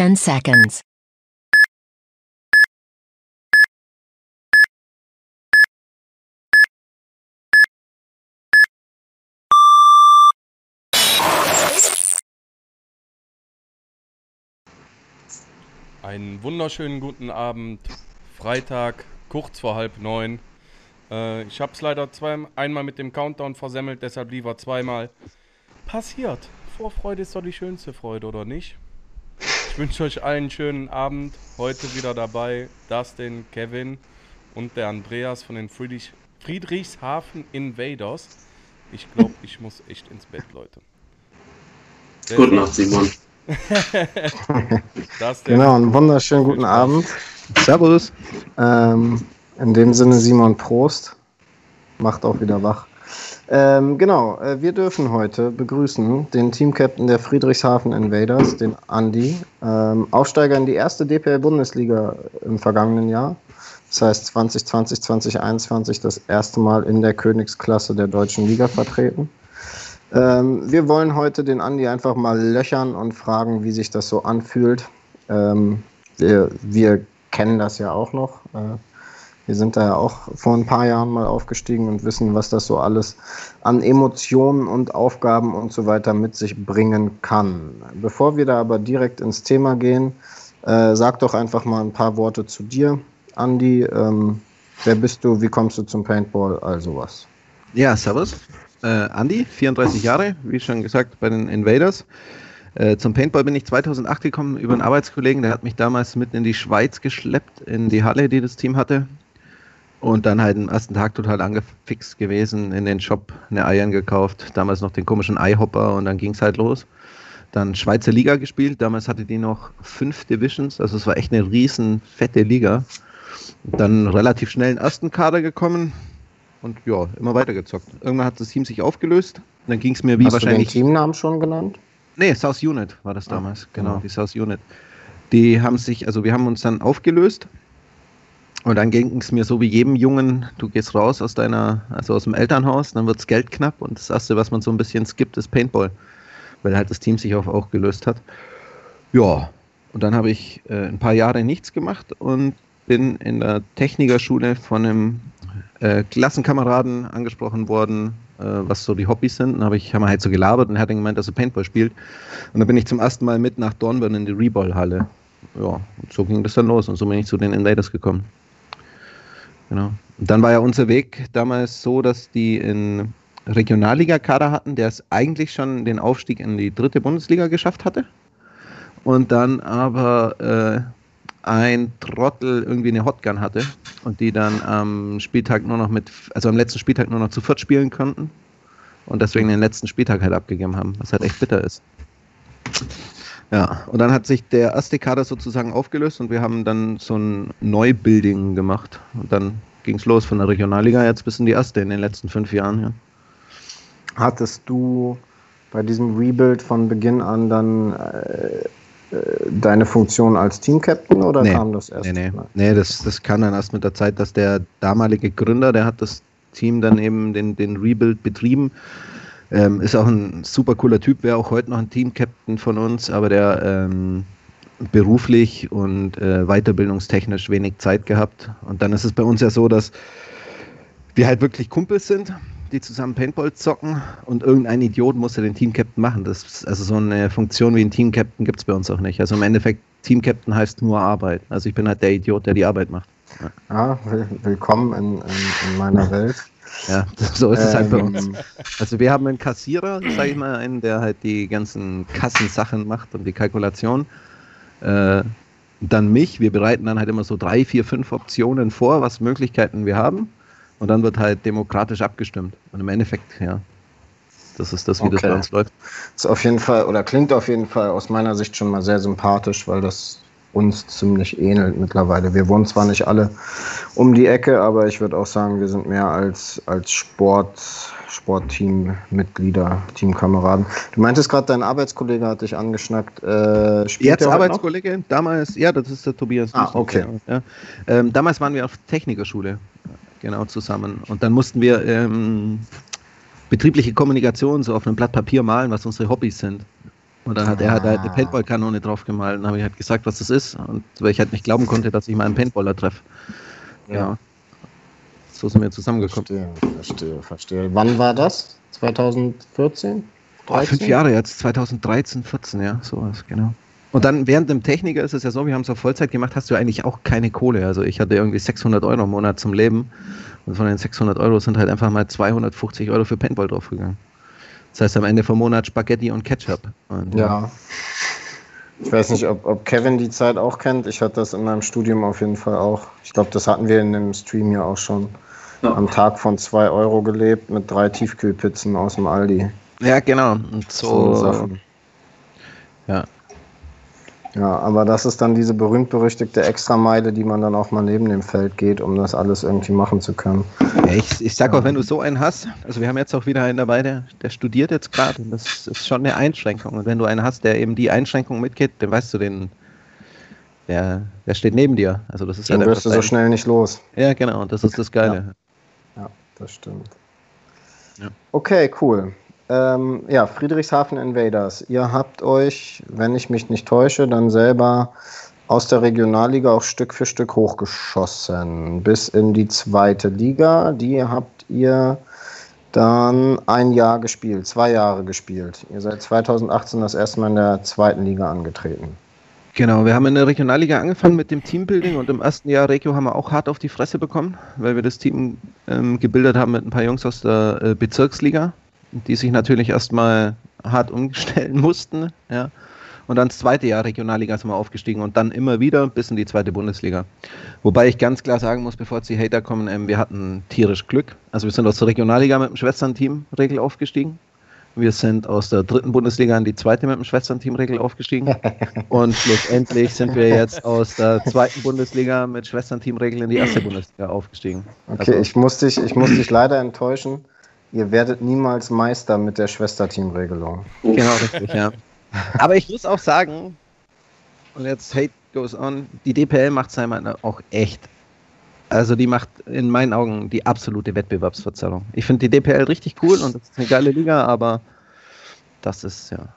10 seconds. Einen wunderschönen guten Abend. Freitag, kurz vor halb neun. Äh, ich habe es leider zwei, einmal mit dem Countdown versemmelt, deshalb lieber zweimal. Passiert. Vorfreude ist doch die schönste Freude, oder nicht? Ich wünsche euch allen einen schönen Abend. Heute wieder dabei Dustin, Kevin und der Andreas von den Friedrich, Friedrichshafen Invaders. Ich glaube, ich muss echt ins Bett, Leute. Gute Nacht, Simon. genau, einen wunderschönen guten Abend. Servus. Ähm, in dem Sinne, Simon Prost. Macht auch wieder wach. Ähm, genau, äh, wir dürfen heute begrüßen den Teamcaptain der Friedrichshafen Invaders, den Andi, ähm, Aufsteiger in die erste DPL-Bundesliga im vergangenen Jahr. Das heißt 2020, 2021 das erste Mal in der Königsklasse der deutschen Liga vertreten. Ähm, wir wollen heute den Andi einfach mal löchern und fragen, wie sich das so anfühlt. Ähm, wir, wir, kennen das ja auch noch. Äh, wir sind da ja auch vor ein paar Jahren mal aufgestiegen und wissen, was das so alles an Emotionen und Aufgaben und so weiter mit sich bringen kann. Bevor wir da aber direkt ins Thema gehen, äh, sag doch einfach mal ein paar Worte zu dir, Andi. Ähm, wer bist du? Wie kommst du zum Paintball? All sowas. Ja, servus äh, Andy, 34 Jahre, wie schon gesagt, bei den Invaders. Äh, zum Paintball bin ich 2008 gekommen über einen Arbeitskollegen, der hat mich damals mitten in die Schweiz geschleppt, in die Halle, die das Team hatte. Und dann halt am ersten Tag total angefixt gewesen, in den Shop eine Eiern gekauft, damals noch den komischen Eihopper und dann ging es halt los. Dann Schweizer Liga gespielt, damals hatte die noch fünf Divisions, also es war echt eine riesen fette Liga. Dann relativ schnell in den ersten Kader gekommen, und ja, immer weiter gezockt. Irgendwann hat das Team sich aufgelöst. Dann ging es mir wie Hast wahrscheinlich. Hast du den Teamnamen schon genannt? Nee, South Unit war das ah, damals. Ah, genau, genau, die South Unit. Die haben sich, also wir haben uns dann aufgelöst. Und dann ging es mir so wie jedem Jungen, du gehst raus aus deiner, also aus dem Elternhaus, dann wird das Geld knapp und das erste, was man so ein bisschen skippt, ist Paintball. Weil halt das Team sich auch, auch gelöst hat. Ja, und dann habe ich äh, ein paar Jahre nichts gemacht und bin in der Technikerschule von einem äh, Klassenkameraden angesprochen worden, äh, was so die Hobbys sind. Dann habe ich, haben wir halt so gelabert und er hat gemeint, dass er Paintball spielt. Und dann bin ich zum ersten Mal mit nach Dornbirn in die Reball-Halle. Ja, und so ging das dann los und so bin ich zu den Invaders gekommen. Genau. Und dann war ja unser Weg damals so, dass die in Regionalliga-Kader hatten, der es eigentlich schon den Aufstieg in die dritte Bundesliga geschafft hatte. Und dann aber äh, ein Trottel irgendwie eine Hotgun hatte und die dann am Spieltag nur noch mit, also am letzten Spieltag nur noch zu viert spielen konnten und deswegen den letzten Spieltag halt abgegeben haben, was halt echt bitter ist. Ja, und dann hat sich der erste Kader sozusagen aufgelöst und wir haben dann so ein Neubuilding gemacht und dann ging es los von der Regionalliga jetzt bis in die erste in den letzten fünf Jahren. Ja. Hattest du bei diesem Rebuild von Beginn an dann äh, deine Funktion als Team-Captain oder nee, kam das erst? Nee, nee, nee das, das kam dann erst mit der Zeit, dass der damalige Gründer, der hat das Team dann eben den, den Rebuild betrieben. Ähm, ist auch ein super cooler Typ, wäre auch heute noch ein Team-Captain von uns, aber der ähm, beruflich und äh, weiterbildungstechnisch wenig Zeit gehabt. Und dann ist es bei uns ja so, dass wir halt wirklich Kumpels sind die zusammen Paintball zocken und irgendein Idiot muss ja den Team-Captain machen. Das, also so eine Funktion wie ein Team-Captain gibt es bei uns auch nicht. Also im Endeffekt, Team-Captain heißt nur Arbeit. Also ich bin halt der Idiot, der die Arbeit macht. Ja, ja willkommen in, in, in, meiner Welt. Ja, so ist ähm, es halt bei ähm, uns. Also wir haben einen Kassierer, sag ich mal, einen, der halt die ganzen Kassensachen macht und die Kalkulation. Äh, dann mich, wir bereiten dann halt immer so drei, vier, fünf Optionen vor, was Möglichkeiten wir haben. Und dann wird halt demokratisch abgestimmt. Und im Endeffekt, ja, das ist das, wie okay. das bei uns läuft. Ist auf jeden Fall, oder klingt auf jeden Fall aus meiner Sicht schon mal sehr sympathisch, weil das uns ziemlich ähnelt mittlerweile. Wir wohnen zwar nicht alle um die Ecke, aber ich würde auch sagen, wir sind mehr als, als Sport, Sportteam-Mitglieder, Teamkameraden. Du meintest gerade, dein Arbeitskollege hat dich angeschnackt. Äh, Jetzt Arbeitskollege? Damals, ja, das ist der Tobias. Ah, okay. Ja. Ähm, damals waren wir auf Technikerschule genau zusammen. Und dann mussten wir ähm, betriebliche Kommunikation so auf einem Blatt Papier malen, was unsere Hobbys sind. Und dann hat er halt eine Paintball-Kanone draufgemalt. Und habe ich halt gesagt, was das ist. Und weil ich halt nicht glauben konnte, dass ich mal einen Paintballer treffe. Ja. ja. So sind wir zusammengekommen. Verstehe, verstehe, verstehe. Wann war das? 2014? Boah, fünf Jahre jetzt, 2013, 14, ja, sowas, genau. Und dann während dem Techniker ist es ja so, wir haben es auf Vollzeit gemacht, hast du eigentlich auch keine Kohle. Also ich hatte irgendwie 600 Euro im Monat zum Leben. Und von den 600 Euro sind halt einfach mal 250 Euro für Paintball draufgegangen. Das heißt am Ende vom Monat Spaghetti und Ketchup. Und, ja. Ich weiß nicht, ob, ob, Kevin die Zeit auch kennt. Ich hatte das in meinem Studium auf jeden Fall auch. Ich glaube, das hatten wir in dem Stream ja auch schon. Ja. Am Tag von 2 Euro gelebt mit drei Tiefkühlpizzen aus dem Aldi. Ja, genau. Und so, so Sachen. Ja, ja, aber das ist dann diese berühmt-berüchtigte Extrameile, die man dann auch mal neben dem Feld geht, um das alles irgendwie machen zu können. Ja, ich, ich sag auch, wenn du so einen hast, also wir haben jetzt auch wieder einen dabei, der, der studiert jetzt gerade und das ist schon eine Einschränkung. Und wenn du einen hast, der eben die Einschränkung mitgeht, dann weißt du, den, der, der steht neben dir. Also das ist dann wirst du so schnell nicht los. Ja, genau, das ist das Geile. Ja, ja das stimmt. Ja. Okay, cool. Ähm, ja, Friedrichshafen Invaders. Ihr habt euch, wenn ich mich nicht täusche, dann selber aus der Regionalliga auch Stück für Stück hochgeschossen bis in die zweite Liga. Die habt ihr dann ein Jahr gespielt, zwei Jahre gespielt. Ihr seid 2018 das erste Mal in der zweiten Liga angetreten. Genau, wir haben in der Regionalliga angefangen mit dem Teambuilding und im ersten Jahr Regio haben wir auch hart auf die Fresse bekommen, weil wir das Team ähm, gebildet haben mit ein paar Jungs aus der äh, Bezirksliga die sich natürlich erstmal hart umstellen mussten. Ja. Und dann das zweite Jahr Regionalliga sind wir aufgestiegen und dann immer wieder bis in die zweite Bundesliga. Wobei ich ganz klar sagen muss, bevor die Hater kommen, ähm, wir hatten tierisch Glück. Also wir sind aus der Regionalliga mit dem Schwesternteam Regel aufgestiegen. Wir sind aus der dritten Bundesliga in die zweite mit dem Schwesternteam Regel aufgestiegen. Und schlussendlich sind wir jetzt aus der zweiten Bundesliga mit Schwesternteam Regel in die erste Bundesliga aufgestiegen. Okay, also, ich, muss dich, ich muss dich leider enttäuschen. Ihr werdet niemals Meister mit der Schwesterteam-Regelung. Genau, richtig, ja. Aber ich muss auch sagen, und jetzt Hate goes on, die DPL macht Simon auch echt. Also die macht in meinen Augen die absolute Wettbewerbsverzerrung. Ich finde die DPL richtig cool und das ist eine geile Liga, aber das ist ja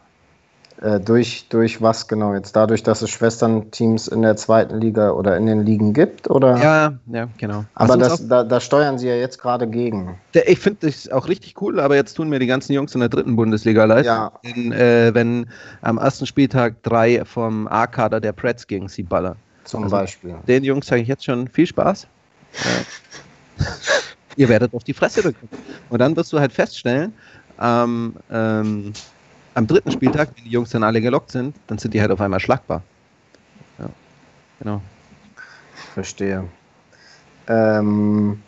äh, durch, durch was genau jetzt? Dadurch, dass es Schwesternteams in der zweiten Liga oder in den Ligen gibt? Oder? Ja, ja, genau. Aber das, da, da, steuern sie ja jetzt gerade gegen. Ich finde das auch richtig cool, aber jetzt tun mir die ganzen Jungs in der dritten Bundesliga leid. Ja. In, äh, wenn am ersten Spieltag drei vom A-Kader der Preds gegen sie ballern. Zum also Beispiel. Den Jungs sage ich jetzt schon viel Spaß. ihr werdet auf die Fresse bekommen. Und dann wirst du halt feststellen, ähm, ähm, am dritten Spieltag, wenn die Jungs dann alle gelockt sind, dann sind die halt auf einmal schlagbar. Ja, genau. Verstehe. Ähm,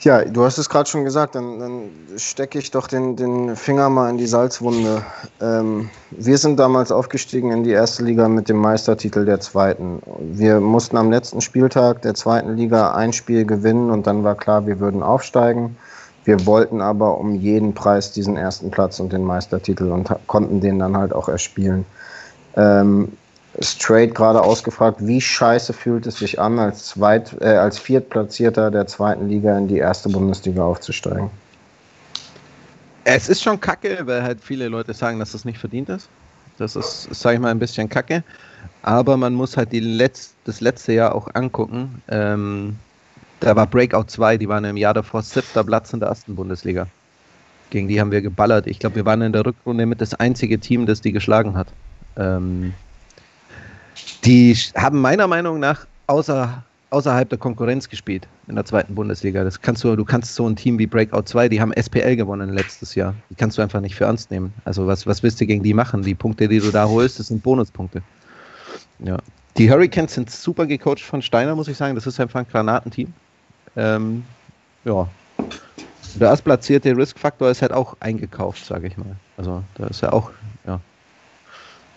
ja, du hast es gerade schon gesagt, dann, dann stecke ich doch den, den Finger mal in die Salzwunde. Ähm, wir sind damals aufgestiegen in die erste Liga mit dem Meistertitel der zweiten. Wir mussten am letzten Spieltag der zweiten Liga ein Spiel gewinnen und dann war klar, wir würden aufsteigen. Wir wollten aber um jeden Preis diesen ersten Platz und den Meistertitel und konnten den dann halt auch erspielen. Ähm, straight gerade ausgefragt, wie scheiße fühlt es sich an, als, Zweit, äh, als Viertplatzierter der zweiten Liga in die erste Bundesliga aufzusteigen? Es ist schon kacke, weil halt viele Leute sagen, dass das nicht verdient ist. Das ist, sage ich mal, ein bisschen kacke. Aber man muss halt die Letz-, das letzte Jahr auch angucken. Ähm, da war Breakout 2, die waren im Jahr davor siebter Platz in der ersten Bundesliga. Gegen die haben wir geballert. Ich glaube, wir waren in der Rückrunde mit das einzige Team, das die geschlagen hat. Ähm, die haben meiner Meinung nach außer, außerhalb der Konkurrenz gespielt in der zweiten Bundesliga. Das kannst du, du kannst so ein Team wie Breakout 2, die haben SPL gewonnen letztes Jahr. Die kannst du einfach nicht für ernst nehmen. Also was, was willst du gegen die machen? Die Punkte, die du da holst, das sind Bonuspunkte. Ja. Die Hurricanes sind super gecoacht von Steiner, muss ich sagen. Das ist einfach ein Granatenteam. Ähm, ja. Der erstplatzierte Risk-Faktor ist halt auch eingekauft, sage ich mal. Also da ist ja auch, ja.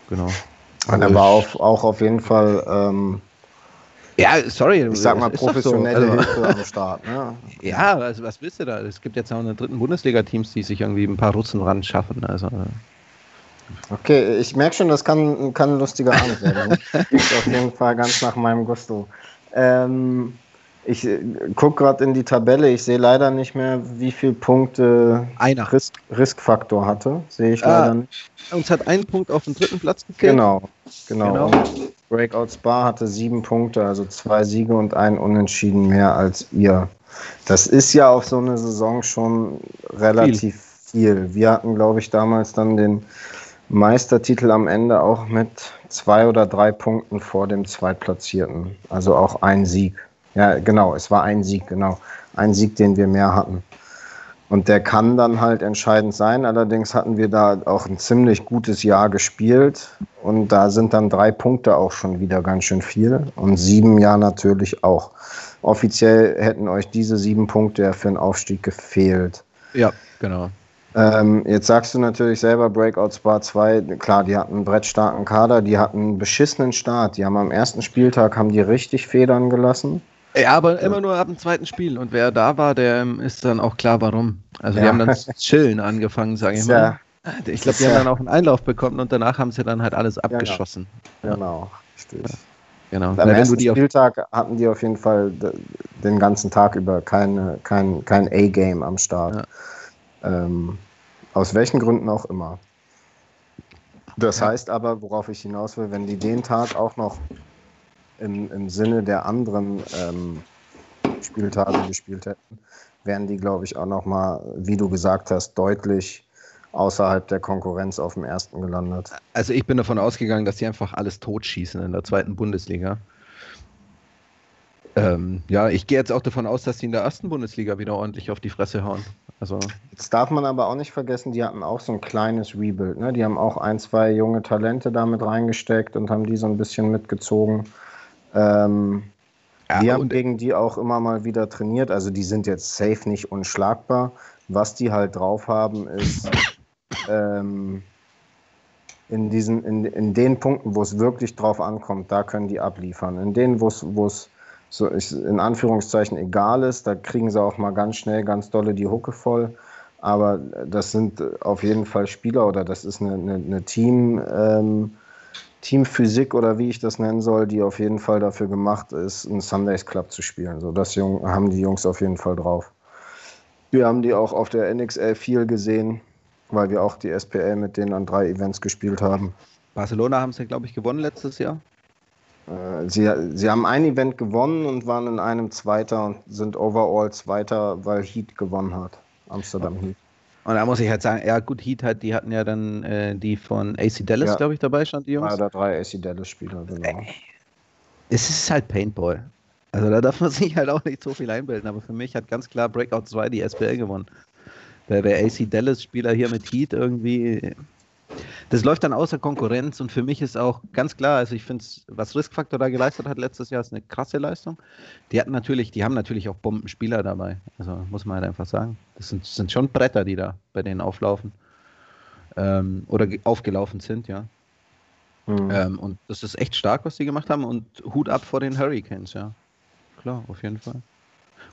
Genau. Und er war auf, auch auf jeden Fall. Ähm, ja, sorry. Ich sag mal professionelle so. also, Hilfe am Start. Ne? Ja, also was willst du da? Es gibt jetzt auch in der dritten Bundesliga-Teams, die sich irgendwie ein paar Russen ran schaffen. Also. Okay, ich merke schon, das kann, kann ein lustiger Abend werden. ist auf jeden Fall ganz nach meinem Gusto. Ähm, Ich äh, gucke gerade in die Tabelle. Ich sehe leider nicht mehr, wie viele Punkte Einer. Risk, Riskfaktor hatte. Sehe ich Ah, leider nicht. Uns hat ein Punkt auf den dritten Platz gefehlt. Genau, genau. Genau. Breakout Spa hatte sieben Punkte, also zwei Siege und ein Unentschieden mehr als ihr. Das ist ja auf so eine Saison schon relativ viel. Wir hatten, glaube ich, damals dann den Meistertitel am Ende auch mit zwei oder drei Punkten vor dem Zweitplatzierten. Also auch ein Sieg. Ja, genau, es war ein Sieg, genau. Ein Sieg, den wir mehr hatten. Und der kann dann halt entscheidend sein. Allerdings hatten wir da auch ein ziemlich gutes Jahr gespielt. Und da sind dann drei Punkte auch schon wieder ganz schön viel. Und sieben ja natürlich auch. Offiziell hätten euch diese sieben Punkte ja für den Aufstieg gefehlt. Ja, genau. Ähm, jetzt sagst du natürlich selber Breakout Spa 2, klar, die hatten einen brettstarken Kader, die hatten einen beschissenen Start. Die haben am ersten Spieltag haben die richtig Federn gelassen. Ja, aber immer nur ab dem zweiten Spiel. Und wer da war, der ähm, ist dann auch klar, warum. Also die Ja. haben dann chillen angefangen, sage ich mal. ja, Ich glaube, die haben dann auch einen Einlauf bekommen und danach haben sie dann halt alles abgeschossen. genau, richtig. Genau. Am Weil wenn du ersten die Spieltag hatten die auf jeden Fall den ganzen Tag über keine, kein, kein A-Game am Start. Ähm, aus welchen Gründen auch immer. Das heißt aber, worauf ich hinaus will, wenn die den Tag auch noch im, im Sinne der anderen ähm, Spieltage gespielt hätten, wären die, glaube ich, auch noch mal, wie du gesagt hast, deutlich außerhalb der Konkurrenz auf dem ersten gelandet. also ich bin davon ausgegangen, dass sie einfach alles totschießen in der zweiten Bundesliga. Ähm, ja, ich gehe jetzt auch davon aus, dass sie in der ersten Bundesliga wieder ordentlich auf die Fresse hauen. Also, Jetzt darf man aber auch nicht vergessen, die hatten auch so ein kleines Rebuild. Ne? Die haben auch ein, zwei junge Talente damit reingesteckt und haben die so ein bisschen mitgezogen. Ähm, ja, wir haben gegen die auch immer mal wieder trainiert. Also die sind jetzt safe nicht unschlagbar. Was die halt drauf haben, ist ähm, in, diesen, in, in den Punkten, wo es wirklich drauf ankommt, da können die abliefern. In denen, wo es wo es so ist, in Anführungszeichen egal ist, da kriegen sie auch mal ganz schnell, ganz dolle die Hucke voll. Aber das sind auf jeden Fall Spieler oder das ist eine, eine, eine Team, ähm, Teamphysik oder wie ich das nennen soll, die auf jeden Fall dafür gemacht ist, einen Sundays Club zu spielen. So, das Jung, haben die Jungs auf jeden Fall drauf. Wir haben die auch auf der NXL viel gesehen, weil wir auch die SPL mit denen an drei Events gespielt haben. Barcelona haben sie, glaube ich, gewonnen letztes Jahr. Äh, Sie, sie haben ein Event gewonnen und waren in einem Zweiter und sind overall Zweiter, weil Heat gewonnen hat. Amsterdam Heat. Und da muss ich halt sagen, ja gut, Heat hat, die hatten ja dann äh, die von AC Dallas, Ja. glaube ich, dabei stand, die Jungs. Zwei oder drei AC Dallas-Spieler, genau. Es ist halt Paintball. Also da darf man sich halt auch nicht so viel einbilden, aber für mich hat ganz klar Breakout 2 die SPL gewonnen. Weil der AC Dallas-Spieler hier mit Heat irgendwie. Das läuft dann außer Konkurrenz und für mich ist auch ganz klar, also ich finde es, was Riskfaktor da geleistet hat letztes Jahr, ist eine krasse Leistung. Die hatten natürlich, die haben natürlich auch Bombenspieler dabei. Also muss man halt einfach sagen. Das sind, sind schon Bretter, die da bei denen auflaufen. Ähm, oder ge- aufgelaufen sind, ja. Mhm. Ähm, und das ist echt stark, was die gemacht haben. Und Hut ab vor den Hurricanes, ja. Klar, auf jeden Fall.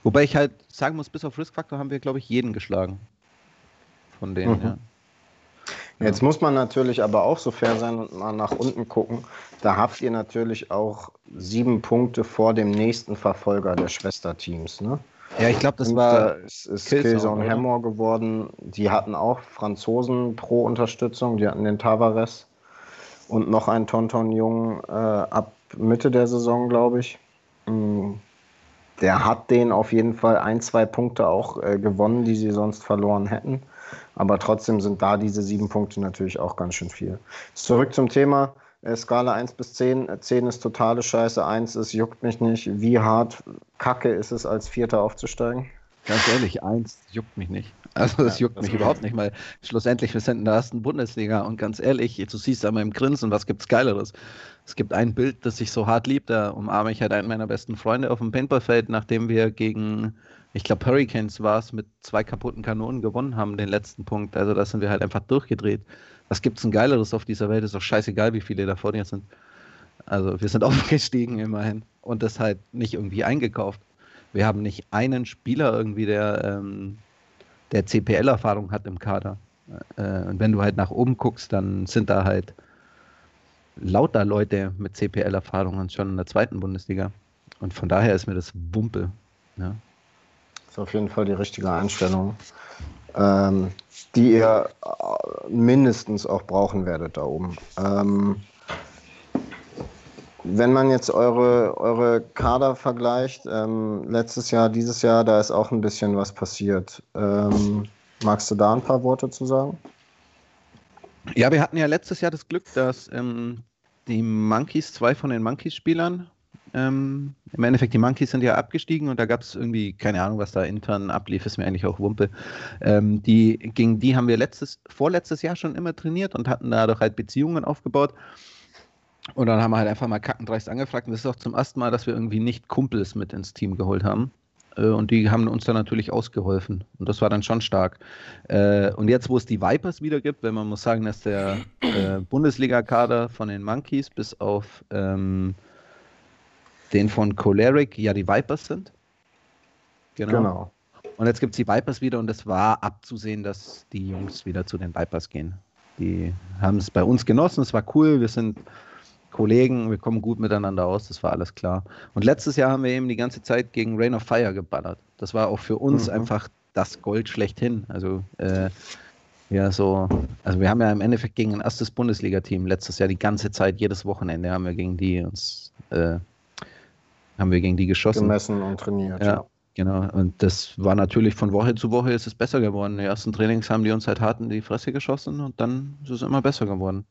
Wobei ich halt sagen muss, bis auf Risk Factor haben wir, glaube ich, jeden geschlagen. Von denen, Mhm. ja. Jetzt muss man natürlich aber auch so fair sein und mal nach unten gucken. Da habt ihr natürlich auch sieben Punkte vor dem nächsten Verfolger der Schwesterteams. Ne? Ja, ich glaube, das Und war. da ist, Killzone, Killzone? Hammer geworden. Die hatten auch Franzosen pro Unterstützung. Die hatten den Tavares und noch einen Tonton-Jungen äh, ab Mitte der Saison, glaube ich. Mm, Der hat den auf jeden Fall ein, zwei Punkte auch äh, gewonnen, die sie sonst verloren hätten. Aber trotzdem sind da diese sieben Punkte natürlich auch ganz schön viel. Zurück zum Thema. äh, Skala 1 bis 10. Äh, 10 ist totale Scheiße, 1 ist juckt mich nicht. Wie hart Kacke ist es, als Vierter aufzusteigen? Ganz ehrlich, eins juckt mich nicht. Also das Ja, juckt das mich überhaupt nicht, weil schlussendlich, wir sind in der ersten Bundesliga und ganz ehrlich, du siehst an meinem Grinsen, was gibt's Geileres? Es gibt ein Bild, das ich so hart lieb, da umarme ich halt einen meiner besten Freunde auf dem Paintballfeld, nachdem wir gegen, ich glaube Hurricanes war es, mit zwei kaputten Kanonen gewonnen haben, den letzten Punkt. Also da sind wir halt einfach durchgedreht. Was gibt's ein Geileres auf dieser Welt? Ist doch scheißegal, wie viele da vor dir sind. Also wir sind aufgestiegen immerhin und das halt nicht irgendwie eingekauft. Wir haben nicht einen Spieler irgendwie, der, ähm, der CPL-Erfahrung hat im Kader. Äh, und wenn du halt nach oben guckst, dann sind da halt lauter Leute mit CPL-Erfahrungen schon in der zweiten Bundesliga. Und von daher ist mir das Wumpe. Ja. Auf jeden Fall die richtige Einstellung, ähm, die ihr äh, mindestens auch brauchen werdet da oben. Ähm, wenn man jetzt eure, eure Kader vergleicht, ähm, letztes Jahr, dieses Jahr, da ist auch ein bisschen was passiert. Ähm, magst du da ein paar Worte zu sagen? Ja, wir hatten ja letztes Jahr das Glück, dass ähm, die Monkeys, zwei von den Monkeys-Spielern, ähm, im Endeffekt, die Monkeys sind ja abgestiegen und da gab es irgendwie, keine Ahnung, was da intern ablief, ist mir eigentlich auch Wumpe. Ähm, die, gegen die haben wir letztes, vorletztes Jahr schon immer trainiert und hatten dadurch halt Beziehungen aufgebaut. Und dann haben wir halt einfach mal kackendreist angefragt. Und das ist auch zum ersten Mal, dass wir irgendwie nicht Kumpels mit ins Team geholt haben. Äh, und die haben uns dann natürlich ausgeholfen. Und das war dann schon stark. Äh, und jetzt, wo es die Vipers wieder gibt, wenn man muss sagen, dass der äh, Bundesliga-Kader von den Monkeys bis auf ähm, den von Choleric ja die Vipers sind. Genau. genau. Und jetzt gibt es die Vipers wieder und es war abzusehen, dass die Jungs wieder zu den Vipers gehen. Die haben es bei uns genossen, es war cool, wir sind Kollegen, wir kommen gut miteinander aus, das war alles klar. Und letztes Jahr haben wir eben die ganze Zeit gegen Rain of Fire geballert. Das war auch für uns mhm. einfach das Gold schlechthin. Also äh, ja, so, also wir haben ja im Endeffekt gegen ein erstes Bundesliga-Team letztes Jahr die ganze Zeit, jedes Wochenende haben wir gegen die uns, äh, haben wir gegen die geschossen. Gemessen und trainiert. Ja, genau. Und das war natürlich von Woche zu Woche ist es besser geworden. Die ersten Trainings haben die uns halt hart in die Fresse geschossen und dann ist es immer besser geworden.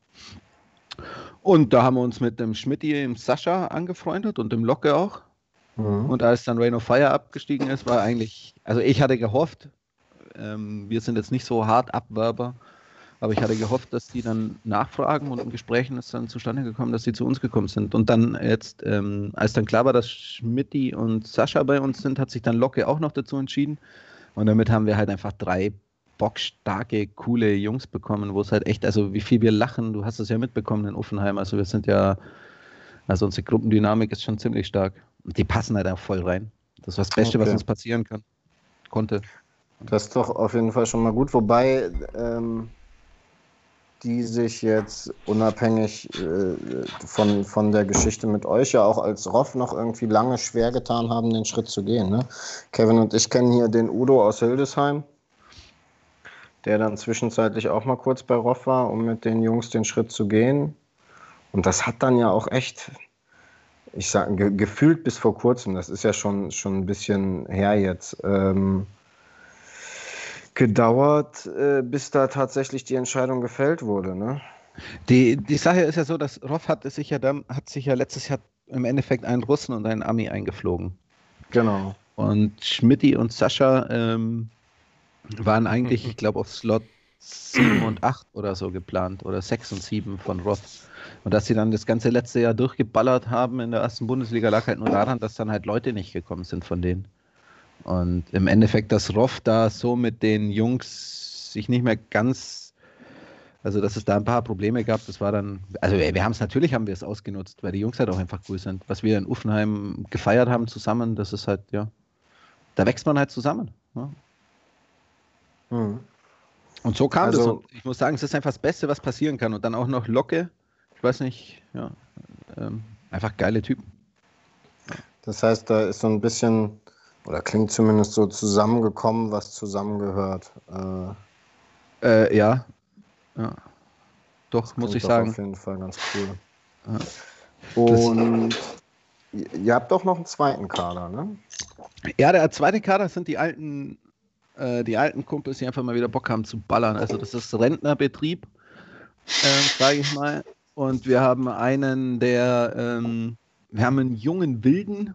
Und da haben wir uns mit dem Schmidti, dem Sascha angefreundet und dem Locke auch. Mhm. Und als dann Rain of Fire abgestiegen ist, war eigentlich, also ich hatte gehofft, ähm, wir sind jetzt nicht so hart Abwerber, aber ich hatte gehofft, dass die dann nachfragen und in Gesprächen ist dann zustande gekommen, dass sie zu uns gekommen sind. Und dann jetzt, ähm, als dann klar war, dass Schmidti und Sascha bei uns sind, hat sich dann Locke auch noch dazu entschieden. Und damit haben wir halt einfach drei bockstarke, coole Jungs bekommen, wo es halt echt, also wie viel wir lachen, du hast es ja mitbekommen in Offenheim, also wir sind ja, also unsere Gruppendynamik ist schon ziemlich stark. Und die passen halt auch voll rein. Das ist das Beste, okay. was uns passieren kann. Konnte. Das ist doch auf jeden Fall schon mal gut, wobei ähm, die sich jetzt unabhängig äh, von, von der Geschichte mit euch ja auch als Roff noch irgendwie lange schwer getan haben, den Schritt zu gehen. Ne? Kevin und ich kennen hier den Udo aus Hildesheim der dann zwischenzeitlich auch mal kurz bei Roff war, um mit den Jungs den Schritt zu gehen. Und das hat dann ja auch echt, ich sage, ge gefühlt bis vor kurzem, das ist ja schon, schon ein bisschen her jetzt, ähm, gedauert, äh, bis da tatsächlich die Entscheidung gefällt wurde. Ne? Die, die Sache ist ja so, dass Roff hat sich ja dann, hat sich ja letztes Jahr im Endeffekt einen Russen und einen Ami eingeflogen. Genau. Und Schmidti und Sascha ähm, waren eigentlich, ich glaube, auf Slot 7 und 8 oder so geplant oder 6 und 7 von Roth. Und dass sie dann das ganze letzte Jahr durchgeballert haben in der ersten Bundesliga, lag halt nur daran, dass dann halt Leute nicht gekommen sind von denen. Und im Endeffekt, dass Roth da so mit den Jungs sich nicht mehr ganz, also dass es da ein paar Probleme gab, das war dann, also wir haben es natürlich, haben wir es ausgenutzt, weil die Jungs halt auch einfach cool sind. Was wir in Uffenheim gefeiert haben zusammen, das ist halt, ja, da wächst man halt zusammen. Ja. Mhm. Und so kam also, das. Und ich muss sagen, es ist einfach das Beste, was passieren kann. Und dann auch noch Locke. Ich weiß nicht, ja. Ähm, einfach geile Typen. Das heißt, da ist so ein bisschen, oder klingt zumindest so zusammengekommen, was zusammengehört. Äh, äh, ja. ja. Doch, muss ich sagen. Auf jeden Fall ganz cool. Ja. Und ihr habt doch noch einen zweiten Kader, ne? Ja, der zweite Kader sind die alten äh, die alten Kumpels, die einfach mal wieder Bock haben zu ballern. Also das ist Rentnerbetrieb, äh, sage ich mal. Und wir haben einen, der, ähm, wir haben einen jungen Wilden,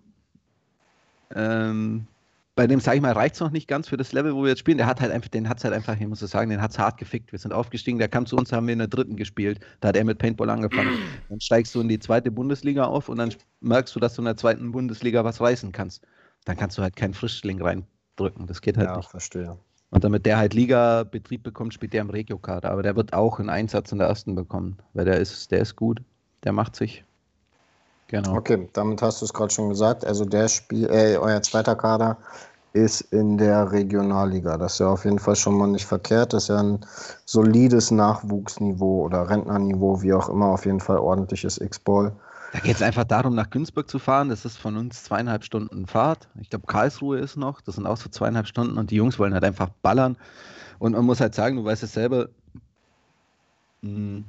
ähm, bei dem, sage ich mal, reicht es noch nicht ganz für das Level, wo wir jetzt spielen. Der hat halt einfach, den hat es halt einfach, ich muss so sagen, den hat es hart gefickt. Wir sind aufgestiegen, der kam zu uns, haben wir in der dritten gespielt. Da hat er mit Paintball angefangen. Dann steigst du in die zweite Bundesliga auf und dann merkst du, dass du in der zweiten Bundesliga was reißen kannst. Dann kannst du halt keinen Frischling rein drücken. Das geht halt ja, nicht. verstehe. Und damit der halt Liga-Betrieb bekommt, spielt der im Regio-Kader. Aber der wird auch einen Einsatz in der ersten bekommen, weil der ist, der ist gut. Der macht sich. Genau. Okay, damit hast du es gerade schon gesagt. Also der Spiel, äh, euer zweiter Kader ist in der Regionalliga. Das ist ja auf jeden Fall schon mal nicht verkehrt. Das ist ja ein solides Nachwuchsniveau oder Rentnerniveau, wie auch immer, auf jeden Fall ordentliches X-Ball. Da geht es einfach darum, nach Günzburg zu fahren. Das ist von uns zweieinhalb Stunden Fahrt. Ich glaube, Karlsruhe ist noch. Das sind auch so zweieinhalb Stunden und die Jungs wollen halt einfach ballern. Und man muss halt sagen, du weißt es selber, hm,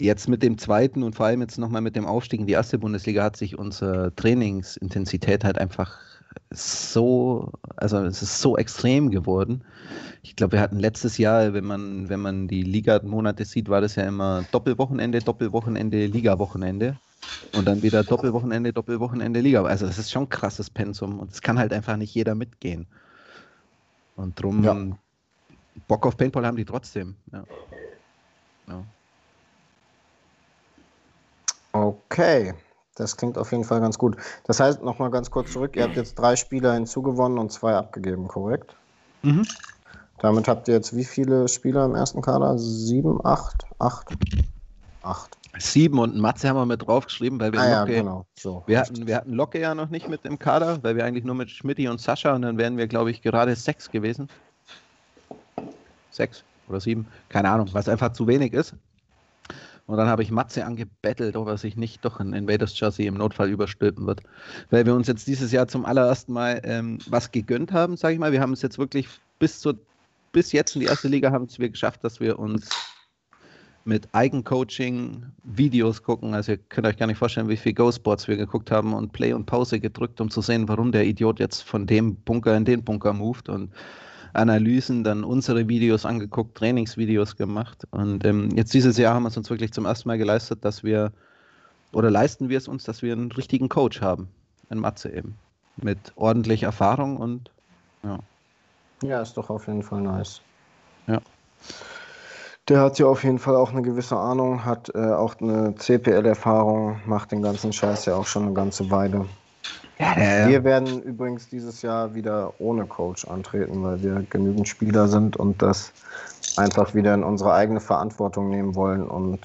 jetzt mit dem zweiten und vor allem jetzt nochmal mit dem Aufstieg in die erste Bundesliga hat sich unsere Trainingsintensität halt einfach so, also es ist so extrem geworden. Ich glaube, wir hatten letztes Jahr, wenn man, wenn man die Liga-Monate sieht, war das ja immer Doppelwochenende, Doppelwochenende, Liga-Wochenende. Und dann wieder Doppelwochenende, Doppelwochenende, Liga. Also das ist schon ein krasses Pensum und es kann halt einfach nicht jeder mitgehen. Und drum ja. Bock auf Paintball haben die trotzdem. Ja. ja. Okay. Das klingt auf jeden Fall ganz gut. Das heißt, nochmal ganz kurz zurück, ihr habt jetzt drei Spieler hinzugewonnen und zwei abgegeben, korrekt? Mhm. Damit habt ihr jetzt wie viele Spieler im ersten Kader? Sieben, acht, acht? Acht. Sieben und Matze haben wir mit draufgeschrieben, weil wir ah, Locke, ja, genau. so. wir, hatten, wir hatten Locke ja noch nicht mit im Kader, weil wir eigentlich nur mit Schmidti und Sascha und dann wären wir, glaube ich, gerade sechs gewesen. Sechs oder sieben, keine Ahnung, was einfach zu wenig ist. Und dann habe ich Matze angebettelt, ob er sich nicht doch ein Invaders Chassis im Notfall überstülpen wird. Weil wir uns jetzt dieses Jahr zum allerersten Mal ähm, was gegönnt haben, sage ich mal. Wir haben es jetzt wirklich bis, zur, bis jetzt in die erste Liga haben es wir geschafft, dass wir uns mit Eigencoaching Videos gucken. Also ihr könnt euch gar nicht vorstellen, wie viel Go-Sports wir geguckt haben und Play und Pause gedrückt, um zu sehen, warum der Idiot jetzt von dem Bunker in den Bunker moved. Und Analysen, dann unsere Videos angeguckt, Trainingsvideos gemacht. Und ähm, jetzt dieses Jahr haben wir es uns wirklich zum ersten Mal geleistet, dass wir, oder leisten wir es uns, dass wir einen richtigen Coach haben. In Matze eben. Mit ordentlich Erfahrung und ja. Ja, ist doch auf jeden Fall nice. Ja. Der hat ja auf jeden Fall auch eine gewisse Ahnung, hat äh, auch eine CPL-Erfahrung, macht den ganzen Scheiß ja auch schon eine ganze Weile. Ja, ja, Wir werden übrigens dieses Jahr wieder ohne Coach antreten, weil wir genügend Spieler sind und das einfach wieder in unsere eigene Verantwortung nehmen wollen. Und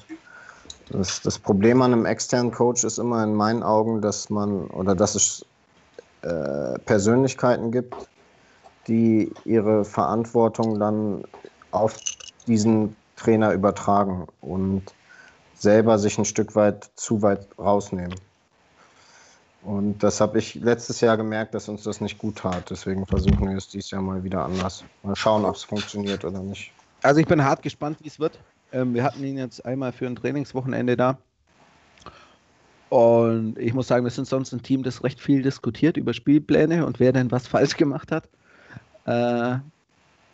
das, das Problem an einem externen Coach ist immer in meinen Augen, dass man oder dass es äh, Persönlichkeiten gibt, die ihre Verantwortung dann auf diesen Trainer übertragen und selber sich ein Stück weit zu weit rausnehmen. Und das habe ich letztes Jahr gemerkt, dass uns das nicht gut tat. Deswegen versuchen wir es dieses Jahr mal wieder anders. Mal schauen, ob es funktioniert oder nicht. Also ich bin hart gespannt, wie es wird. Ähm, wir hatten ihn jetzt einmal für ein Trainingswochenende da. Und ich muss sagen, wir sind sonst ein Team, das recht viel diskutiert über Spielpläne und wer denn was falsch gemacht hat. Äh,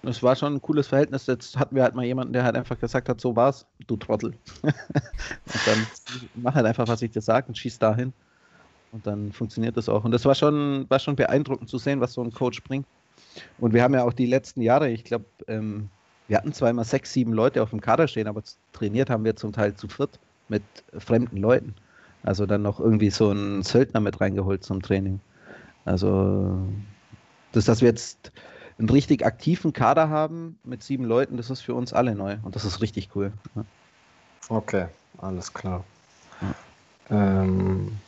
das war schon ein cooles Verhältnis. Jetzt hatten wir halt mal jemanden, der halt einfach gesagt hat, so war's, du Trottel. und dann mach halt einfach, was ich dir sage und schieß dahin. Und dann funktioniert das auch. Und das war schon, war schon beeindruckend zu sehen, was so ein Coach bringt. Und wir haben ja auch die letzten Jahre, ich glaube, ähm, wir hatten zwar immer sechs, sieben Leute auf dem Kader stehen, aber trainiert haben wir zum Teil zu viert mit fremden Leuten. Also dann noch irgendwie so einen Söldner mit reingeholt zum Training. Also, das, dass wir jetzt einen richtig aktiven Kader haben mit sieben Leuten, das ist für uns alle neu und das ist richtig cool. Ja. Okay, alles klar. Ja. Ähm,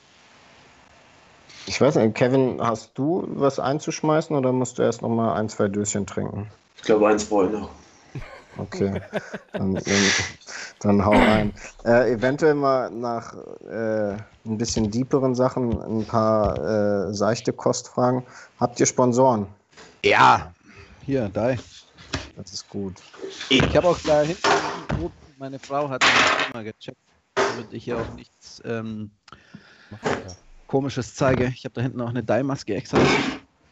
ich weiß nicht, Kevin, hast du was einzuschmeißen oder musst du erst noch mal ein, zwei Döschen trinken? Ich glaube, eins brauche ich noch. Okay, dann, dann, dann hau rein. Äh, eventuell mal nach äh, ein bisschen deeperen Sachen ein paar äh, seichte Kostfragen. Habt ihr Sponsoren? Ja, hier, da. Das ist gut. Ich habe auch da hinten, meine Frau hat mal gecheckt, damit ich hier auch nichts ähm, Komisches zeige. Ich habe da hinten auch eine Dai-Maske extra.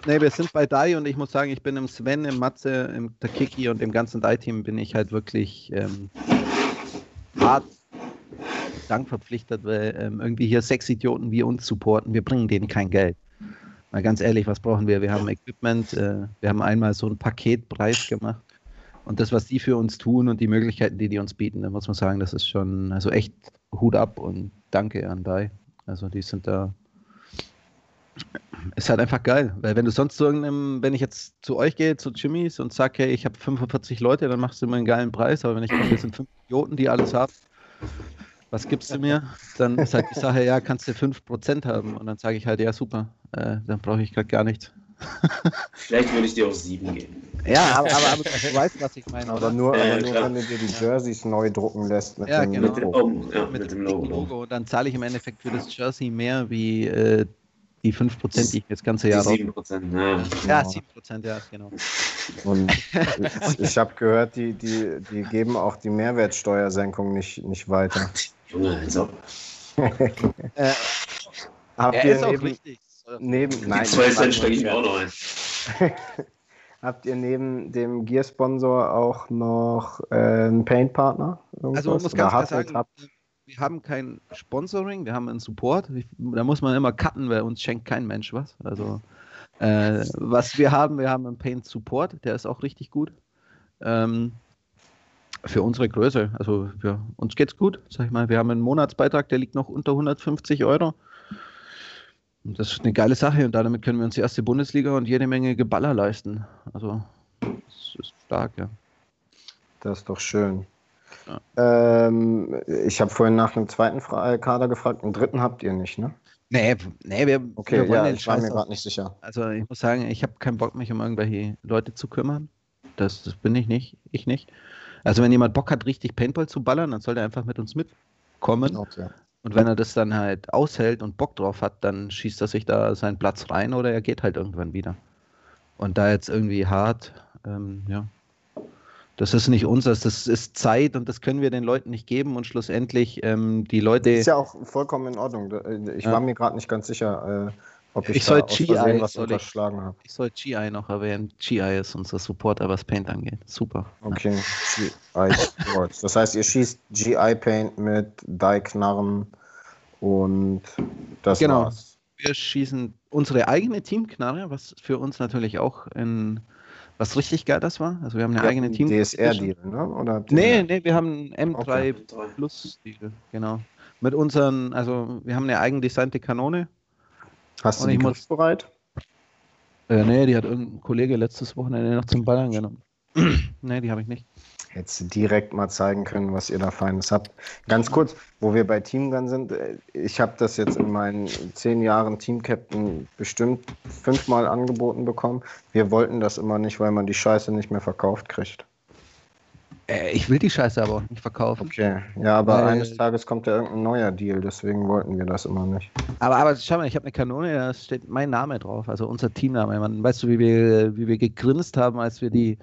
Ne, wir sind bei Dai und ich muss sagen, ich bin im Sven, im Matze, im Takiki und im ganzen Dai-Team bin ich halt wirklich ähm, hart dankverpflichtet, weil ähm, irgendwie hier sechs Idioten wie uns supporten. Wir bringen denen kein Geld. Mal ganz ehrlich, was brauchen wir? Wir haben Equipment, äh, wir haben einmal so einen Paketpreis gemacht. Und das, was die für uns tun und die Möglichkeiten, die die uns bieten, da muss man sagen, das ist schon, also echt Hut ab und danke an Dai. Also die sind da ist halt einfach geil, weil wenn du sonst so irgendeinem, wenn ich jetzt zu euch gehe, zu Jimmys und sage, hey, ich habe 45 Leute, dann machst du immer einen geilen Preis, aber wenn ich komme, wir sind fünf Idioten, die alles haben, was gibst du mir? Dann ist halt die Sache, ja, kannst du 5% haben und dann sage ich halt, ja, super, äh, dann brauche ich gerade gar nichts. Vielleicht würde ich dir auch sieben geben. Ja, aber, aber, aber du weißt, was ich meine. Aber oder? nur, Ja, aber nur wenn du dir die Jerseys neu drucken lässt mit Ja, dem genau. Mit dem, Logo. Augen, ja, mit, mit dem Logo. Logo. Dann zahle ich im Endeffekt für das Jersey mehr wie äh, die 5%, die ich das ganze Die Jahr raus. sieben Prozent, ja. Ja, 7%, ja, genau. Und ich, ich habe gehört, die, die, die geben auch die Mehrwertsteuersenkung nicht, nicht weiter. Junge, als ob. Äh, Habt er ihr ist auch neben, richtig. neben Die nein, zwei ich Cent frag stecke ich mir auch noch ein. Habt ihr neben dem Gear-Sponsor auch noch äh, einen Paint-Partner? Also man muss ganz klar sagen, habt- wir haben kein Sponsoring, wir haben einen Support. Ich- Da muss man immer cutten, weil uns schenkt kein Mensch was. Also äh, was wir haben, wir haben einen Paint Support, der ist auch richtig gut. Ähm, für unsere Größe. Also für uns geht's gut, sag ich mal. Wir haben einen Monatsbeitrag, der liegt noch unter 150 Euro. Und das ist eine geile Sache und damit können wir uns die erste Bundesliga und jede Menge Geballer leisten. Also das ist stark, ja. Das ist doch schön. Ähm, ich habe vorhin nach einem zweiten Fra- äh, Kader gefragt, einen dritten habt ihr nicht, ne? Nee, nee, wir, Okay, wir wollen ja, den ich war mir gerade nicht sicher. Also ich muss sagen, ich habe keinen Bock, mich um irgendwelche Leute zu kümmern. Das, das bin ich nicht, ich nicht. Also wenn jemand Bock hat, richtig Paintball zu ballern, dann soll er einfach mit uns mitkommen. Okay. Und wenn er das dann halt aushält und Bock drauf hat, dann schießt er sich da seinen Platz rein oder er geht halt irgendwann wieder. Und da jetzt irgendwie hart, ähm, ja. Das ist nicht unseres, das ist Zeit und das können wir den Leuten nicht geben und schlussendlich ähm, die Leute. Ist ja auch vollkommen in Ordnung. Äh, Ich Ja. war mir gerade nicht ganz sicher, äh, ob ich, Ich soll GI was soll ich- unterschlagen habe. Ich soll GI noch erwähnen. GI ist unser Supporter, was Paint angeht. Super. Okay, GI Sports. Das heißt, ihr schießt GI Paint mit Die-Knarren und das Genau. war's. Wir schießen unsere eigene Teamknarre, was für uns natürlich auch ein, was richtig geil das war. Also wir haben eine Ihr eigene Team. DSR-Deal, ne? Oder Nee, nee, wir haben einen M3 Drei. Plus Deal, genau. Mit unseren, also wir haben eine eigendesignte Kanone. Hast du die muss- griffbereit? Äh, nee, die hat irgendein Kollege letztes Wochenende noch zum Ballern genommen. Nee, die habe ich nicht. Hättest du direkt mal zeigen können, was ihr da Feines habt. Ganz kurz, wo wir bei Teamgun sind, äh, ich habe das jetzt in meinen zehn Jahren Team-Captain bestimmt fünfmal angeboten bekommen. Wir wollten das immer nicht, weil man die Scheiße nicht mehr verkauft kriegt. Äh, ich will die Scheiße aber auch nicht verkaufen. Okay, ja, aber Weil- eines Tages kommt ja irgendein neuer Deal, deswegen wollten wir das immer nicht. Aber, aber schau mal, ich habe eine Kanone, da steht mein Name drauf, also unser Teamname. Man, weißt du, wie wir, wie wir gegrinst haben, als wir die,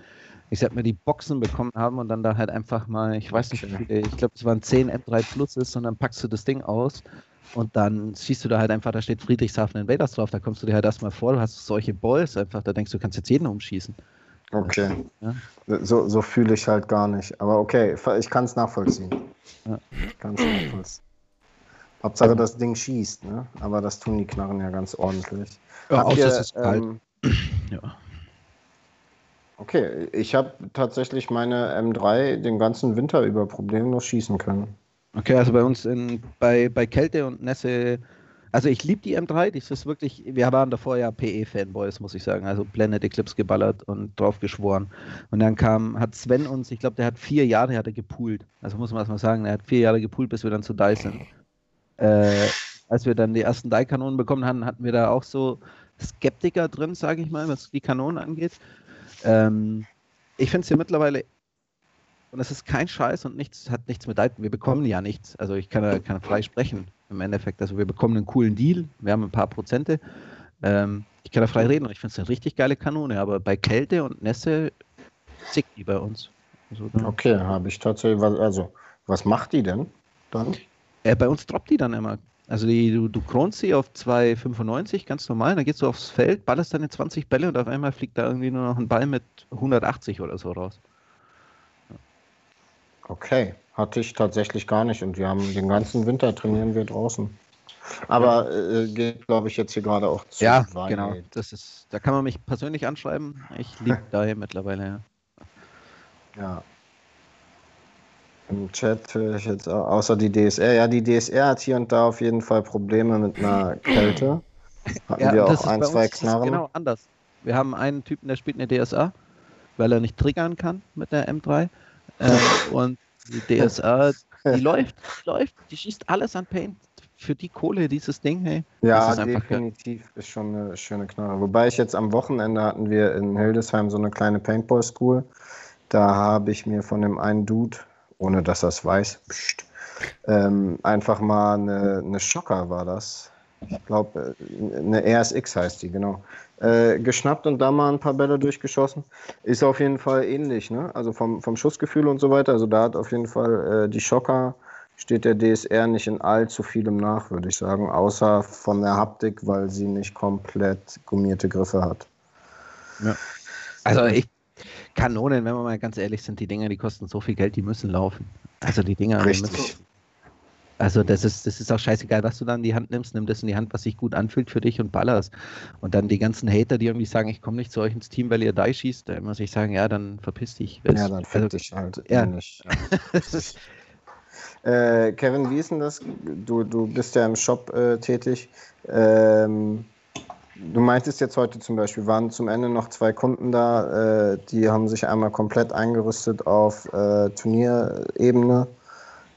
ich sag mal, die Boxen bekommen haben und dann da halt einfach mal, ich weiß nicht, viele, ich glaube, es waren 10 M3 Pluses und dann packst du das Ding aus und dann siehst du da halt einfach, da steht Friedrichshafen Invaders drauf, da kommst du dir halt erstmal vor, du hast solche Balls einfach, da denkst du, du kannst jetzt jeden umschießen. Okay. Ja. So, so fühle ich halt gar nicht. Aber okay, ich kann es nachvollziehen. Ja. Ich kann's nachvollziehen. Hauptsache das Ding schießt, ne? Aber das tun die Knarren ja ganz ordentlich. Habt außer ihr, es ist kalt. ähm, Ja. Okay, ich habe tatsächlich meine M3 den ganzen Winter über problemlos schießen können. Okay, also bei uns in, bei, bei Kälte und Nässe, also ich liebe die M3, das ist wirklich, wir waren davor ja PE-Fanboys, muss ich sagen, also Blended Eclipse geballert und drauf geschworen. Und dann kam, hat Sven uns, ich glaube, der hat vier Jahre hat er gepoolt, also muss man das mal sagen, er hat vier Jahre gepoolt, bis wir dann zu DIE sind. Äh, als wir dann die ersten DIE-Kanonen bekommen hatten, hatten wir da auch so Skeptiker drin, sage ich mal, was die Kanonen angeht. Ähm, ich finde es ja mittlerweile und es ist kein Scheiß und nichts, hat nichts mit Leid. Wir bekommen ja nichts. Also ich kann, ja- kann frei sprechen im Endeffekt. Also wir bekommen einen coolen Deal. Wir haben ein paar Prozente. Ähm, ich kann da frei reden und ich finde es eine richtig geile Kanone. Aber bei Kälte und Nässe zickt die bei uns. Also, Okay, habe ich tatsächlich. Was, also, was macht die denn dann? äh, bei uns droppt die dann immer. Also die, du, du kronst sie auf 2,95, ganz normal, dann gehst du aufs Feld, ballerst deine 20 Bälle und auf einmal fliegt da irgendwie nur noch ein Ball mit 180 oder so raus. Okay, hatte ich tatsächlich gar nicht und wir haben den ganzen Winter trainieren wir draußen. Aber äh, geht, glaube ich, jetzt hier gerade auch zu Ja, weit. genau. Das ist, da kann man mich persönlich anschreiben. Ich liebe daher mittlerweile. Ja. Ja. Im Chat höre ich jetzt au- außer die DSR. Ja, die DSR hat hier und da auf jeden Fall Probleme mit einer Kälte. Hatten Ja, wir auch ein, zwei Knarren. Genau anders. Wir haben einen Typen, der spielt eine DSA, weil er nicht triggern kann mit der M3. Ähm, und die DSA, die läuft, die läuft, die schießt alles an Paint. für die Kohle dieses Ding, hey. Ja, ist definitiv ist schon eine schöne Knarre. Wobei ich jetzt am Wochenende hatten wir in Hildesheim so eine kleine Paintball-School. Da habe ich mir von dem einen Dude, ohne dass er es weiß, pst, ähm, einfach mal eine, eine Schocker war das. Ich glaube, eine RSX heißt die, genau. Äh, geschnappt und da mal ein paar Bälle durchgeschossen. Ist auf jeden Fall ähnlich, ne? Also vom, vom Schussgefühl und so weiter. Also da hat auf jeden Fall äh, die Schocker steht der DSR nicht in allzu vielem nach, würde ich sagen, außer von der Haptik, weil sie nicht komplett gummierte Griffe hat. Ja. Also ich, Kanonen, wenn wir mal ganz ehrlich sind, die Dinger, die kosten so viel Geld, die müssen laufen. Also die Dinger, die Richtig. müssen, also das ist, das ist auch scheißegal, was du dann in die Hand nimmst. Nimm das in die Hand, was sich gut anfühlt für dich und ballerst. Und dann die ganzen Hater, die irgendwie sagen, ich komme nicht zu euch ins Team, weil ihr da schießt, da muss ich sagen, ja, dann verpiss dich. Ja, dann find also, ich halt ja. ähnlich. Äh, Kevin, wie ist denn das? Du, du bist ja im Shop äh, tätig. Ähm, du meintest jetzt heute zum Beispiel, waren zum Ende noch zwei Kunden da, äh, die haben sich einmal komplett eingerüstet auf äh, Turnierebene.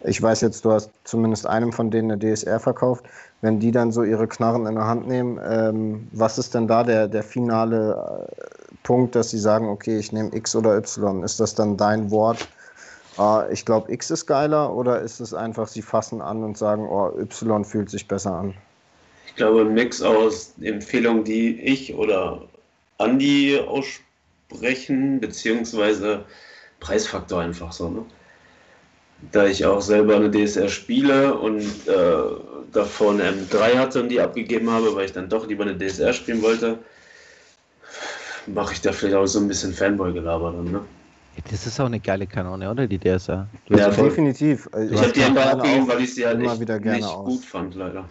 Ich weiß jetzt, du hast zumindest einem von denen eine DSR verkauft. Wenn die dann so ihre Knarren in der Hand nehmen, ähm, was ist denn da der, der finale äh, Punkt, dass sie sagen, okay, ich nehme X oder Y? Ist das dann dein Wort? Ah, ich glaube, X ist geiler oder ist es einfach, sie fassen an und sagen, oh, Y fühlt sich besser an? Ich glaube, ein Mix aus Empfehlungen, die ich oder Andi aussprechen, beziehungsweise Preisfaktor einfach so. Ne? Da ich auch selber eine DSR spiele und äh, davor eine M3 hatte und die abgegeben habe, weil ich dann doch lieber eine DSR spielen wollte, mache ich da vielleicht auch so ein bisschen Fanboy-Gelaber dann. Ne? Das ist auch eine geile Kanone, oder? Die. Du Ja. Definitiv. Ich habe die einfach abgegeben, weil ich sie halt immer wieder gerne nicht aus. gut fand, leider.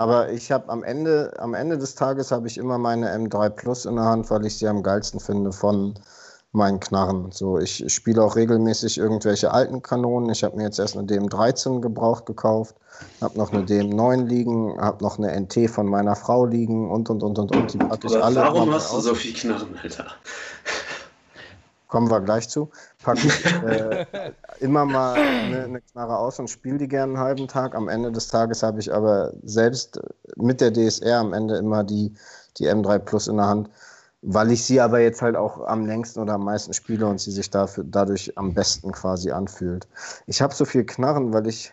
Aber ich habe am Ende, am Ende des Tages habe ich immer meine M3 Plus in der Hand, weil ich sie am geilsten finde von meinen Knarren. So, ich spiele auch regelmäßig irgendwelche alten Kanonen. Ich habe mir jetzt erst eine DM13 gebraucht gekauft, habe noch eine DM9 liegen, habe noch eine NT von meiner Frau liegen und und und und und. Die packe ich alle warum hast du so viel Knarren, Alter? Kommen wir gleich zu. Packe ich äh, immer mal eine, eine Knarre aus und spiele die gerne einen halben Tag. Am Ende des Tages habe ich aber selbst mit der DSR am Ende immer die, die M3 Plus in der Hand, weil ich sie aber jetzt halt auch am längsten oder am meisten spiele und sie sich dafür, dadurch am besten quasi anfühlt. Ich habe so viel Knarren, weil ich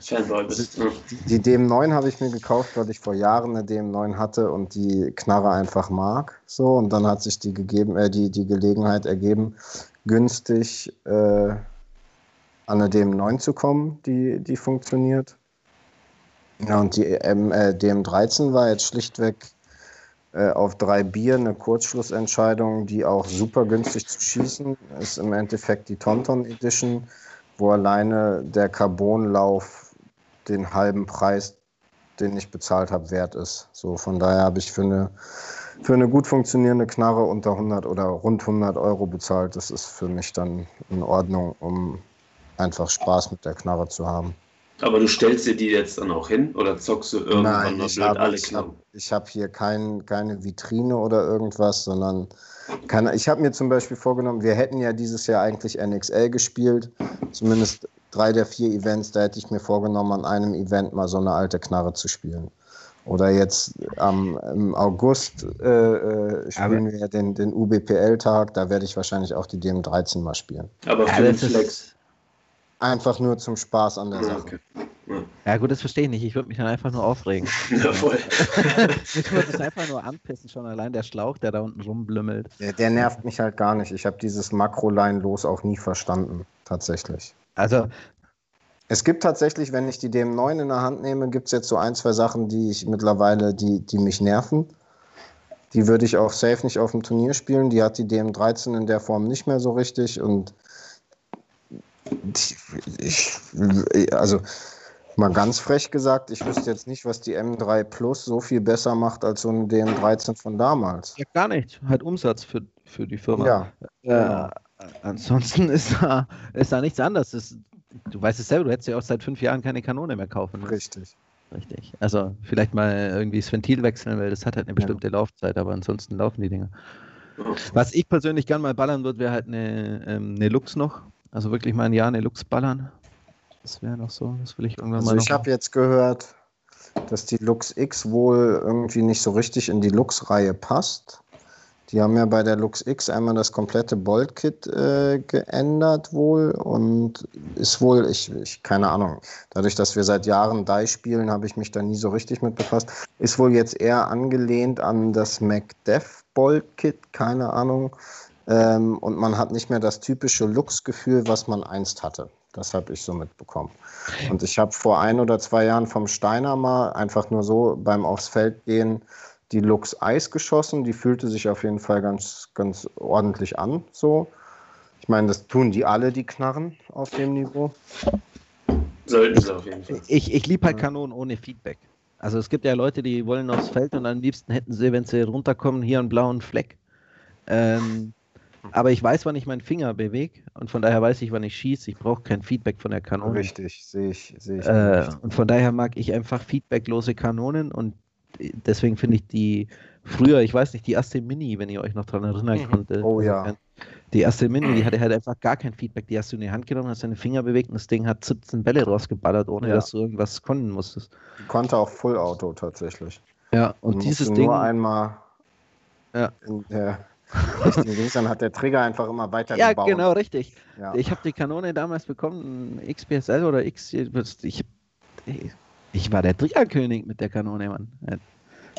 Fanboy bist. Ne? die DM9 habe ich mir gekauft, weil ich vor Jahren eine DM9 hatte und die Knarre einfach mag. So, und dann hat sich die gegeben, äh, die, die Gelegenheit ergeben, günstig äh, an eine DM9 zu kommen, die, die funktioniert. Ja, und die M, äh, DM13 war jetzt schlichtweg äh, auf drei Bier eine Kurzschlussentscheidung, die auch super günstig zu schießen ist. Im Endeffekt die Tonton Edition, wo alleine der Carbonlauf den halben Preis, den ich bezahlt habe, wert ist. So, von daher habe ich für eine, für eine gut funktionierende Knarre unter 100 oder rund 100 Euro bezahlt. Das ist für mich dann in Ordnung, um einfach Spaß mit der Knarre zu haben. Aber du stellst dir die jetzt dann auch hin oder zockst du irgendwann Nein, blöd habe, alle ich habe, ich habe hier kein, keine Vitrine oder irgendwas, sondern keine, ich habe mir zum Beispiel vorgenommen, wir hätten ja dieses Jahr eigentlich NXL gespielt, zumindest drei der vier Events, da hätte ich mir vorgenommen, an einem Event mal so eine alte Knarre zu spielen. Oder jetzt am, im August äh, äh, spielen wir ja den, den UBPL-Tag, da werde ich wahrscheinlich auch die DM13 mal spielen. Aber Ja, für den das ist- Flex. Einfach nur zum Spaß an der Sache. okay. Ja gut, das verstehe ich nicht. Ich würde mich dann einfach nur aufregen. Ja, voll. Mich würde es einfach nur anpissen, schon allein der Schlauch, der da unten rumblümmelt. Der, der nervt mich halt gar nicht. Ich habe dieses Makro-Line-Los auch nie verstanden, tatsächlich. Also, Es gibt tatsächlich, wenn ich die DM9 in der Hand nehme, gibt es jetzt so ein, zwei Sachen, die ich mittlerweile, die, die mich nerven. Die würde ich auch safe nicht auf dem Turnier spielen. Die hat die DM13 in der Form nicht mehr so richtig. Und ich, also mal ganz frech gesagt, ich wüsste jetzt nicht, was die M3 Plus so viel besser macht als so eine DM13 von damals. ja, gar nicht. Halt Umsatz für, für die Firma. Ja, Äh, ansonsten ist da, ist da nichts anderes. Das, du weißt es selber, du hättest ja auch seit fünf Jahren keine Kanone mehr kaufen. müssen. richtig. Richtig. Also vielleicht mal irgendwie das Ventil wechseln, weil das hat halt eine bestimmte Laufzeit, aber ansonsten laufen die Dinger. Was ich persönlich gern mal ballern würde, wäre halt eine, ähm, eine Lux noch. Also wirklich mal ein Jahr eine Lux ballern. Das wäre noch so, das will ich irgendwann also mal. Ich habe jetzt gehört, dass die Lux X wohl irgendwie nicht so richtig in die Lux-Reihe passt. Die haben ja bei der Lux X einmal das komplette Bolt-Kit äh, geändert wohl und ist wohl, ich, ich, keine Ahnung, dadurch, dass wir seit Jahren DIE spielen, habe ich mich da nie so richtig mit befasst. Ist wohl jetzt eher angelehnt an das MacDev Bolt-Kit, keine Ahnung. Ähm, und man hat nicht mehr das typische Lux-Gefühl, was man einst hatte. Das habe ich so mitbekommen. Und ich habe vor ein oder zwei Jahren vom Steiner mal einfach nur so beim aufs Feld gehen die Lux Eis geschossen. Die fühlte sich auf jeden Fall ganz, ganz ordentlich an. So. Ich meine, das tun die alle, die Knarren auf dem Niveau. Sollten sie auf jeden Fall. Ich, ich liebe halt Kanonen ohne Feedback. Also es gibt ja Leute, die wollen aufs Feld und am liebsten hätten sie, wenn sie runterkommen, hier einen blauen Fleck. Ähm, aber ich weiß, wann ich meinen Finger bewege und von daher weiß ich, wann ich schieße. Ich brauche kein Feedback von der Kanone. Richtig, sehe ich. Seh ich äh, und von daher mag ich einfach feedbacklose Kanonen und deswegen finde ich die früher, ich weiß nicht, die erste Mini, wenn ihr euch noch daran erinnern mhm. konnte. Oh ja. Die erste Mini, die hatte halt einfach gar kein Feedback. Die hast du in die Hand genommen, hast deine Finger bewegt und das Ding hat 17 Bälle rausgeballert, ohne ja. dass du irgendwas konnten musstest. Die konnte auch Full Auto tatsächlich. Ja, und du dieses nur Ding. Nur einmal ja. in der richtigen Dings, dann hat der Trigger einfach immer weiter Ja, gebaut. genau, richtig. Ja. Ich habe die Kanone damals bekommen, XPSL oder X. Ich, ich war der Triggerkönig mit der Kanone, Mann.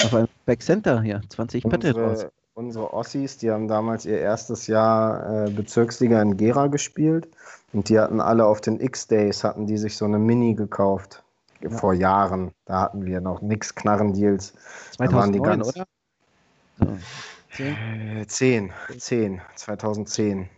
Auf einem Backcenter hier, 20 Pette raus. Unsere, Ossis, die haben damals ihr erstes Jahr äh, Bezirksliga in Gera gespielt und die hatten alle auf den X-Days, hatten die sich so eine Mini gekauft. Ja. Vor Jahren. Da hatten wir noch nix Knarrendeals. Da 2009, waren die ganz, oder? So. Äh, 10, 10, 2010.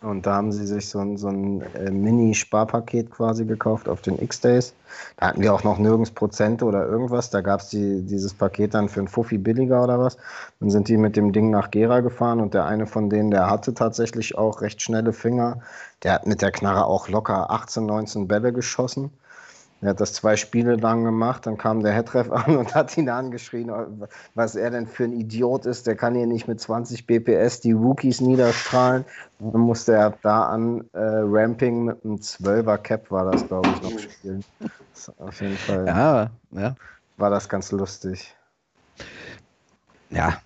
Und da haben sie sich so ein, so ein äh, Mini-Sparpaket quasi gekauft auf den X-Days. Da hatten wir auch noch nirgends Prozente oder irgendwas. Da gab es die, dieses Paket dann für einen Fuffi billiger oder was. Dann sind die mit dem Ding nach Gera gefahren und der eine von denen, der hatte tatsächlich auch recht schnelle Finger. Der hat mit der Knarre auch locker 18, 19 Bälle geschossen. Er hat das zwei Spiele lang gemacht, dann kam der Headref an und hat ihn angeschrien, was er denn für ein Idiot ist. Der kann hier nicht mit 20 BPS die Rookies niederstrahlen. Dann musste er ab da an äh, Ramping mit einem 12er Cap, war das, glaube ich, noch spielen. Das auf jeden Fall Ja, ja. war das ganz lustig. Ja.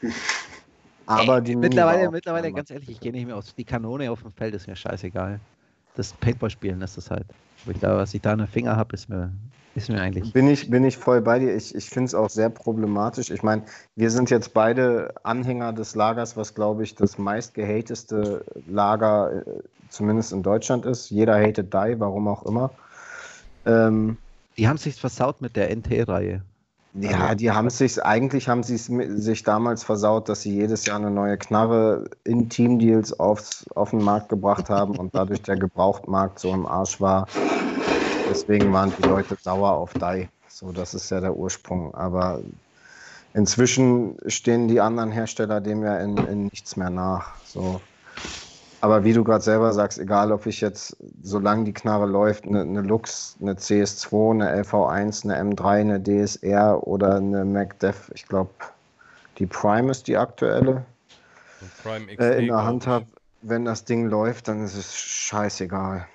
Aber die Mini Mittlerweile, mittlerweile ganz ehrlich, ich gehe nicht mehr aus. Die Kanone auf dem Feld ist mir scheißegal. Das Paintball-Spielen ist das halt. Ich da, was ich da in den Finger habe, ist mir, ist mir eigentlich. Bin ich, bin ich voll bei dir. Ich, ich finde es auch sehr problematisch. Ich meine, wir sind jetzt beide Anhänger des Lagers, was, glaube ich, das meist gehateste Lager, äh, zumindest in Deutschland ist. Jeder hatet Die, warum auch immer. Ähm, Die haben sich versaut mit der NT-Reihe. Ja, die haben sich eigentlich haben sie sich damals versaut, dass sie jedes Jahr eine neue Knarre in Teamdeals aufs, auf den Markt gebracht haben und dadurch der Gebrauchtmarkt so im Arsch war. Deswegen waren die Leute sauer auf Die. So, das ist ja der Ursprung. Aber inzwischen stehen die anderen Hersteller dem ja in, in nichts mehr nach. So. Aber wie du gerade selber sagst, egal ob ich jetzt, solange die Knarre läuft, eine, eine Lux, eine CS2, eine LV1, eine M3, eine DSR oder eine MacDev, ich glaube, die Prime ist die aktuelle, XD, äh, in der Hand habe, wenn das Ding läuft, dann ist es scheißegal.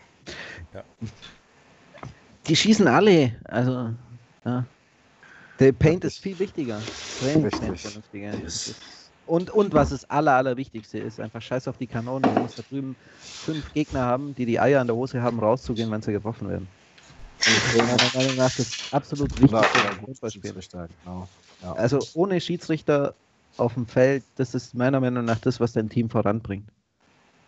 Die schießen alle. Also, ja. Der Paint ist viel wichtiger. Training Richtig. Paint ist. Das- Und, und was das aller, allerwichtigste ist, einfach scheiß auf die Kanone. Du musst da drüben fünf Gegner haben, die die Eier an der Hose haben, rauszugehen, wenn sie getroffen werden. Und meiner Meinung nach das absolut wichtigste. Schiedsrichter, genau. Ja. Also ohne Schiedsrichter auf dem Feld, das ist meiner Meinung nach das, was dein Team voranbringt.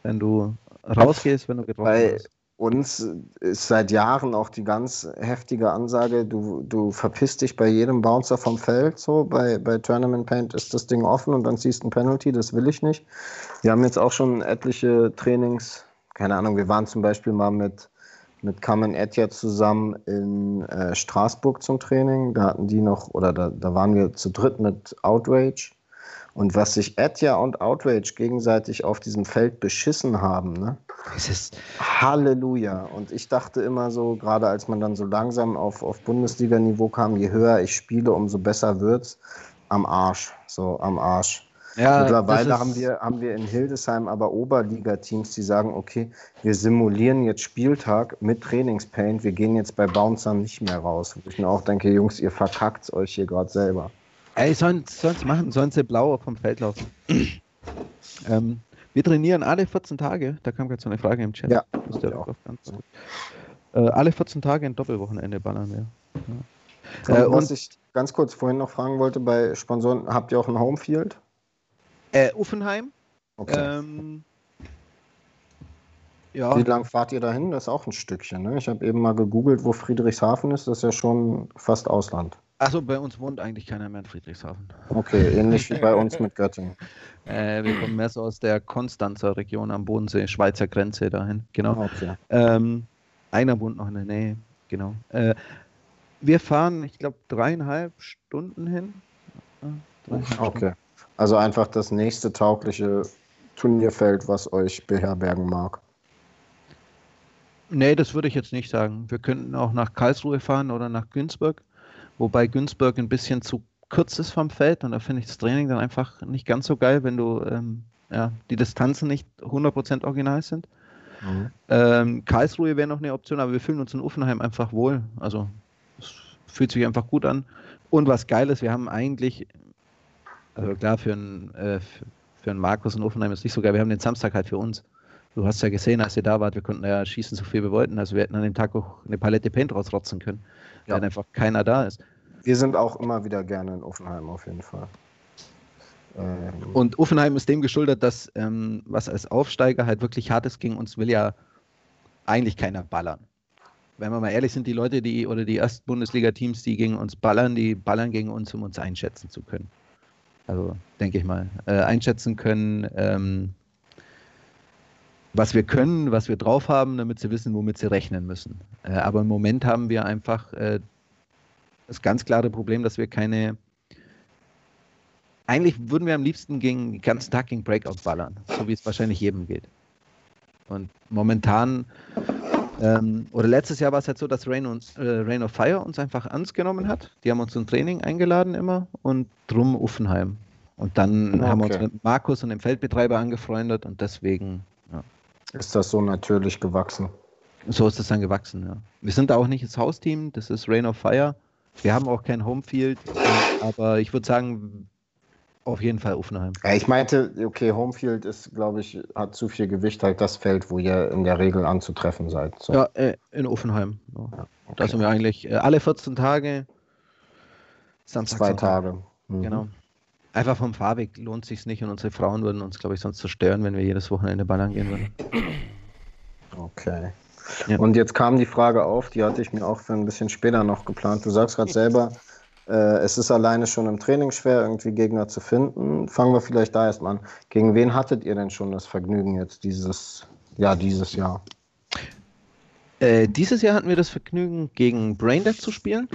Wenn du rausgehst, wenn du getroffen Weil wirst. Uns ist seit Jahren auch die ganz heftige Ansage, du, du verpisst dich bei jedem Bouncer vom Feld. So, bei, bei Tournament Paint ist das Ding offen und dann ziehst du ein Penalty, das will ich nicht. Wir haben jetzt auch schon etliche Trainings, keine Ahnung, wir waren zum Beispiel mal mit, mit Carmen Etja zusammen in äh, Straßburg zum Training. Da hatten die noch, oder da, da waren wir zu dritt mit Outrage. Und was sich Etja und Outrage gegenseitig auf diesem Feld beschissen haben, ne? Es ist, Halleluja. Und ich dachte immer so, gerade als man dann so langsam auf, auf Bundesliga-Niveau kam, je höher ich spiele, umso besser wird's. Am Arsch. So, am Arsch. Ja, Mittlerweile haben wir, haben wir in Hildesheim aber Oberliga-Teams, die sagen, okay, wir simulieren jetzt Spieltag mit Trainingspaint, wir gehen jetzt bei Bouncern nicht mehr raus. Wo ich mir auch denke, Jungs, ihr verkackt euch hier gerade selber. Ey, sollen es machen, sollen sie blau vom Feld laufen. ähm, wir trainieren alle 14 Tage, da kam gerade so eine Frage im Chat. Ja, das ist auch ganz gut. Äh, alle 14 Tage ein Doppelwochenende ballern wir. Ja. Äh, und was ich ganz kurz vorhin noch fragen wollte, bei Sponsoren, habt ihr auch ein Homefield? Äh, Uffenheim. Okay. Ähm, ja. Wie lange fahrt ihr dahin? Das ist auch ein Stückchen. Ne? Ich habe eben mal gegoogelt, wo Friedrichshafen ist. Das ist ja schon fast Ausland. Achso, bei uns wohnt eigentlich keiner mehr in Friedrichshafen. Okay, ähnlich wie bei uns mit Göttingen. Äh, wir kommen mehr so aus der Konstanzer Region am Bodensee, Schweizer Grenze dahin. Genau. Okay. Ähm, einer wohnt noch in der Nähe. Genau. Äh, wir fahren, ich glaube, dreieinhalb Stunden hin. Dreieinhalb okay. Stunden. Also einfach das nächste taugliche Turnierfeld, was euch beherbergen mag. Nee, das würde ich jetzt nicht sagen. Wir könnten auch nach Karlsruhe fahren oder nach Günzburg, wobei Günzburg ein bisschen zu kurz ist vom Feld und da finde ich das Training dann einfach nicht ganz so geil, wenn du ähm, ja, die Distanzen nicht 100% original sind. Mhm. Ähm, Karlsruhe wäre noch eine Option, aber wir fühlen uns in Uffenheim einfach wohl. Also es fühlt sich einfach gut an. Und was geil ist, wir haben eigentlich, also klar, für einen, äh, für einen Markus in Uffenheim ist nicht so geil, wir haben den Samstag halt für uns. Du hast ja gesehen, als ihr da wart, wir konnten ja schießen, so viel wir wollten. Also wir hätten an dem Tag auch eine Palette Paint rausrotzen können, ja. weil einfach keiner da ist. Wir sind auch immer wieder gerne in Uffenheim auf jeden Fall. Ähm, und Uffenheim ist dem geschuldet, dass ähm, was als Aufsteiger halt wirklich hart ist, gegen uns will ja eigentlich keiner ballern. Wenn wir mal ehrlich sind, die Leute, die oder die ersten Bundesliga-Teams, die gegen uns ballern, die ballern gegen uns, um uns einschätzen zu können. Also denke ich mal, äh, einschätzen können, ähm, was wir können, was wir drauf haben, damit sie wissen, womit sie rechnen müssen. Äh, aber im Moment haben wir einfach äh, das ganz klare Problem, dass wir keine eigentlich würden wir am liebsten gegen, den ganzen Tag gegen Breakout ballern, so wie es wahrscheinlich jedem geht. Und momentan, ähm, oder letztes Jahr war es halt so, dass Rain, uns, äh, Rain of Fire uns einfach ernst genommen hat. Die haben uns zum Training eingeladen immer und drum Uffenheim. Und dann okay. haben wir uns mit Markus und dem Feldbetreiber angefreundet und deswegen. Ja. Ist das so natürlich gewachsen? So ist es dann gewachsen, ja. Wir sind da auch nicht das Hausteam, das ist Rain of Fire. Wir haben auch kein Homefield, aber ich würde sagen, auf jeden Fall Uffenheim. Ja, ich meinte, okay, Homefield ist, glaube ich, hat zu viel Gewicht, halt das Feld, wo ihr in der Regel anzutreffen seid. So. Ja, äh, in Uffenheim. Ja. Ja, okay. Da sind wir eigentlich äh, alle 14 Tage. Samstag, Zwei Tage. Mhm. Genau. Einfach vom Fahrweg lohnt sich nicht und unsere Frauen würden uns, glaube ich, sonst zerstören, wenn wir jedes Wochenende ballern gehen würden. Okay. Ja. Und jetzt kam die Frage auf, die hatte ich mir auch für ein bisschen später noch geplant. Du sagst gerade selber, äh, es ist alleine schon im Training schwer, irgendwie Gegner zu finden. Fangen wir vielleicht da erstmal an. Gegen wen hattet ihr denn schon das Vergnügen jetzt dieses Jahr, dieses Jahr? Äh, dieses Jahr hatten wir das Vergnügen, gegen Braindead zu spielen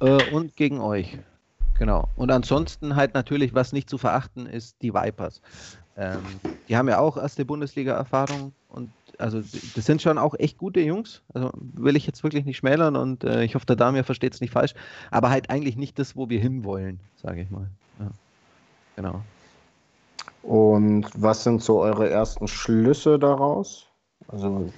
äh, und gegen euch. Genau. Und ansonsten halt natürlich, was nicht zu verachten ist, die Vipers. Ähm, die haben ja auch erste Bundesliga-Erfahrung und also das sind schon auch echt gute Jungs. Also will ich jetzt wirklich nicht schmälern und äh, ich hoffe, der Dame versteht es nicht falsch. Aber halt eigentlich nicht das, wo wir hinwollen, sage ich mal. Ja. Genau. Und was sind so eure ersten Schlüsse daraus? Also,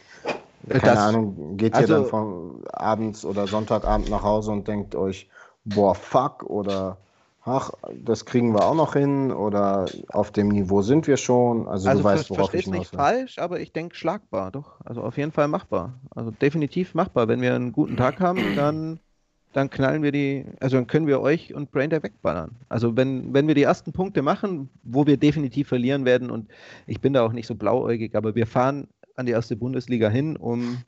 keine das, Ahnung, geht ihr also, dann von abends oder Sonntagabend nach Hause und denkt euch, boah, fuck, oder ach, das kriegen wir auch noch hin oder auf dem Niveau sind wir schon. Also, also du weißt, worauf ich nicht falsch, aber ich denke schlagbar, doch. Also auf jeden Fall machbar. Also definitiv machbar. Wenn wir einen guten Tag haben, dann, dann knallen wir die, also dann können wir euch und Braindead wegballern. Also wenn, wenn wir die ersten Punkte machen, wo wir definitiv verlieren werden und ich bin da auch nicht so blauäugig, aber wir fahren an die erste Bundesliga hin, um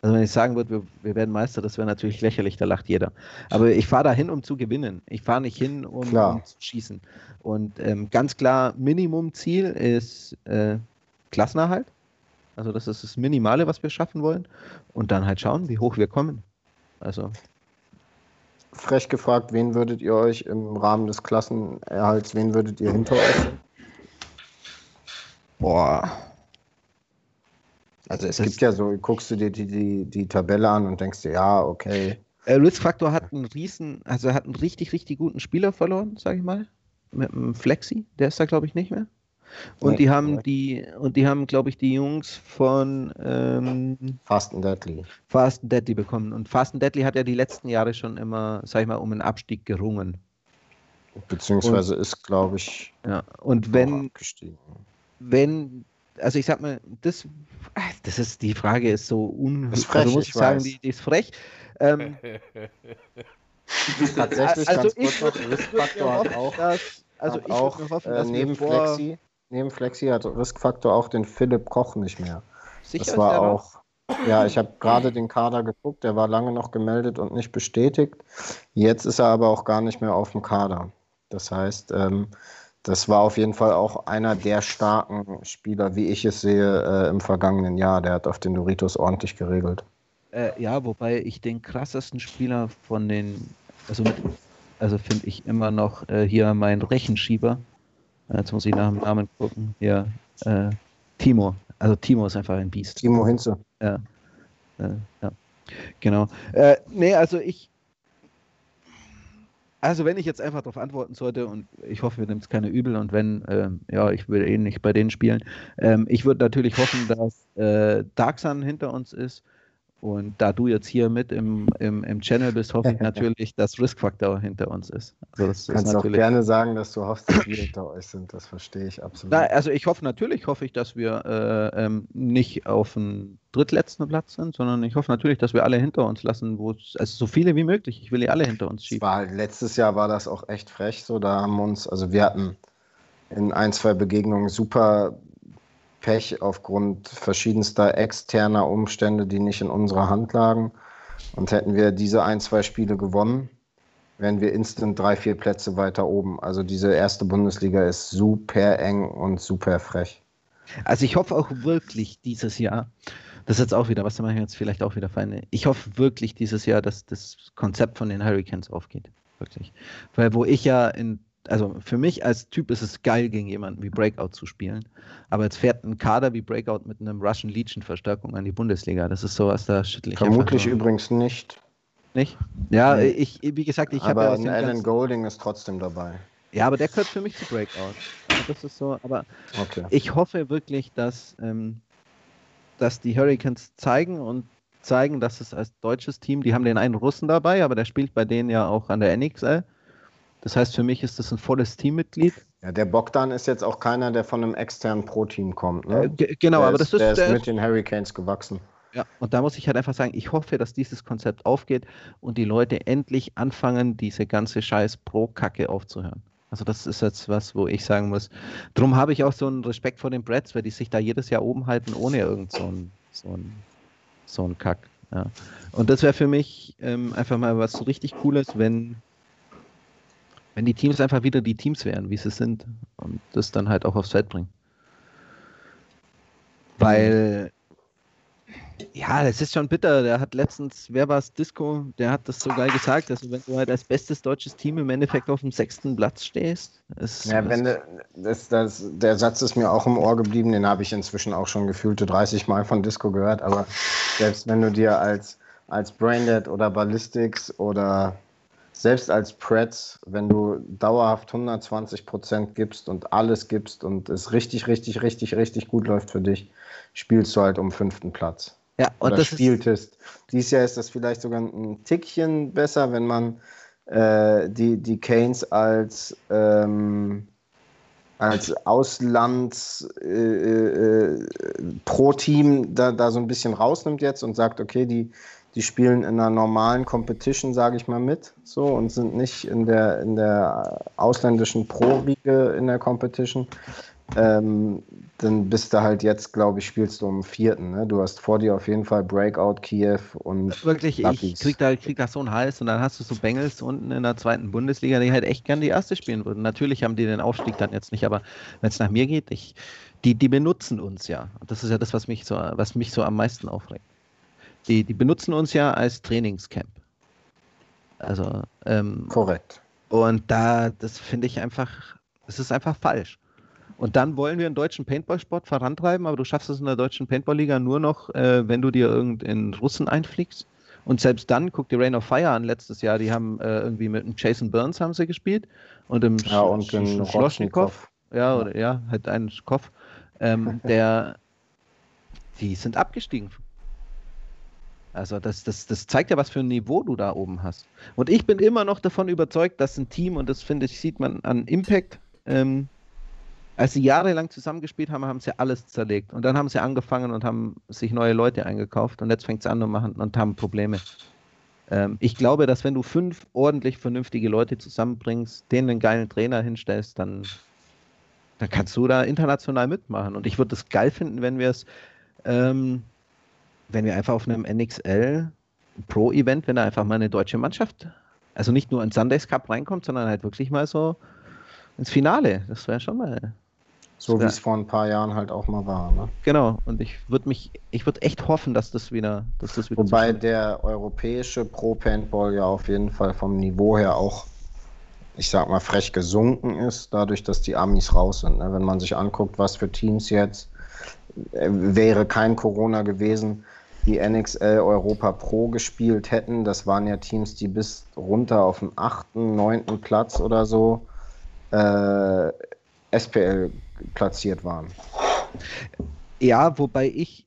also wenn ich sagen würde, wir, wir werden Meister, das wäre natürlich lächerlich, da lacht jeder. Aber ich fahre da hin, um zu gewinnen. Ich fahre nicht hin, um, um, zu schießen. Und ähm, ganz klar, Minimumziel ist äh, Klassenerhalt. Also das ist das Minimale, was wir schaffen wollen. Und dann halt schauen, wie hoch wir kommen. Also frech gefragt, wen würdet ihr euch im Rahmen des Klassenerhalts, wen würdet ihr hinter euch? Boah, also es das gibt ja so, guckst du dir die, die, die Tabelle an und denkst dir, ja, okay. Äh, Risk Factor hat einen riesen, also hat einen richtig, richtig guten Spieler verloren, sag ich mal. mit dem Flexi, der ist da glaube ich nicht mehr. Und Nee, die haben korrekt. die, und die haben, glaube ich, die Jungs von ähm, Fast and Deadly. Fast and Deadly bekommen. Und Fast and Deadly hat ja die letzten Jahre schon immer, sag ich mal, um einen Abstieg gerungen. Beziehungsweise ist, glaube ich, Ja. Und wenn, wenn, also ich sag mal, das, ah, das ist, die Frage ist so un, Ist frech, also muss ich ich sagen, die, die ist frech. Ähm, Tatsächlich also ganz ich kurz noch, Riskfaktor hat auch, dass, also hat ich auch hoffen, äh, dass neben, Flexi, neben Flexi hat Riskfaktor auch den Philipp Koch nicht mehr. sicher Das war noch? auch, ja, ich habe gerade den Kader geguckt, der war lange noch gemeldet und nicht bestätigt. Jetzt ist er aber auch gar nicht mehr auf dem Kader. Das heißt, ähm, das war auf jeden Fall auch einer der starken Spieler, wie ich es sehe, äh, im vergangenen Jahr. Der hat auf den Doritos ordentlich geregelt. Äh, ja, wobei ich den krassesten Spieler von den, also mit, also finde ich immer noch äh, hier mein Rechenschieber. Äh, Jetzt muss ich nach dem Namen gucken. Ja, äh, Timo. Also Timo ist einfach ein Biest. Timo Hinze. Ja. Äh, ja. Genau. Äh, nee, also ich. Also wenn ich jetzt einfach darauf antworten sollte und ich hoffe, wir nehmen es keine übel und wenn, ähm, ja, ich würde eh nicht bei denen spielen. Ähm, ich würde natürlich hoffen, dass äh, Dark Sun hinter uns ist und da du jetzt hier mit im, im, im Channel bist, hoffe ich natürlich, dass Risk Factor hinter uns ist. Also das Du ist kannst auch gerne sagen, dass du hoffst, dass wir hinter euch sind. Das verstehe ich absolut. Na, also ich hoffe natürlich, hoffe ich, dass wir äh, ähm, nicht auf dem drittletzten Platz sind, sondern ich hoffe natürlich, dass wir alle hinter uns lassen, wo also so viele wie möglich. Ich will die alle hinter uns schieben. war letztes Jahr war das auch echt frech so. Da haben uns, also wir hatten in ein, zwei Begegnungen super Pech aufgrund verschiedenster externer Umstände, die nicht in unserer Hand lagen. Und hätten wir diese ein, zwei Spiele gewonnen, wären wir instant drei, vier Plätze weiter oben. Also diese erste Bundesliga ist super eng und super frech. Also ich hoffe auch wirklich dieses Jahr, das ist jetzt auch wieder, was da mache ich jetzt vielleicht auch wieder Feinde. Ich hoffe wirklich dieses Jahr, dass das Konzept von den Hurricanes aufgeht. Wirklich. Weil wo ich ja in, also für mich als Typ ist es geil, gegen jemanden wie Breakout zu spielen. Aber jetzt fährt ein Kader wie Breakout mit einem Russian Legion Verstärkung an die Bundesliga. Das ist sowas, da schüttel ich Vermutlich nur- übrigens nicht. Nicht? Ja, Nee. ich, wie gesagt, ich habe aber ja aus Alan Golding ist trotzdem dabei. Ja, aber der gehört für mich zu Breakout. Also das ist so, aber Okay. ich hoffe wirklich, dass, ähm, dass die Hurricanes zeigen und zeigen, dass es als deutsches Team, die haben den einen Russen dabei, aber der spielt bei denen ja auch an der NXL. Das heißt, für mich ist das ein volles Teammitglied. Ja, der Bogdan ist jetzt auch keiner, der von einem externen Pro-Team kommt. Ne? Äh, ge- genau, der aber ist, das ist, der ist der mit den Hurricanes gewachsen. Ja, und da muss ich halt einfach sagen, ich hoffe, dass dieses Konzept aufgeht und die Leute endlich anfangen, diese ganze scheiß Pro-Kacke aufzuhören. Also das ist jetzt was, wo ich sagen muss, drum habe ich auch so einen Respekt vor den Brads, weil die sich da jedes Jahr oben halten, ohne irgend so einen so ein, so ein Kack. Ja. Und das wäre für mich ähm, einfach mal was so richtig Cooles, wenn, wenn die Teams einfach wieder die Teams wären, wie sie sind und das dann halt auch aufs Feld bringen. Weil ja, das ist schon bitter. Der hat letztens, wer war es, Disco, der hat das so geil gesagt, also wenn du halt als bestes deutsches Team im Endeffekt auf dem sechsten Platz stehst. Ist, Ja, wenn du, das, das, der Satz ist mir auch im Ohr geblieben, den habe ich inzwischen auch schon gefühlte 30 Mal von Disco gehört, aber selbst wenn du dir als, als Braindead oder Ballistics oder selbst als Preds, wenn du dauerhaft 120 Prozent gibst und alles gibst und es richtig, richtig, richtig, richtig gut läuft für dich, spielst du halt um fünften Platz. ja, und oder das ist, spieltest. Dieses Jahr ist das vielleicht sogar ein Tickchen besser, wenn man äh, die, die Canes als, ähm, als Auslands äh, äh, pro Team da, da so ein bisschen rausnimmt jetzt und sagt, okay, die, die spielen in einer normalen Competition, sage ich mal, mit so und sind nicht in der, in der ausländischen Pro-Riege in der Competition. Ähm, dann bist du halt jetzt, glaube ich, spielst du um vierten. Ne? Du hast vor dir auf jeden Fall Breakout, Kiew und wirklich, ich krieg da, krieg da so einen Hals und dann hast du so Bengals unten in der zweiten Bundesliga, die halt echt gern die erste spielen würden. Natürlich haben die den Aufstieg dann jetzt nicht, aber wenn es nach mir geht, ich, die, die benutzen uns ja. Und das ist ja das, was mich so, was mich so am meisten aufregt. Die, die benutzen uns ja als Trainingscamp. Also, ähm, korrekt. Und da, das finde ich einfach, das ist einfach falsch. Und dann wollen wir einen deutschen Paintball-Sport vorantreiben, aber du schaffst es in der deutschen Paintball-Liga nur noch, äh, wenn du dir irgendeinen Russen einfliegst Und selbst dann, guck dir Rain of Fire an letztes Jahr, die haben äh, irgendwie mit dem Jason Burns haben sie gespielt und im ja, und Sch Sch Schloschnikow. Ja, oder ja, halt einen Kopf. Ähm, der, die sind abgestiegen. Also das, das, das zeigt ja, was für ein Niveau du da oben hast. Und ich bin immer noch davon überzeugt, dass ein Team, und das finde ich, sieht man an Impact, ähm, als sie jahrelang zusammengespielt haben, haben sie alles zerlegt. Und dann haben sie angefangen und haben sich neue Leute eingekauft. Und jetzt fängt es an und, machen, und haben Probleme. Ähm, ich glaube, dass wenn du fünf ordentlich vernünftige Leute zusammenbringst, denen einen geilen Trainer hinstellst, dann, dann kannst du da international mitmachen. Und ich würde es geil finden, wenn wir es, ähm, wenn wir einfach auf einem NXL Pro-Event, wenn da einfach mal eine deutsche Mannschaft, also nicht nur in Sundays Cup reinkommt, sondern halt wirklich mal so ins Finale. Das wäre schon mal so wie es vor ein paar Jahren halt auch mal war. Ne? Genau, und ich würde mich, ich würde echt hoffen, dass das wieder, dass das wieder Wobei der europäische Pro Paintball ja auf jeden Fall vom Niveau her auch, ich sag mal, frech gesunken ist, dadurch, dass die Amis raus sind. Ne? Wenn man sich anguckt, was für Teams jetzt, äh, wäre kein Corona gewesen, die NXL Europa Pro gespielt hätten. Das waren ja Teams, die bis runter auf den achten, neunten Platz oder so äh, SPL platziert waren. Ja, wobei ich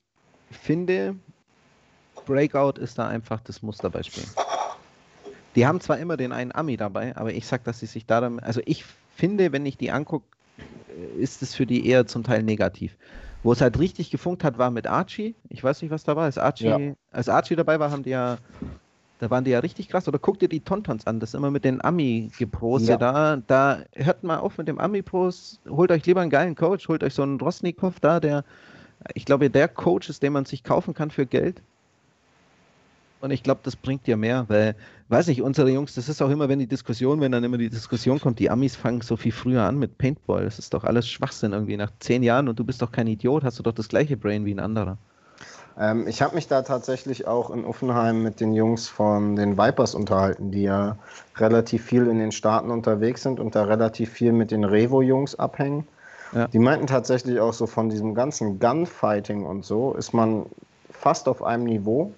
finde, Breakout ist da einfach das Musterbeispiel. Die haben zwar immer den einen Ami dabei, aber ich sag, dass sie sich da, also ich finde, wenn ich die angucke, ist es für die eher zum Teil negativ. Wo es halt richtig gefunkt hat, war mit Archie. Ich weiß nicht, was da war. Als Archie, ja. als Archie dabei war, haben die ja da waren die ja richtig krass. Oder guck dir die Tontons an, das ist immer mit den Ami-Gepros. Ja. Da, da hört mal auf mit dem Ami-Pros. Holt euch lieber einen geilen Coach, holt euch so einen Rosnikov da, der, ich glaube, der Coach ist, den man sich kaufen kann für Geld. Und ich glaube, das bringt dir mehr, weil, weiß ich, unsere Jungs, das ist auch immer, wenn die Diskussion, wenn dann immer die Diskussion kommt, die Amis fangen so viel früher an mit Paintball. Das ist doch alles Schwachsinn irgendwie. Nach zehn Jahren und du bist doch kein Idiot, hast du doch das gleiche Brain wie ein anderer. Ähm, ich habe mich da tatsächlich auch in Uffenheim mit den Jungs von den Vipers unterhalten, die ja relativ viel in den Staaten unterwegs sind und da relativ viel mit den Revo-Jungs abhängen. Ja. Die meinten tatsächlich auch so von diesem ganzen Gunfighting und so ist man fast auf einem Niveau,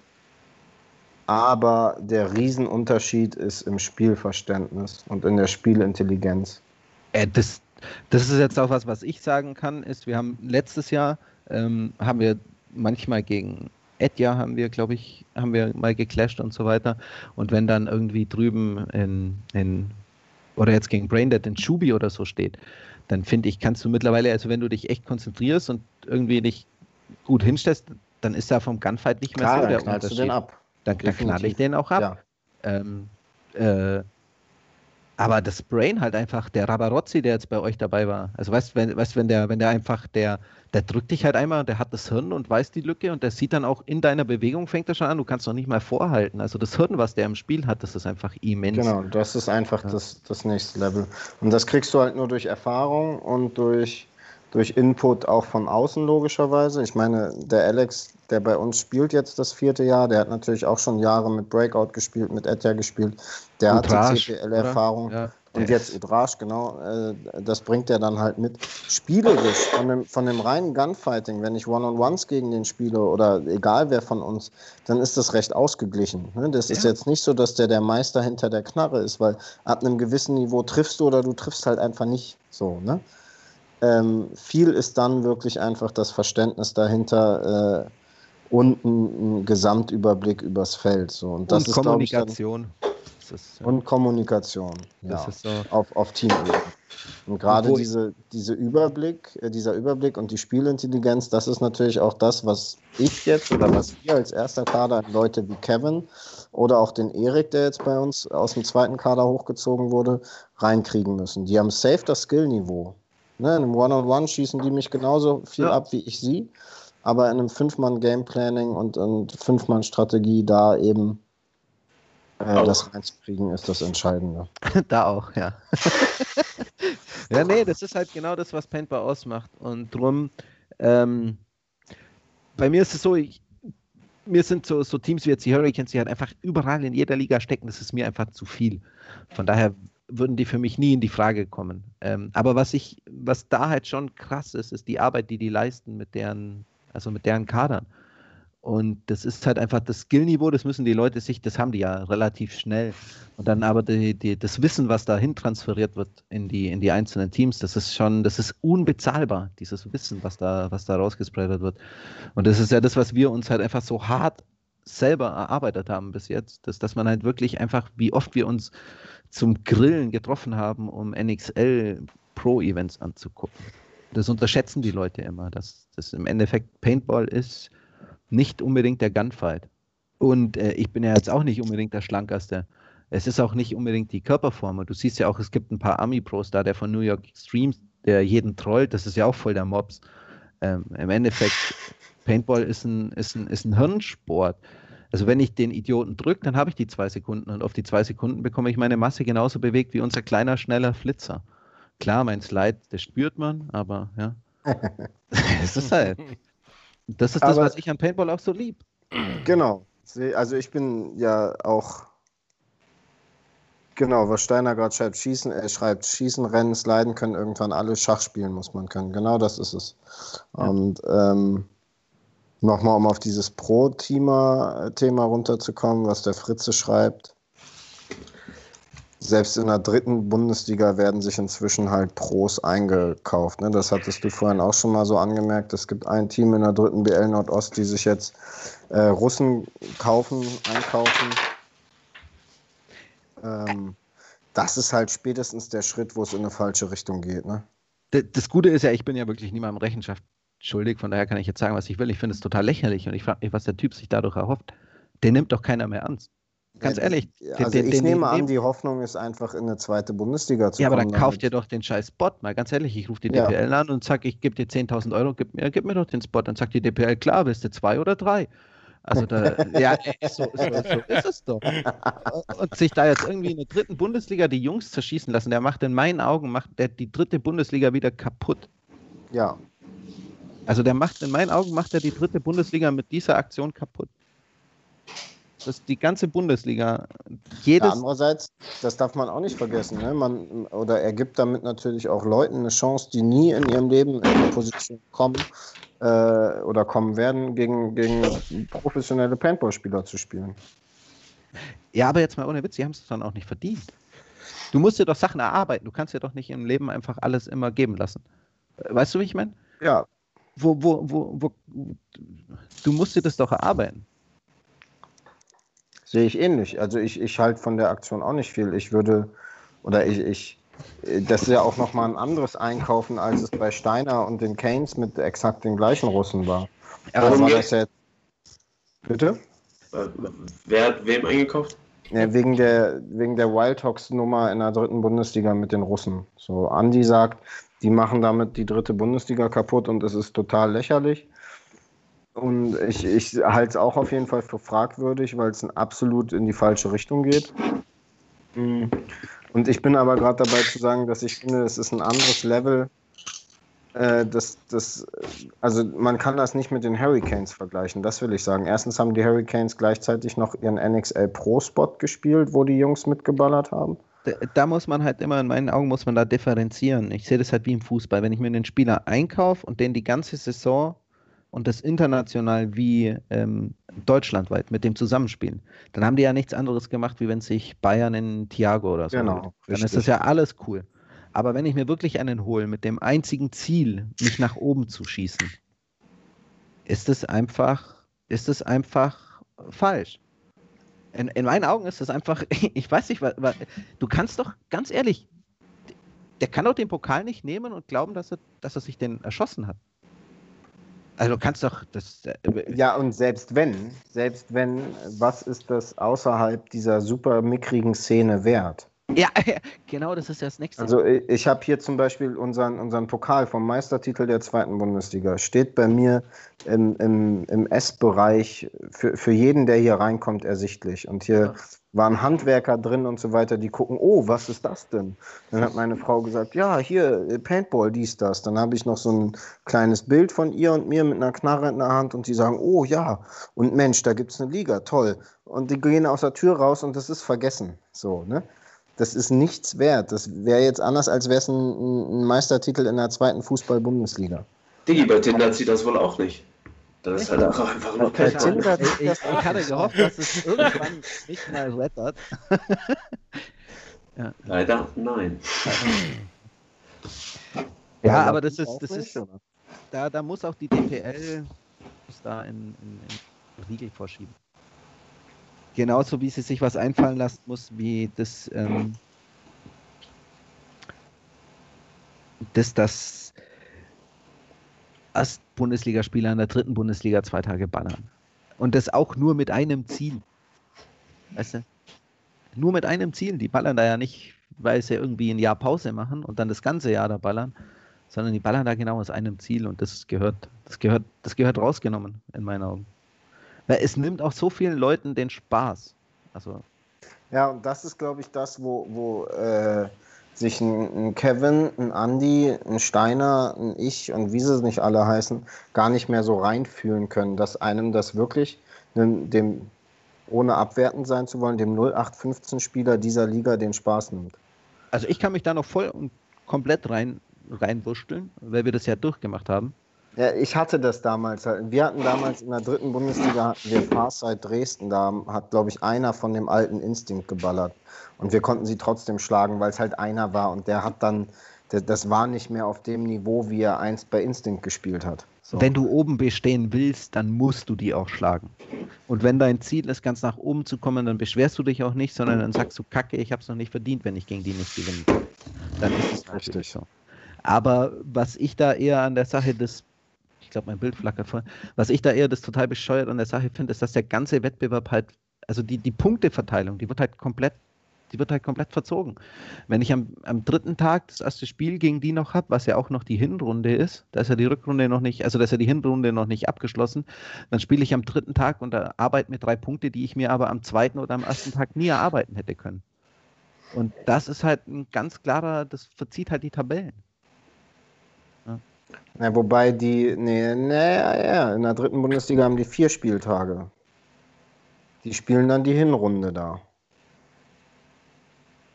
aber der Riesenunterschied ist im Spielverständnis und in der Spielintelligenz. Äh, das, das ist jetzt auch was, was ich sagen kann, ist, wir haben letztes Jahr ähm, haben wir manchmal gegen Edja haben wir, glaube ich, haben wir mal geclasht und so weiter. Und wenn dann irgendwie drüben in, in oder jetzt gegen Braindead in Schubi oder so steht, dann finde ich, kannst du mittlerweile, also wenn du dich echt konzentrierst und irgendwie dich gut hinstellst, dann ist da vom Gunfight nicht mehr Klar, so der dann Unterschied. Du den ab. Dann, dann knall ich den auch ab. Ja. Ähm, äh, aber das Brain halt einfach, der Rabarozzi, der jetzt bei euch dabei war, also weißt du, wenn, weißt, wenn der, wenn der einfach, der, der drückt dich halt einmal, der hat das Hirn und weiß die Lücke und der sieht dann auch in deiner Bewegung, fängt er schon an, du kannst noch nicht mal vorhalten. Also das Hirn, was der im Spiel hat, das ist einfach immens. Genau, das ist einfach ja. das, das nächste Level. Und das kriegst du halt nur durch Erfahrung und durch, durch Input auch von außen logischerweise. Ich meine, der Alex, der bei uns spielt jetzt das vierte Jahr, der hat natürlich auch schon Jahre mit Breakout gespielt, mit Etja gespielt. Der Utrage, hat die CPL-Erfahrung. Ja. Und jetzt Udrasch, genau, äh, das bringt er dann halt mit. Spielerisch, von dem, von dem reinen Gunfighting, wenn ich One-on-Ones gegen den spiele oder egal wer von uns, dann ist das recht ausgeglichen. Ne? Das ja. ist jetzt nicht so, dass der der Meister hinter der Knarre ist, weil ab einem gewissen Niveau triffst du oder du triffst halt einfach nicht so. Ne? Ähm, viel ist dann wirklich einfach das Verständnis dahinter äh, und ein, ein, Gesamtüberblick übers Feld. So. Und, das und ist, Kommunikation. Ich, dann, ist, ja. Und Kommunikation. Ja, so. auf, auf Teamebene. Und gerade diese, diese Überblick, äh, dieser Überblick und die Spielintelligenz, das ist natürlich auch das, was ich jetzt oder was wir als erster Kader Leute wie Kevin oder auch den Erik, der jetzt bei uns aus dem zweiten Kader hochgezogen wurde, reinkriegen müssen. Die haben safe das Skillniveau. Ne, in einem One-on-One schießen die mich genauso viel ja. ab wie ich sie, aber in einem Fünf-Mann-Game-Planning und, und Fünf-Mann-Strategie da eben äh, das reinzukriegen ist das Entscheidende. da auch, ja. ja, nee, das ist halt genau das, was Paintball ausmacht. Und drum, ähm, bei mir ist es so, ich, mir sind so, so, Teams wie jetzt die Hurricanes, die halt einfach überall in jeder Liga stecken, das ist mir einfach zu viel. Von daher würden die für mich nie in die Frage kommen. Ähm, aber was ich, was da halt schon krass ist, ist die Arbeit, die die leisten mit deren, also mit deren Kadern. Und das ist halt einfach das Skillniveau, das müssen die Leute sich, das haben die ja relativ schnell. Und dann aber die, die, das Wissen, was dahin transferiert wird in die, in die einzelnen Teams, das ist schon, das ist unbezahlbar, dieses Wissen, was da, was da rausgespreadet wird. Und das ist ja das, was wir uns halt einfach so hart selber erarbeitet haben bis jetzt, dass, dass man halt wirklich einfach, wie oft wir uns zum Grillen getroffen haben, um NXL Pro-Events anzugucken. Das unterschätzen die Leute immer, dass das im Endeffekt Paintball ist, nicht unbedingt der Gunfight. Und äh, ich bin ja jetzt auch nicht unbedingt der Schlankerste. Es ist auch nicht unbedingt die Körperform. Du siehst ja auch, es gibt ein paar Army-Pros da, der von New York Extremes, der jeden trollt, das ist ja auch voll der Mobs. Ähm, Im Endeffekt, Paintball ist ein, ist, ein, ist ein Hirnsport. Also wenn ich den Idioten drücke, dann habe ich die zwei Sekunden und auf die zwei Sekunden bekomme ich meine Masse genauso bewegt wie unser kleiner, schneller Flitzer. Klar, mein Slide, das spürt man, aber ja. es ist halt. Das ist das, Aber was ich an Paintball auch so lieb. Genau. Also ich bin ja auch Genau, was Steiner gerade schreibt, schießen, er schreibt, schießen, rennen, sliden können irgendwann alle, Schach spielen muss man können. Genau das ist es. Ja. Und ähm, nochmal, um auf dieses Pro-Thema runterzukommen, was der Fritze schreibt selbst in der dritten Bundesliga werden sich inzwischen halt Pros eingekauft. Ne? Das hattest du vorhin auch schon mal so angemerkt. Es gibt ein Team in der dritten BL Nordost, die sich jetzt äh, Russen kaufen, einkaufen. Ähm, das ist halt spätestens der Schritt, wo es in eine falsche Richtung geht. Ne? Das Gute ist ja, ich bin ja wirklich niemandem Rechenschaft schuldig, von daher kann ich jetzt sagen, was ich will. Ich finde es total lächerlich und ich frage mich, was der Typ sich dadurch erhofft. Den nimmt doch keiner mehr ernst. Ganz ehrlich. Also den, ich den, nehme den, an, die Hoffnung ist einfach in eine zweite Bundesliga zu ja, kommen. Ja, aber dann kauft ihr doch den scheiß Spot. Mal ganz ehrlich, ich rufe die DPL ja. an und sage, ich gebe dir 10.000 Euro, gib mir, gib mir doch den Spot. Dann sagt die DPL, klar, bist du zwei oder drei. Also da, ja, so, so, so, ist es doch. Und sich da jetzt irgendwie in der dritten Bundesliga die Jungs zerschießen lassen, der macht in meinen Augen macht der die dritte Bundesliga wieder kaputt. Ja. Also der macht in meinen Augen macht er die dritte Bundesliga mit dieser Aktion kaputt dass die ganze Bundesliga jedes. Ja, andererseits, das darf man auch nicht vergessen, ne? man, oder er gibt damit natürlich auch Leuten eine Chance, die nie in ihrem Leben in die Position kommen äh, oder kommen werden, gegen, gegen professionelle Paintball-Spieler zu spielen. Ja, aber jetzt mal ohne Witz, sie haben es dann auch nicht verdient. Du musst dir doch Sachen erarbeiten. Du kannst dir doch nicht im Leben einfach alles immer geben lassen. Weißt du, wie ich meine? Ja. Wo, wo, wo, wo, du musst dir das doch erarbeiten. Sehe ich ähnlich. Also ich, ich halte von der Aktion auch nicht viel. Ich würde, oder ich, ich das ist ja auch nochmal ein anderes Einkaufen, als es bei Steiner und den Keynes mit exakt den gleichen Russen war. Ja, war das jetzt. Bitte? Wer hat wem eingekauft? Ja, wegen der, wegen der Wildhawks-Nummer in der dritten Bundesliga mit den Russen. So, Andi sagt, die machen damit die dritte Bundesliga kaputt und es ist total lächerlich. Und ich, ich halte es auch auf jeden Fall für fragwürdig, weil es absolut in die falsche Richtung geht. Und ich bin aber gerade dabei zu sagen, dass ich finde, es ist ein anderes Level. Äh, das, das, also man kann das nicht mit den Hurricanes vergleichen, das will ich sagen. Erstens haben die Hurricanes gleichzeitig noch ihren NXL Pro Spot gespielt, wo die Jungs mitgeballert haben. Da, muss man halt immer, in meinen Augen muss man da differenzieren. Ich sehe das halt wie im Fußball. Wenn ich mir einen Spieler einkaufe und den die ganze Saison und das international wie ähm, deutschlandweit mit dem Zusammenspielen, dann haben die ja nichts anderes gemacht, wie wenn sich Bayern in Thiago oder so. Genau. Dann richtig. ist das ja alles cool. Aber wenn ich mir wirklich einen hole mit dem einzigen Ziel, mich nach oben zu schießen, ist es einfach, ist es einfach falsch. In, in meinen Augen ist es einfach, ich weiß nicht, weil, weil, du kannst doch, ganz ehrlich, der kann doch den Pokal nicht nehmen und glauben, dass er, dass er sich den erschossen hat. Also du kannst doch das. Äh, ja, und selbst wenn, selbst wenn, was ist das außerhalb dieser super mickrigen Szene wert? Ja, genau, das ist das nächste. Also ich habe hier zum Beispiel unseren, unseren Pokal vom Meistertitel der zweiten Bundesliga. Steht bei mir im, im, im S-Bereich für, für jeden, der hier reinkommt, ersichtlich. Und hier ja waren Handwerker drin und so weiter, die gucken, oh, was ist das denn? Dann hat meine Frau gesagt, ja, hier, äh, Paintball, dies, das. Dann habe ich noch so ein kleines Bild von ihr und mir mit einer Knarre in der Hand und die sagen, oh ja, und Mensch, da gibt es eine Liga, toll. Und die gehen aus der Tür raus und das ist vergessen. So, ne? Das ist nichts wert. Das wäre jetzt anders, als wäre es ein, ein, Meistertitel in der zweiten Fußball-Bundesliga. Digi, bei Tinder zieht das wohl auch nicht. Das ist halt auch einfach nur Pech. Ich, ich, ich hatte gehofft, dass es irgendwann nicht mal rettert. Leider nein. Ja, aber das ist, das ist, da, da muss auch die DPL da in, in, in Riegel vorschieben. Genauso wie sie sich was einfallen lassen muss, wie das, ähm, dass das Erst-Bundesligaspieler in der dritten Bundesliga zwei Tage ballern. Und das auch nur mit einem Ziel. Weißt du? Nur mit einem Ziel. Die ballern da ja nicht, weil sie irgendwie ein Jahr Pause machen und dann das ganze Jahr da ballern, sondern die ballern da genau aus einem Ziel und das gehört, das gehört, das gehört rausgenommen, in meinen Augen. Weil es nimmt auch so vielen Leuten den Spaß. Also, Ja, und das ist, glaube ich, das, wo, wo äh, sich ein, ein Kevin, ein Andy, ein Steiner, ein Ich und wie sie nicht alle heißen, gar nicht mehr so reinfühlen können, dass einem das wirklich, dem, dem ohne abwertend sein zu wollen, dem 0815-Spieler dieser Liga den Spaß nimmt. also ich kann mich da noch voll und komplett rein, reinwursteln, weil wir das ja durchgemacht haben. Ja, ich hatte das damals. halt. Wir hatten damals in der dritten Bundesliga hatten wir Farsight Dresden. Da hat, glaube ich, einer von dem alten Instinkt geballert. Und wir konnten sie trotzdem schlagen, weil es halt einer war. Und der hat dann, das war nicht mehr auf dem Niveau, wie er einst bei Instinct gespielt hat. So. Wenn du oben bestehen willst, dann musst du die auch schlagen. Und wenn dein Ziel ist, ganz nach oben zu kommen, dann beschwerst du dich auch nicht, sondern dann sagst du, Kacke, ich habe es noch nicht verdient, wenn ich gegen die nicht gewinnen kann. Dann ist es Richtig. so. Aber was ich da eher an der Sache des, glaube, mein Bild flackert voll, was ich da eher das total bescheuert an der Sache finde, ist, dass der ganze Wettbewerb halt, also die, die Punkteverteilung, die wird halt komplett, die wird halt komplett verzogen. Wenn ich am, am dritten Tag das erste Spiel gegen die noch habe, was ja auch noch die Hinrunde ist, da ist ja die Rückrunde noch nicht, also da ist ja die Hinrunde noch nicht abgeschlossen, dann spiele ich am dritten Tag und arbeite mir drei Punkte, die ich mir aber am zweiten oder am ersten Tag nie erarbeiten hätte können. Und das ist halt ein ganz klarer, das verzieht halt die Tabellen. Ja, wobei die, nee, nee, ja, in der dritten Bundesliga haben die vier Spieltage. Die spielen dann die Hinrunde da.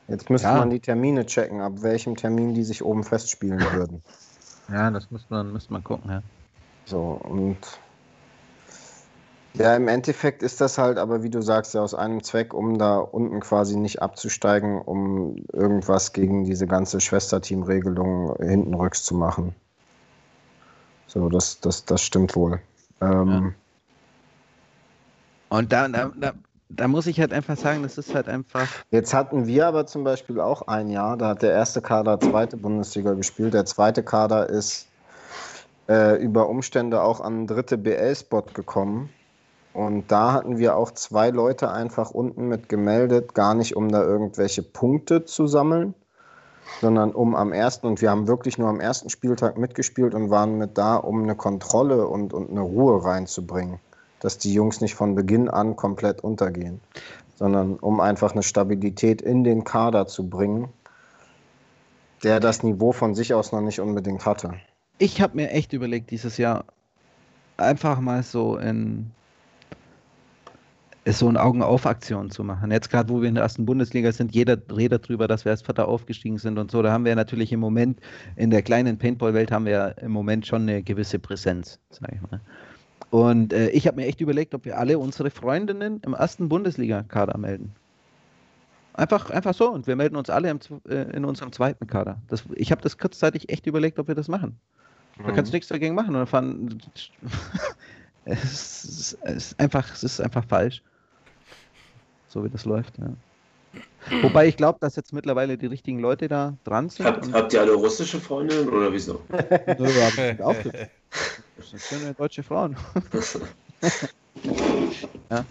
Jetzt müsste Ja. man die Termine checken, ab welchem Termin die sich oben festspielen würden. Ja, das muss man, muss man gucken, ja. So, und ja, im Endeffekt ist das halt, aber wie du sagst, ja aus einem Zweck, um da unten quasi nicht abzusteigen, um irgendwas gegen diese ganze Schwesterteam-Regelung hintenrücks zu machen. So, das, das, das stimmt wohl. Ähm, Und da, da, da, da muss ich halt einfach sagen, das ist halt einfach. Jetzt hatten wir aber zum Beispiel auch ein Jahr, da hat der erste Kader zweite Bundesliga gespielt. Der zweite Kader ist äh, über Umstände auch an den dritte BL-Spot gekommen. Und da hatten wir auch zwei Leute einfach unten mit gemeldet, gar nicht um da irgendwelche Punkte zu sammeln, sondern um am ersten, und wir haben wirklich nur am ersten Spieltag mitgespielt und waren mit da, um eine Kontrolle und, und eine Ruhe reinzubringen, dass die Jungs nicht von Beginn an komplett untergehen, sondern um einfach eine Stabilität in den Kader zu bringen, der das Niveau von sich aus noch nicht unbedingt hatte. Ich habe mir echt überlegt, dieses Jahr einfach mal so in so eine Augen-auf-Aktion zu machen. Jetzt gerade, wo wir in der ersten Bundesliga sind, jeder redet darüber, dass wir als Vierter aufgestiegen sind und so. Da haben wir natürlich im Moment, in der kleinen Paintball-Welt haben wir im Moment schon eine gewisse Präsenz, sage ich mal. Und äh, ich habe mir echt überlegt, ob wir alle unsere Freundinnen im ersten Bundesliga-Kader melden. Einfach, einfach so. Und wir melden uns alle im, äh, in unserem zweiten Kader. Das, ich habe das kurzzeitig echt überlegt, ob wir das machen. Da kannst du nichts dagegen machen. Und dann fahren, es, ist, es, ist einfach, es ist einfach falsch. So wie das läuft, ja. Wobei ich glaube, dass jetzt mittlerweile die richtigen Leute da dran sind. Habt, habt ihr alle russische Freundinnen oder wieso? Das sind schöne deutsche Frauen. ja,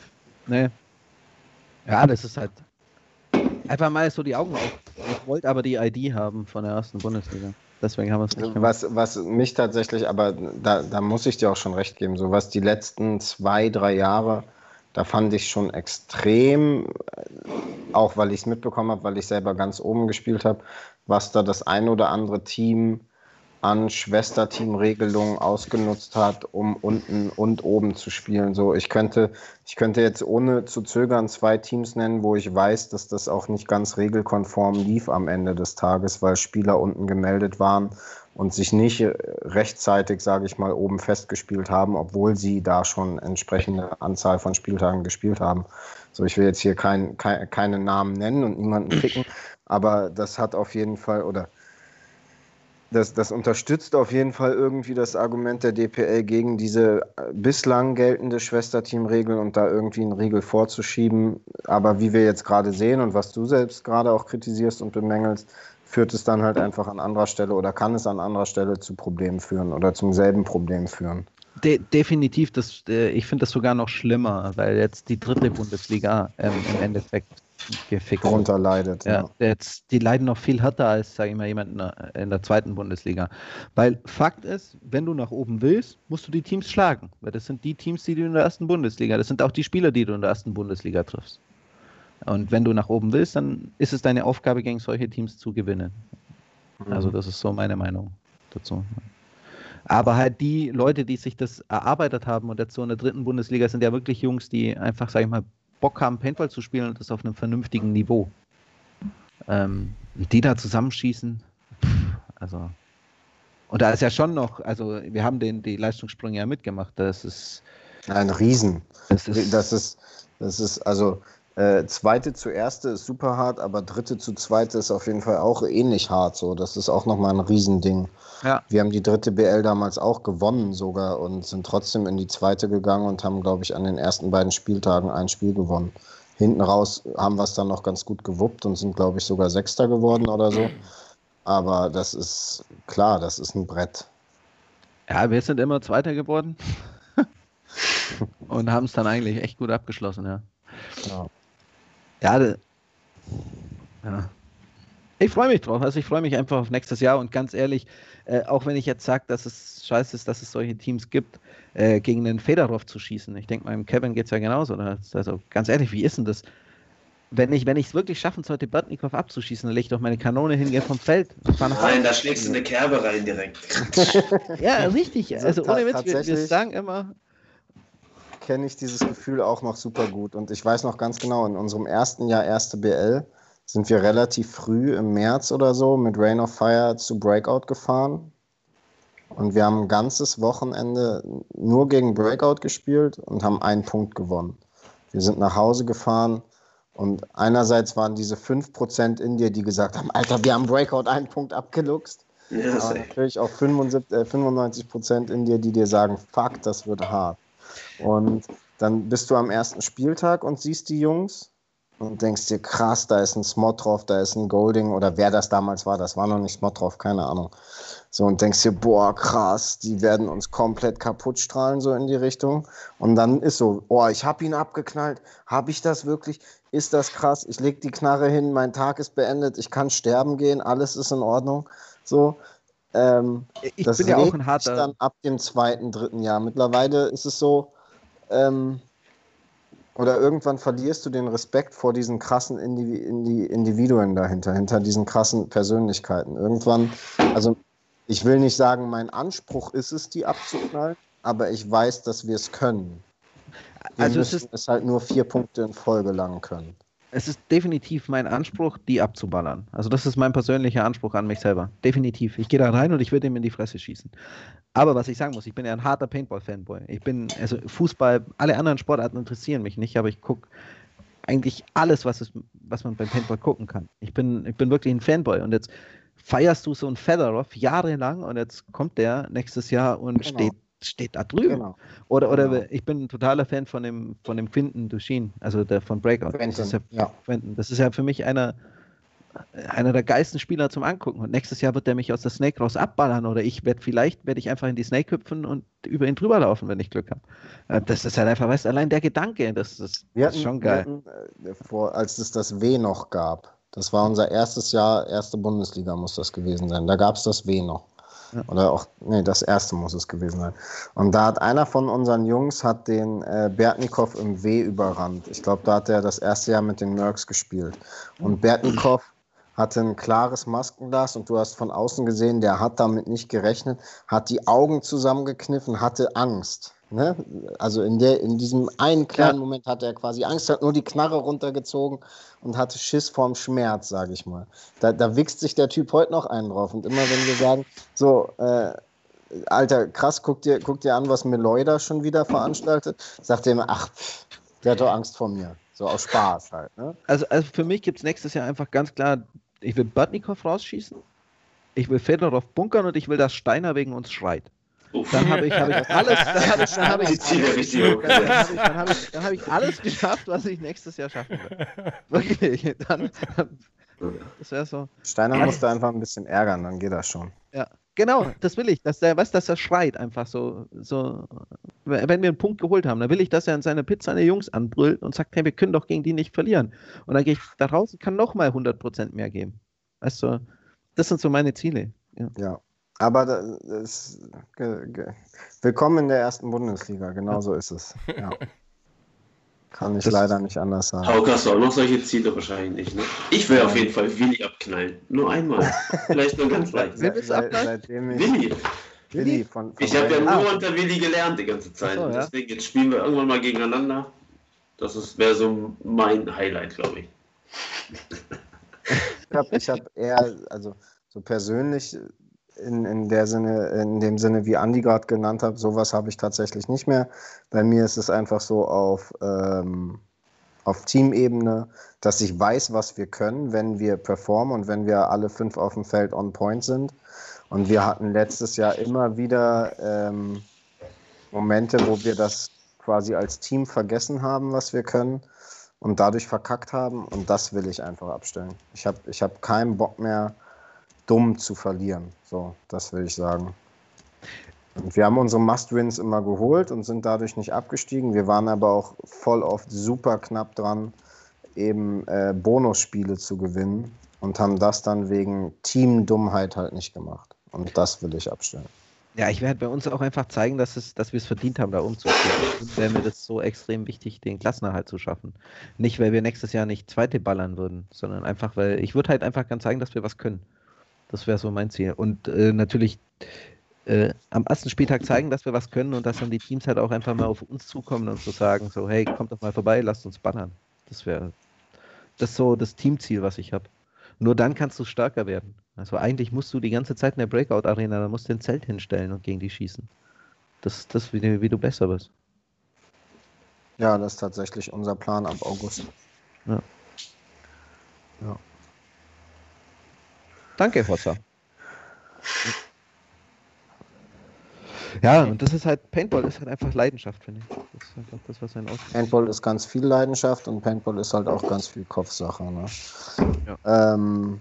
nee. Ja, das ist halt einfach mal so die Augen auf. Ich wollte aber die ID haben von der ersten Bundesliga. Deswegen haben wir es nicht gemacht. Was, was mich tatsächlich, aber da, da muss ich dir auch schon recht geben, so was die letzten zwei, drei Jahre, da fand ich schon extrem, auch weil ich es mitbekommen habe, weil ich selber ganz oben gespielt habe, was da das ein oder andere Team an Schwesterteam-Regelungen ausgenutzt hat, um unten und oben zu spielen. So, ich könnte, ich könnte jetzt ohne zu zögern zwei Teams nennen, wo ich weiß, dass das auch nicht ganz regelkonform lief am Ende des Tages, weil Spieler unten gemeldet waren und sich nicht rechtzeitig, sage ich mal, oben festgespielt haben, obwohl sie da schon entsprechende Anzahl von Spieltagen gespielt haben. So, ich will jetzt hier kein, kein, keine Namen nennen und niemanden picken, aber das hat auf jeden Fall oder das, das unterstützt auf jeden Fall irgendwie das Argument der DPL gegen diese äh, bislang geltende Schwesterteam-Regel und da irgendwie einen Riegel vorzuschieben. Aber wie wir jetzt gerade sehen und was du selbst gerade auch kritisierst und bemängelst, führt es dann halt einfach an anderer Stelle oder kann es an anderer Stelle zu Problemen führen oder zum selben Problem führen. De definitiv, das, äh, ich finde das sogar noch schlimmer, weil jetzt die dritte Bundesliga ähm, im Endeffekt gefickt Darunter leidet. Ja, ja. Jetzt, die leiden noch viel härter als, sage ich mal, jemand in der, in der, zweiten Bundesliga. Weil Fakt ist, wenn du nach oben willst, musst du die Teams schlagen. Weil das sind die Teams, die du in der ersten Bundesliga, das sind auch die Spieler, die du in der ersten Bundesliga triffst. Und wenn du nach oben willst, dann ist es deine Aufgabe, gegen solche Teams zu gewinnen. Mhm. Also das ist so meine Meinung dazu. Aber halt die Leute, die sich das erarbeitet haben und jetzt so in der dritten Bundesliga sind ja wirklich Jungs, die einfach, sag ich mal, Bock haben, Paintball zu spielen und das auf einem vernünftigen Niveau. Ähm, die da zusammenschießen, also. Und da ist ja schon noch, also wir haben den, die Leistungssprünge ja mitgemacht. Das ist ein Riesen. Das ist, das ist, das ist also äh, zweite zu erste ist super hart, aber dritte zu zweite ist auf jeden Fall auch ähnlich hart. So, das ist auch nochmal ein Riesending. Ja. Wir haben die dritte BL damals auch gewonnen sogar und sind trotzdem in die zweite gegangen und haben, glaube ich, an den ersten beiden Spieltagen ein Spiel gewonnen. Hinten raus haben wir es dann noch ganz gut gewuppt und sind, glaube ich, sogar Sechster geworden oder so. Aber das ist klar, das ist ein Brett. Ja, wir sind immer Zweiter geworden und haben es dann eigentlich echt gut abgeschlossen, ja. ja. Ja, ja. Ich freue mich drauf. Also ich freue mich einfach auf nächstes Jahr und ganz ehrlich, äh, auch wenn ich jetzt sage, dass es scheiße ist, dass es solche Teams gibt, äh, gegen den Fedorov zu schießen. Ich denke, meinem Kevin geht es ja genauso. Oder? Also ganz ehrlich, wie ist denn das? Wenn ich es wirklich schaffen sollte, Bartnikov abzuschießen, dann lege ich doch meine Kanone hin, gehe vom Feld. Nein, da schlägst du eine Kerbe rein direkt. ja, richtig. Also ohne Witz, wir, wir sagen immer, kenne ich dieses Gefühl auch noch super gut. Und ich weiß noch ganz genau, in unserem ersten Jahr erste BL sind wir relativ früh im März oder so mit Rain of Fire zu Breakout gefahren. Und wir haben ein ganzes Wochenende nur gegen Breakout gespielt und haben einen Punkt gewonnen. Wir sind nach Hause gefahren und einerseits waren diese 5% in dir, die gesagt haben, Alter, wir haben Breakout einen Punkt abgeluchst. Ja, aber natürlich auch 75, äh, 95% in dir, die dir sagen, fuck, das wird hart. Und dann bist du am ersten Spieltag und siehst die Jungs und denkst dir, krass, da ist ein Smot drauf, da ist ein Golding oder wer das damals war, das war noch nicht Smot drauf, keine Ahnung. So und denkst dir, boah, krass, die werden uns komplett kaputt strahlen, so in die Richtung. Und dann ist so, oh, ich hab ihn abgeknallt, hab ich das wirklich? Ist das krass? Ich leg die Knarre hin, mein Tag ist beendet, ich kann sterben gehen, alles ist in Ordnung. So, ähm, ich das bin ja auch ein harter. dann ab dem zweiten, dritten Jahr. Mittlerweile ist es so, ähm, oder irgendwann verlierst du den Respekt vor diesen krassen Indivi Indi Individuen dahinter, hinter diesen krassen Persönlichkeiten. Irgendwann, also ich will nicht sagen, mein Anspruch ist es, die abzuknallen, aber ich weiß, dass wir es können. Wir also müssen es, ist, es halt nur vier Punkte in Folge lang können es ist definitiv mein Anspruch, die abzuballern. Also das ist mein persönlicher Anspruch an mich selber. Definitiv. Ich gehe da rein und ich würde ihm in die Fresse schießen. Aber was ich sagen muss, ich bin ja ein harter Paintball-Fanboy. Ich bin, also Fußball, alle anderen Sportarten interessieren mich nicht, aber ich gucke eigentlich alles, was, es, was man beim Paintball gucken kann. Ich bin, ich bin wirklich ein Fanboy und jetzt feierst du so einen Fedorov jahrelang und jetzt kommt der nächstes Jahr und genau. steht steht da drüben. Genau. Oder, oder genau. ich bin ein totaler Fan von dem, von dem Quinten Duchin, also der von Breakout. Quentin, das, ist ja, ja. Quentin. das ist ja für mich einer, einer der geilsten Spieler zum Angucken. Und nächstes Jahr wird der mich aus der Snake raus abballern oder ich werde vielleicht werde ich einfach in die Snake hüpfen und über ihn drüber laufen, wenn ich Glück habe. Äh, das ist halt einfach, weißt allein der Gedanke, das, das, das ist schon geil. Hatten, äh, vor, als es das W noch gab, das war unser erstes Jahr, erste Bundesliga muss das gewesen sein. Da gab es das W noch. Oder auch, nee, das erste muss es gewesen sein. Und da hat einer von unseren Jungs hat den äh, Bertnikow im W überrannt. Ich glaube, da hat er das erste Jahr mit den Mercs gespielt. Und Bertnikow hatte ein klares Maskenglas und du hast von außen gesehen, der hat damit nicht gerechnet, hat die Augen zusammengekniffen, hatte Angst. Ne? Also in, der, in diesem einen kleinen ja. Moment hatte er quasi Angst, hat nur die Knarre runtergezogen und hatte Schiss vorm Schmerz, sage ich mal. Da, da wichst sich der Typ heute noch einen drauf. Und immer wenn wir sagen, so, äh, Alter, krass, guck dir, guck dir an, was Meloy da schon wieder veranstaltet, sagt er immer, ach, der hat doch Angst vor mir. So aus Spaß halt. Ne? Also, also für mich gibt es nächstes Jahr einfach ganz klar, ich will Badnikov rausschießen, ich will Fedorov bunkern und ich will, dass Steiner wegen uns schreit. Dann habe ich, hab ich alles, dann habe ich, dann habe ich, dann hab ich, dann hab ich, dann hab ich alles geschafft, was ich nächstes Jahr schaffen will. Wirklich. Dann, das wäre so. Steiner musste einfach ein bisschen ärgern, dann geht das schon. Ja, genau, das will ich, dass der, was, dass er schreit einfach so, so, wenn wir einen Punkt geholt haben, dann will ich, dass er in seine Pizza seine Jungs anbrüllt und sagt, hey, wir können doch gegen die nicht verlieren. Und dann gehe ich da raus und kann nochmal 100% mehr geben. Weißt du, das sind so meine Ziele. Ja. ja. Aber das, willkommen in der ersten Bundesliga, genau so ist es. Ja. Kann ich das leider nicht anders sagen. Du auch noch solche Ziele wahrscheinlich nicht, ne? Ich will auf jeden Fall Willi abknallen. Nur einmal. Vielleicht nur ganz leicht. Wer willst du abknallen? Willi. Willi von, von Ich habe ja nur unter Willi gelernt die ganze Zeit. So, ja? Deswegen, jetzt spielen wir irgendwann mal gegeneinander. Das wäre so mein Highlight, glaube ich. ich habe ich hab eher, also so persönlich in, in, der Sinne, in dem Sinne, wie Andi gerade genannt hat, sowas habe ich tatsächlich nicht mehr. Bei mir ist es einfach so auf, ähm, auf Teamebene, dass ich weiß, was wir können, wenn wir performen und wenn wir alle fünf auf dem Feld on point sind. Und wir hatten letztes Jahr immer wieder ähm, Momente, wo wir das quasi als Team vergessen haben, was wir können und dadurch verkackt haben. Und das will ich einfach abstellen. Ich habe ich hab keinen Bock mehr, dumm zu verlieren. So, das will ich sagen. Und wir haben unsere Must-Wins immer geholt und sind dadurch nicht abgestiegen. Wir waren aber auch voll oft super knapp dran, eben äh, Bonusspiele zu gewinnen und haben das dann wegen Teamdummheit halt nicht gemacht. Und das will ich abstellen. Ja, ich werde bei uns auch einfach zeigen, dass, es, dass wir es verdient haben, da umzuziehen. wäre mir das so extrem wichtig, den Klassenerhalt zu schaffen. Nicht, weil wir nächstes Jahr nicht zweite ballern würden, sondern einfach, weil ich würde halt einfach ganz zeigen, dass wir was können. Das wäre so mein Ziel. Und äh, natürlich äh, am ersten Spieltag zeigen, dass wir was können und dass dann die Teams halt auch einfach mal auf uns zukommen und so sagen, so, hey, kommt doch mal vorbei, lasst uns bannern. Das wäre das so das Teamziel, was ich habe. Nur dann kannst du stärker werden. Also eigentlich musst du die ganze Zeit in der Breakout-Arena, da musst du ein Zelt hinstellen und gegen die schießen. Das ist das, wie, wie du besser bist. Ja, das ist tatsächlich unser Plan ab August. Ja. Ja. Danke, Hossa. Ja, und das ist halt, Paintball ist halt einfach Leidenschaft, finde ich. Das ist einfach das, was einen ausmacht. Paintball ist ganz viel Leidenschaft und Paintball ist halt auch ganz viel Kopfsache. Ne? Ja. Ähm,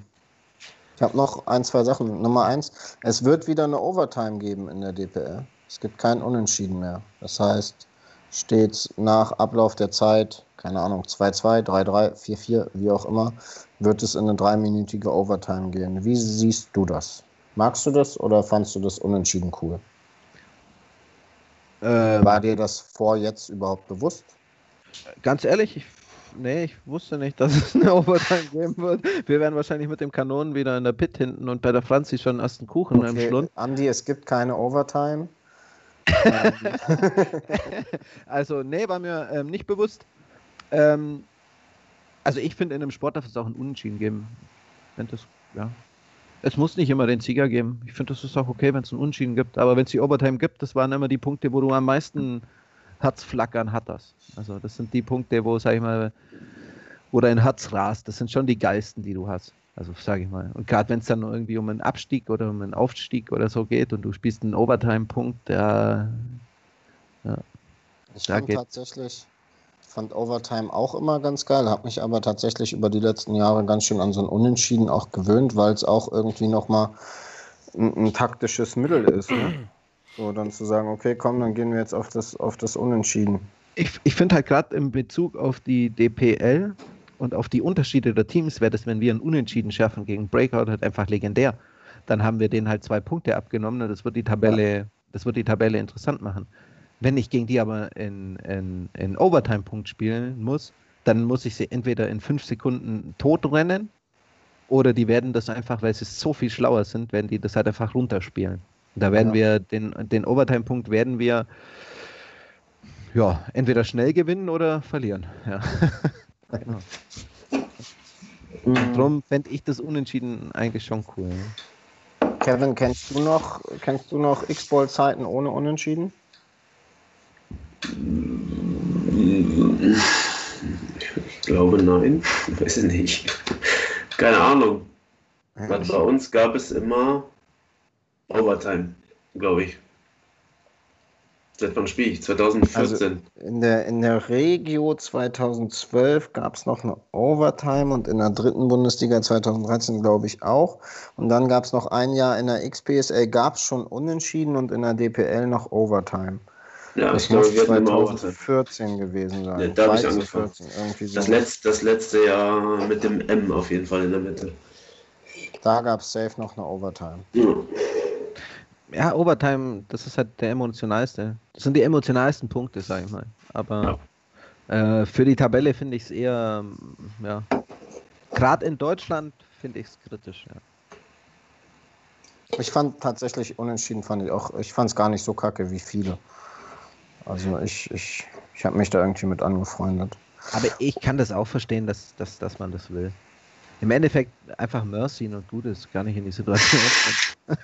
ich habe noch ein, zwei Sachen. Nummer eins, es wird wieder eine Overtime geben in der DPR. Es gibt kein Unentschieden mehr. Das heißt, steht nach Ablauf der Zeit, keine Ahnung, 2-2, 3-3, 4-4, wie auch immer, wird es in eine dreiminütige Overtime gehen. Wie siehst du das? Magst du das oder fandst du das unentschieden cool? Ähm, War dir das vor jetzt überhaupt bewusst? Ganz ehrlich, ich, nee, ich wusste nicht, dass es eine Overtime geben wird. Wir werden wahrscheinlich mit dem Kanonen wieder in der Pit hinten und bei der Franzi schon ersten Kuchen okay, im Schlund. Andi, es gibt keine Overtime. also, nee, war mir ähm, nicht bewusst. Ähm, also ich finde, in einem Sport darf es auch ein Unentschieden geben. Das, ja. Es muss nicht immer den Sieger geben. Ich finde, das ist auch okay, wenn es ein Unentschieden gibt. Aber wenn es die Overtime gibt, das waren immer die Punkte, wo du am meisten Herzflackern hattest. Also das sind die Punkte, wo, sag ich mal, wo dein Herz rast. Das sind schon die geilsten, die du hast. Also sage ich mal. Und gerade wenn es dann irgendwie um einen Abstieg oder um einen Aufstieg oder so geht und du spielst einen Overtime-Punkt, der ja, ich da geht. tatsächlich fand Overtime auch immer ganz geil, habe mich aber tatsächlich über die letzten Jahre ganz schön an so ein Unentschieden auch gewöhnt, weil es auch irgendwie nochmal ein, ein taktisches Mittel ist. Ne? So, dann zu sagen, okay, komm, dann gehen wir jetzt auf das, auf das Unentschieden. Ich, ich finde halt gerade in Bezug auf die DPL und auf die Unterschiede der Teams wäre das, wenn wir ein Unentschieden schaffen gegen Breakout, halt einfach legendär. Dann haben wir denen halt zwei Punkte abgenommen und das wird die Tabelle, ja. das wird die Tabelle interessant machen. Wenn ich gegen die aber in, in, in Overtime-Punkt spielen muss, dann muss ich sie entweder in fünf Sekunden tot rennen Oder die werden das einfach, weil sie so viel schlauer sind, werden die das halt einfach runterspielen. Da werden ja. wir den, den Overtime-Punkt werden wir ja, entweder schnell gewinnen oder verlieren. Ja. genau. Mhm. Darum fände ich das Unentschieden eigentlich schon cool. Kevin, kennst du noch, kennst du noch X-Ball-Zeiten ohne Unentschieden? Ich glaube nein. Ich weiß nicht. Keine Ahnung. Ja. Bei uns gab es immer Overtime, glaube ich. Seit wann spiele ich? 2014. Also in, der, in der Regio 2012 gab es noch eine Overtime und in der dritten Bundesliga 2013 glaube ich auch. Und dann gab es noch ein Jahr in der XPSL gab es schon Unentschieden und in der DPL noch Overtime. Ja, das ich muss glaube, 2014 gewesen sein. Ja, da habe ich angefangen. 14, so. das, letzte, das letzte Jahr mit dem M auf jeden Fall in der Mitte. Da gab es safe noch eine Overtime. Ja. Ja, Overtime, das ist halt der emotionalste. Das sind die emotionalsten Punkte, sag ich mal. Aber ja. äh, für die Tabelle finde ich es eher, ja. Gerade in Deutschland finde ich es kritisch, ja. Ich fand tatsächlich unentschieden, fand ich auch, ich fand es gar nicht so kacke wie viele. Also ich, ich, ich habe mich da irgendwie mit angefreundet. Aber ich kann das auch verstehen, dass, dass, dass man das will. Im Endeffekt einfach Mercy und gut ist, gar nicht in die Situation.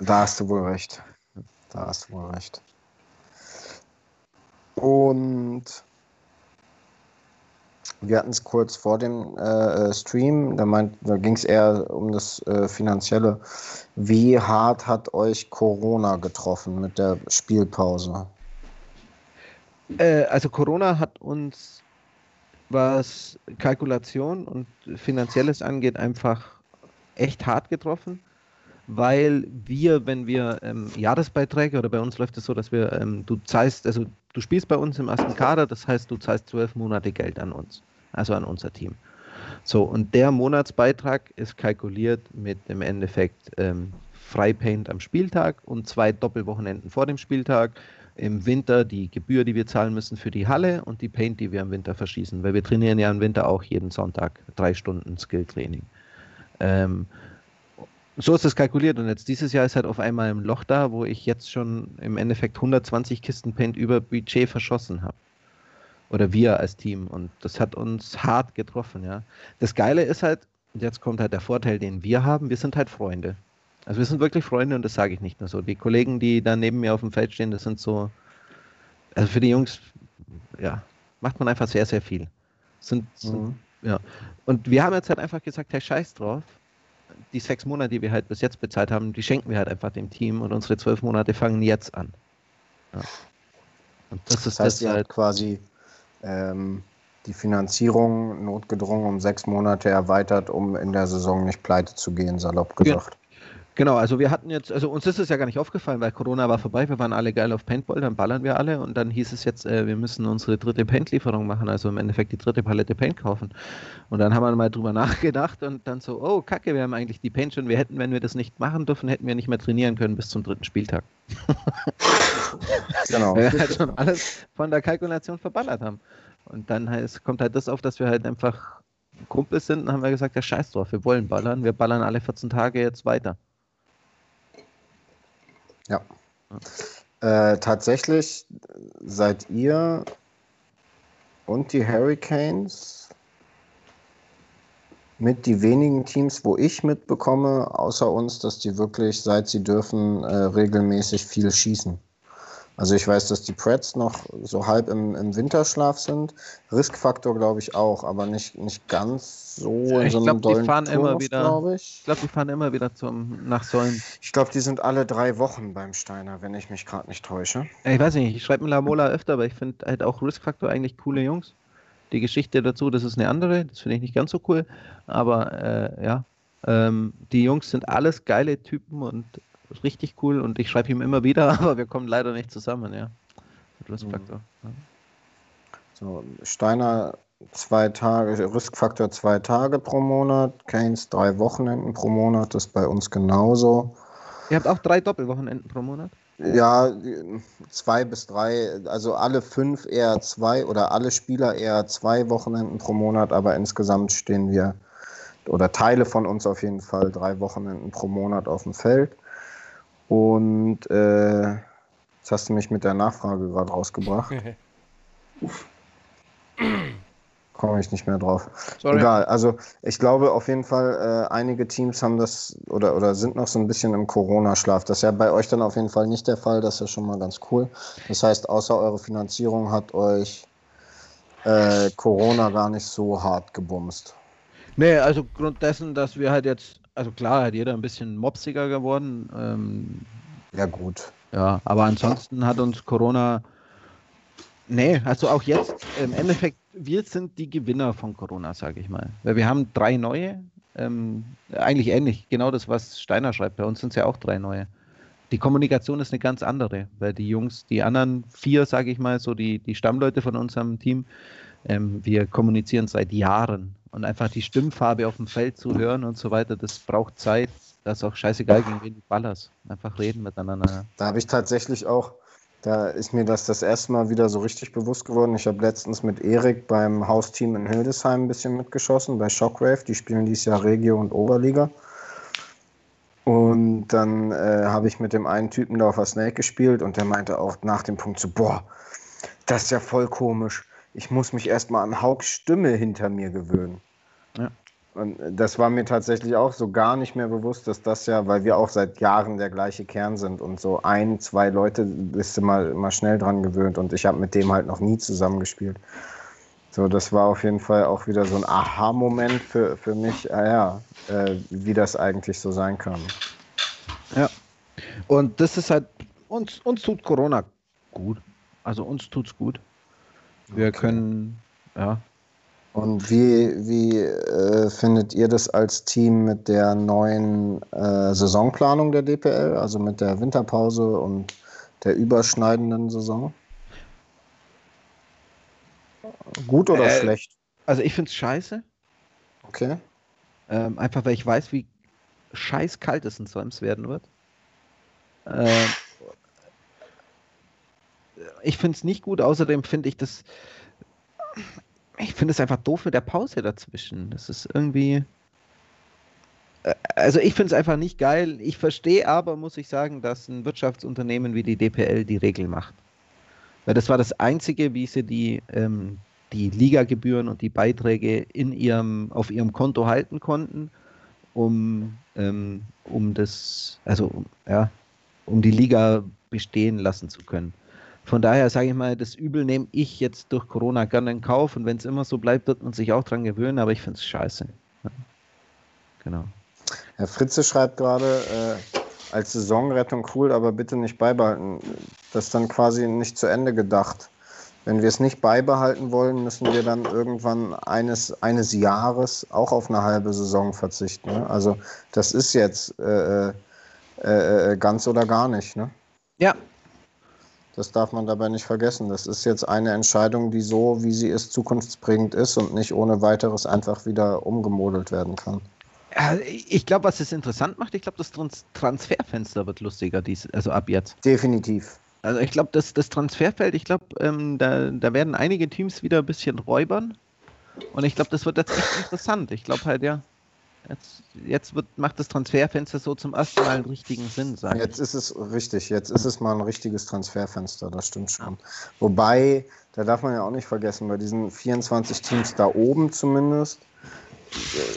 da hast du wohl recht. Da hast du wohl recht. Und wir hatten es kurz vor dem äh, Stream, da, da ging es eher um das äh, Finanzielle. Wie hart hat euch Corona getroffen mit der Spielpause? Äh, also Corona hat uns, was Kalkulation und Finanzielles angeht, einfach echt hart getroffen weil wir, wenn wir ähm, Jahresbeiträge oder bei uns läuft es so, dass wir, ähm, du zahlst, also du spielst bei uns im ersten Kader, das heißt, du zahlst zwölf Monate Geld an uns, also an unser Team. So, und der Monatsbeitrag ist kalkuliert mit im Endeffekt ähm, Freipaint am Spieltag und zwei Doppelwochenenden vor dem Spieltag. Im Winter die Gebühr, die wir zahlen müssen für die Halle und die Paint, die wir im Winter verschießen, weil wir trainieren ja im Winter auch jeden Sonntag drei Stunden Skilltraining. Ähm, so ist es kalkuliert und jetzt dieses Jahr ist halt auf einmal ein Loch da, wo ich jetzt schon im Endeffekt 120 Kisten Paint über Budget verschossen habe. Oder wir als Team und das hat uns hart getroffen, ja. Das Geile ist halt, jetzt kommt halt der Vorteil, den wir haben, wir sind halt Freunde. Also wir sind wirklich Freunde und das sage ich nicht nur so. Die Kollegen, die da neben mir auf dem Feld stehen, das sind so, also für die Jungs, ja, macht man einfach sehr, sehr viel. Sind, sind mhm. ja. Und wir haben jetzt halt einfach gesagt, hey, scheiß drauf, die sechs Monate, die wir halt bis jetzt bezahlt haben, die schenken wir halt einfach dem Team und unsere zwölf Monate fangen jetzt an. Ja. Und das, ist das heißt, das halt quasi ähm, die Finanzierung notgedrungen um sechs Monate erweitert, um in der Saison nicht pleite zu gehen, salopp gesagt. Genau, also wir hatten jetzt, also uns ist es ja gar nicht aufgefallen, weil Corona war vorbei, wir waren alle geil auf Paintball, dann ballern wir alle und dann hieß es jetzt, äh, wir müssen unsere dritte Paint-Lieferung machen, also im Endeffekt die dritte Palette Paint kaufen. Und dann haben wir mal drüber nachgedacht und dann so, oh kacke, wir haben eigentlich die Paint schon, wir hätten, wenn wir das nicht machen dürfen, hätten wir nicht mehr trainieren können bis zum dritten Spieltag. genau. Weil wir halt schon alles von der Kalkulation verballert haben. Und dann heißt, kommt halt das auf, dass wir halt einfach Kumpels sind, dann haben wir gesagt, ja scheiß drauf, wir wollen ballern, wir ballern alle 14 Tage jetzt weiter. Ja. Äh, tatsächlich seid ihr und die Hurricanes mit die wenigen Teams, wo ich mitbekomme, außer uns, dass die wirklich, seit sie dürfen, äh, regelmäßig viel schießen. Also ich weiß, dass die Preds noch so halb im, im Winterschlaf sind. Riskfaktor glaube ich auch, aber nicht, nicht ganz so ja, in so einem glaub, die fahren Turnus, immer wieder, ich. ich glaube, die fahren immer wieder zum, nach Sollen. Ich glaube, die sind alle drei Wochen beim Steiner, wenn ich mich gerade nicht täusche. Ich weiß nicht, ich schreibe mit Lamola öfter, aber ich finde halt auch Riskfaktor eigentlich coole Jungs. Die Geschichte dazu, das ist eine andere, das finde ich nicht ganz so cool. Aber äh, ja, ähm, die Jungs sind alles geile Typen und richtig cool und ich schreibe ihm immer wieder, aber wir kommen leider nicht zusammen, ja. Mit. Mhm. Ja. So, Steiner zwei Tage, Riskfaktor zwei Tage pro Monat, Keynes drei Wochenenden pro Monat, das ist bei uns genauso. Ihr habt auch drei Doppelwochenenden pro Monat? Ja, zwei bis drei, also alle fünf eher zwei oder alle Spieler eher zwei Wochenenden pro Monat, aber insgesamt stehen wir oder Teile von uns auf jeden Fall drei Wochenenden pro Monat auf dem Feld. Und äh, jetzt hast du mich mit der Nachfrage gerade rausgebracht. Komme ich nicht mehr drauf. Sorry. Egal, also ich glaube auf jeden Fall, äh, einige Teams haben das oder, oder sind noch so ein bisschen im Corona-Schlaf. Das ist ja bei euch dann auf jeden Fall nicht der Fall, das ist ja schon mal ganz cool. Das heißt, außer eure Finanzierung hat euch äh, Corona gar nicht so hart gebumst. Nee, also Grund dessen, dass wir halt jetzt, also klar, hat jeder ein bisschen mopsiger geworden. Ähm, ja, gut. Ja, aber ansonsten hat uns Corona. Nee, also auch jetzt im Endeffekt, wir sind die Gewinner von Corona, sage ich mal. Weil wir haben drei neue, ähm, eigentlich ähnlich, genau das, was Steiner schreibt. Bei uns sind es ja auch drei neue. Die Kommunikation ist eine ganz andere, weil die Jungs, die anderen vier, sage ich mal, so die, die Stammleute von unserem Team, ähm, wir kommunizieren seit Jahren und einfach die Stimmfarbe auf dem Feld zu hören und so weiter, das braucht Zeit. Das ist auch scheißegal, gegen wen du ballerst. Einfach reden miteinander. Da habe ich tatsächlich auch, da ist mir das das erste Mal wieder so richtig bewusst geworden. Ich habe letztens mit Erik beim Hausteam in Hildesheim ein bisschen mitgeschossen, bei Shockwave. Die spielen dieses Jahr Regio und Oberliga. Und dann äh, habe ich mit dem einen Typen da auf der Snake gespielt und der meinte auch nach dem Punkt so, boah, das ist ja voll komisch ich muss mich erstmal an Hauks Stimme hinter mir gewöhnen. Ja. Und das war mir tatsächlich auch so gar nicht mehr bewusst, dass das ja, weil wir auch seit Jahren der gleiche Kern sind und so ein, zwei Leute bist du mal, mal schnell dran gewöhnt und ich habe mit dem halt noch nie zusammengespielt. So, das war auf jeden Fall auch wieder so ein Aha-Moment für, für mich, ah ja, äh, wie das eigentlich so sein kann. Ja. Und das ist halt, uns, uns tut Corona gut. Also uns tut's gut. Wir können, ja. Und wie, wie äh, findet ihr das als Team mit der neuen äh, Saisonplanung der DPL, also mit der Winterpause und der überschneidenden Saison? Gut oder äh, schlecht? Also ich finde es scheiße. Okay. Ähm, einfach weil ich weiß, wie scheiß kalt es in Solms werden wird. Ähm, ich finde es nicht gut. Außerdem finde ich das. Ich finde es einfach doof mit der Pause dazwischen. Das ist irgendwie. Äh, also ich finde es einfach nicht geil. Ich verstehe aber, muss ich sagen, dass ein Wirtschaftsunternehmen wie die DPL die Regel macht. Weil das war das Einzige, wie sie die, ähm, die Ligagebühren und die Beiträge in ihrem, auf ihrem Konto halten konnten, um, ähm, um das, also ja, um die Liga bestehen lassen zu können. Von daher sage ich mal, das Übel nehme ich jetzt durch Corona gerne in Kauf und wenn es immer so bleibt, wird man sich auch dran gewöhnen, aber ich finde es scheiße. Ja. Genau. Herr Fritze schreibt gerade, äh, als Saisonrettung cool, aber bitte nicht beibehalten. Das ist dann quasi nicht zu Ende gedacht. Wenn wir es nicht beibehalten wollen, müssen wir dann irgendwann eines, eines Jahres auch auf eine halbe Saison verzichten. Ne? Also das ist jetzt äh, äh, äh ganz oder gar nicht. Ne? Ja, das darf man dabei nicht vergessen. Das ist jetzt eine Entscheidung, die so, wie sie ist, zukunftsbringend ist und nicht ohne weiteres einfach wieder umgemodelt werden kann. Ich glaube, was es interessant macht, ich glaube, das Transferfenster wird lustiger, dies, also ab jetzt. Definitiv. Also ich glaube, das, das Transferfeld, ich glaube, ähm, da, da werden einige Teams wieder ein bisschen räubern. Und ich glaube, das wird jetzt echt interessant. Ich glaube halt, ja, Jetzt, jetzt wird, macht das Transferfenster so zum ersten Mal einen richtigen Sinn, sagen. Jetzt ist es richtig, jetzt ist es mal ein richtiges Transferfenster, das stimmt schon. Wobei, da darf man ja auch nicht vergessen, bei diesen 24 Teams da oben zumindest,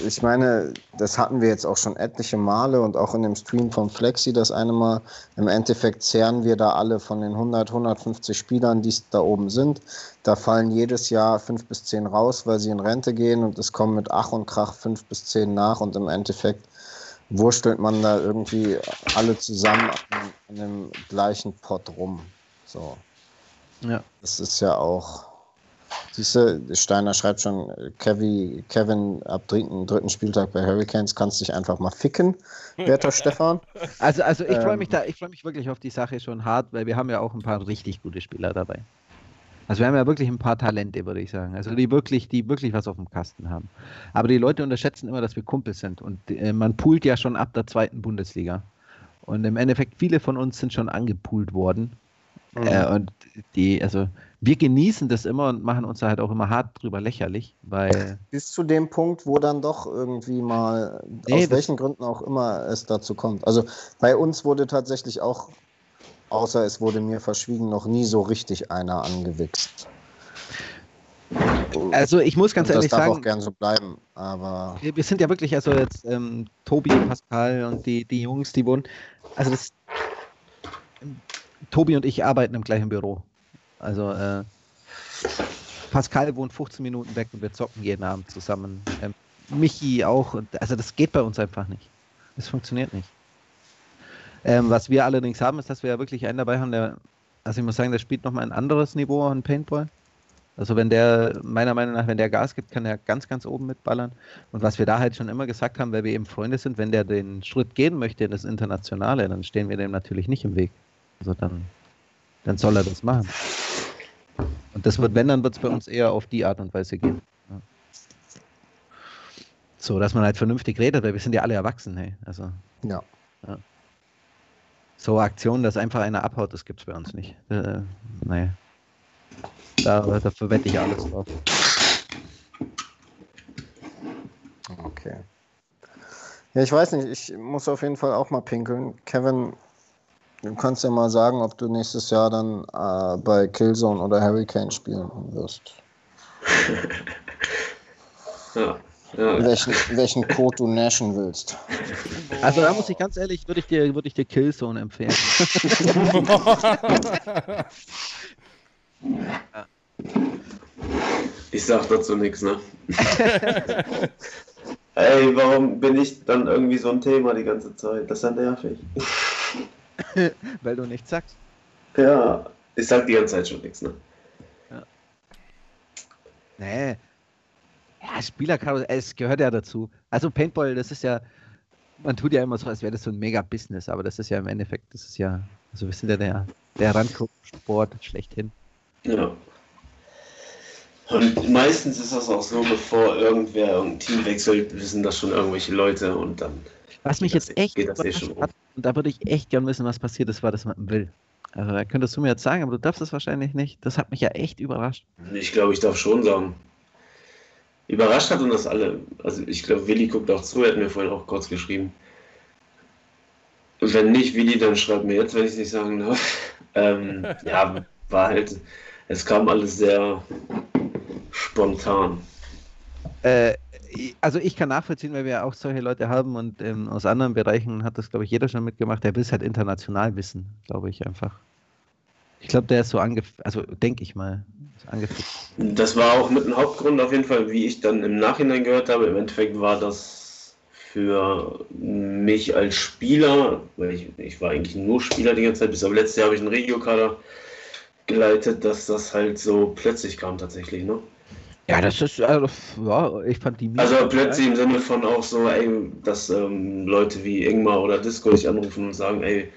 ich meine, das hatten wir jetzt auch schon etliche Male und auch in dem Stream von Flexi das eine Mal. Im Endeffekt zehren wir da alle von den 100, 150 Spielern, die da oben sind. Da fallen jedes Jahr fünf bis zehn raus, weil sie in Rente gehen und es kommen mit Ach und Krach fünf bis zehn nach und im Endeffekt wurstelt man da irgendwie alle zusammen an, dem gleichen Pott rum. So. Ja. Das ist ja auch Siehst du, Steiner schreibt schon, Kevin, Kevin ab dritten, dritten Spieltag bei Hurricanes kannst dich einfach mal ficken, werter Stefan. Also, also ich ähm, freue mich da, ich freue mich wirklich auf die Sache schon hart, weil wir haben ja auch ein paar richtig gute Spieler dabei. Also wir haben ja wirklich ein paar Talente, würde ich sagen. Also die wirklich, die wirklich was auf dem Kasten haben. Aber die Leute unterschätzen immer, dass wir Kumpels sind. Und äh, man poolt ja schon ab der zweiten Bundesliga. Und im Endeffekt, viele von uns sind schon angepoolt worden. Mhm. Äh, und die, also wir genießen das immer und machen uns da halt auch immer hart drüber lächerlich, weil. Bis zu dem Punkt, wo dann doch irgendwie mal, nee, aus welchen Gründen auch immer es dazu kommt. Also bei uns wurde tatsächlich auch, außer es wurde mir verschwiegen, noch nie so richtig einer angewichst. Also ich muss ganz ehrlich das darf sagen, auch gern so bleiben, aber wir sind ja wirklich, also jetzt ähm, Tobi, Pascal und die, die Jungs, die wohnen, also das, Tobi und ich arbeiten im gleichen Büro. Also äh, Pascal wohnt 15 Minuten weg und wir zocken jeden Abend zusammen. Ähm, Michi auch. Und, also das geht bei uns einfach nicht. Das funktioniert nicht. Ähm, was wir allerdings haben, ist, dass wir ja wirklich einen dabei haben, der, also ich muss sagen, der spielt nochmal ein anderes Niveau an Paintball. Also wenn der, meiner Meinung nach, wenn der Gas gibt, kann er ganz, ganz oben mitballern. Und was wir da halt schon immer gesagt haben, weil wir eben Freunde sind, wenn der den Schritt gehen möchte in das Internationale, dann stehen wir dem natürlich nicht im Weg. Also dann, dann soll er das machen. Und das wird, wenn, dann wird es bei uns eher auf die Art und Weise gehen. Ja. So, dass man halt vernünftig redet, weil wir sind ja alle erwachsen, hey. Also, ja. ja. So Aktionen, dass einfach einer abhaut, das gibt es bei uns nicht. Äh, naja. Da, da verwette ich alles drauf. Okay. Ja, ich weiß nicht, ich muss auf jeden Fall auch mal pinkeln. Kevin, du kannst ja mal sagen, ob du nächstes Jahr dann äh, bei Killzone oder Hurricane spielen wirst. ja. Ja. Welchen, welchen Code du nashen willst. Also da muss ich ganz ehrlich, würde ich dir, würde ich dir Killzone empfehlen. Ich sag dazu nichts, ne? Ey, warum bin ich dann irgendwie so ein Thema die ganze Zeit? Das ist ja nervig. Weil du nichts sagst. Ja, ich sag die ganze Zeit schon nichts, ne? Ja. Nee. Ja, Spielerkarussell, es gehört ja dazu. Also Paintball, das ist ja, man tut ja immer so, als wäre das so ein Mega-Business, aber das ist ja im Endeffekt, das ist ja, also wir sind ja der, der Randgruppensport schlechthin. Ja. Und meistens ist das auch so, bevor irgendwer irgendein Team wechselt, wissen das schon irgendwelche Leute und dann. Was mich das- jetzt echt eh überrascht hat, und da würde ich echt gern wissen, was passiert ist, war das mit dem Will. Also da könntest du mir jetzt sagen, aber du darfst es wahrscheinlich nicht. Das hat mich ja echt überrascht. Ich glaube, ich darf schon sagen. Überrascht hat uns das alle. Also ich glaube, Willi guckt auch zu, er hat mir vorhin auch kurz geschrieben. Wenn nicht, Willi, dann schreibt mir jetzt, wenn ich es nicht sagen darf. Ähm, ja, war halt, es kam alles sehr spontan. Äh, also ich kann nachvollziehen, weil wir auch solche Leute haben und ähm, aus anderen Bereichen hat das, glaube ich, jeder schon mitgemacht. Der will es halt international wissen, glaube ich einfach. Ich glaube, der ist so angefixt, also denke ich mal, angefixt. Das war auch mit ein Hauptgrund auf jeden Fall, wie ich dann im Nachhinein gehört habe. Im Endeffekt war das für mich als Spieler, weil ich, ich war eigentlich nur Spieler die ganze Zeit, bis auf letztes Jahr habe ich einen Regio-Kader geleitet, dass das halt so plötzlich kam tatsächlich, ne? Ja, das ist, also, ja, ich fand die Also plötzlich im Sinne von auch so, ey, dass ähm, Leute wie Ingmar oder Disco dich anrufen und sagen, ey,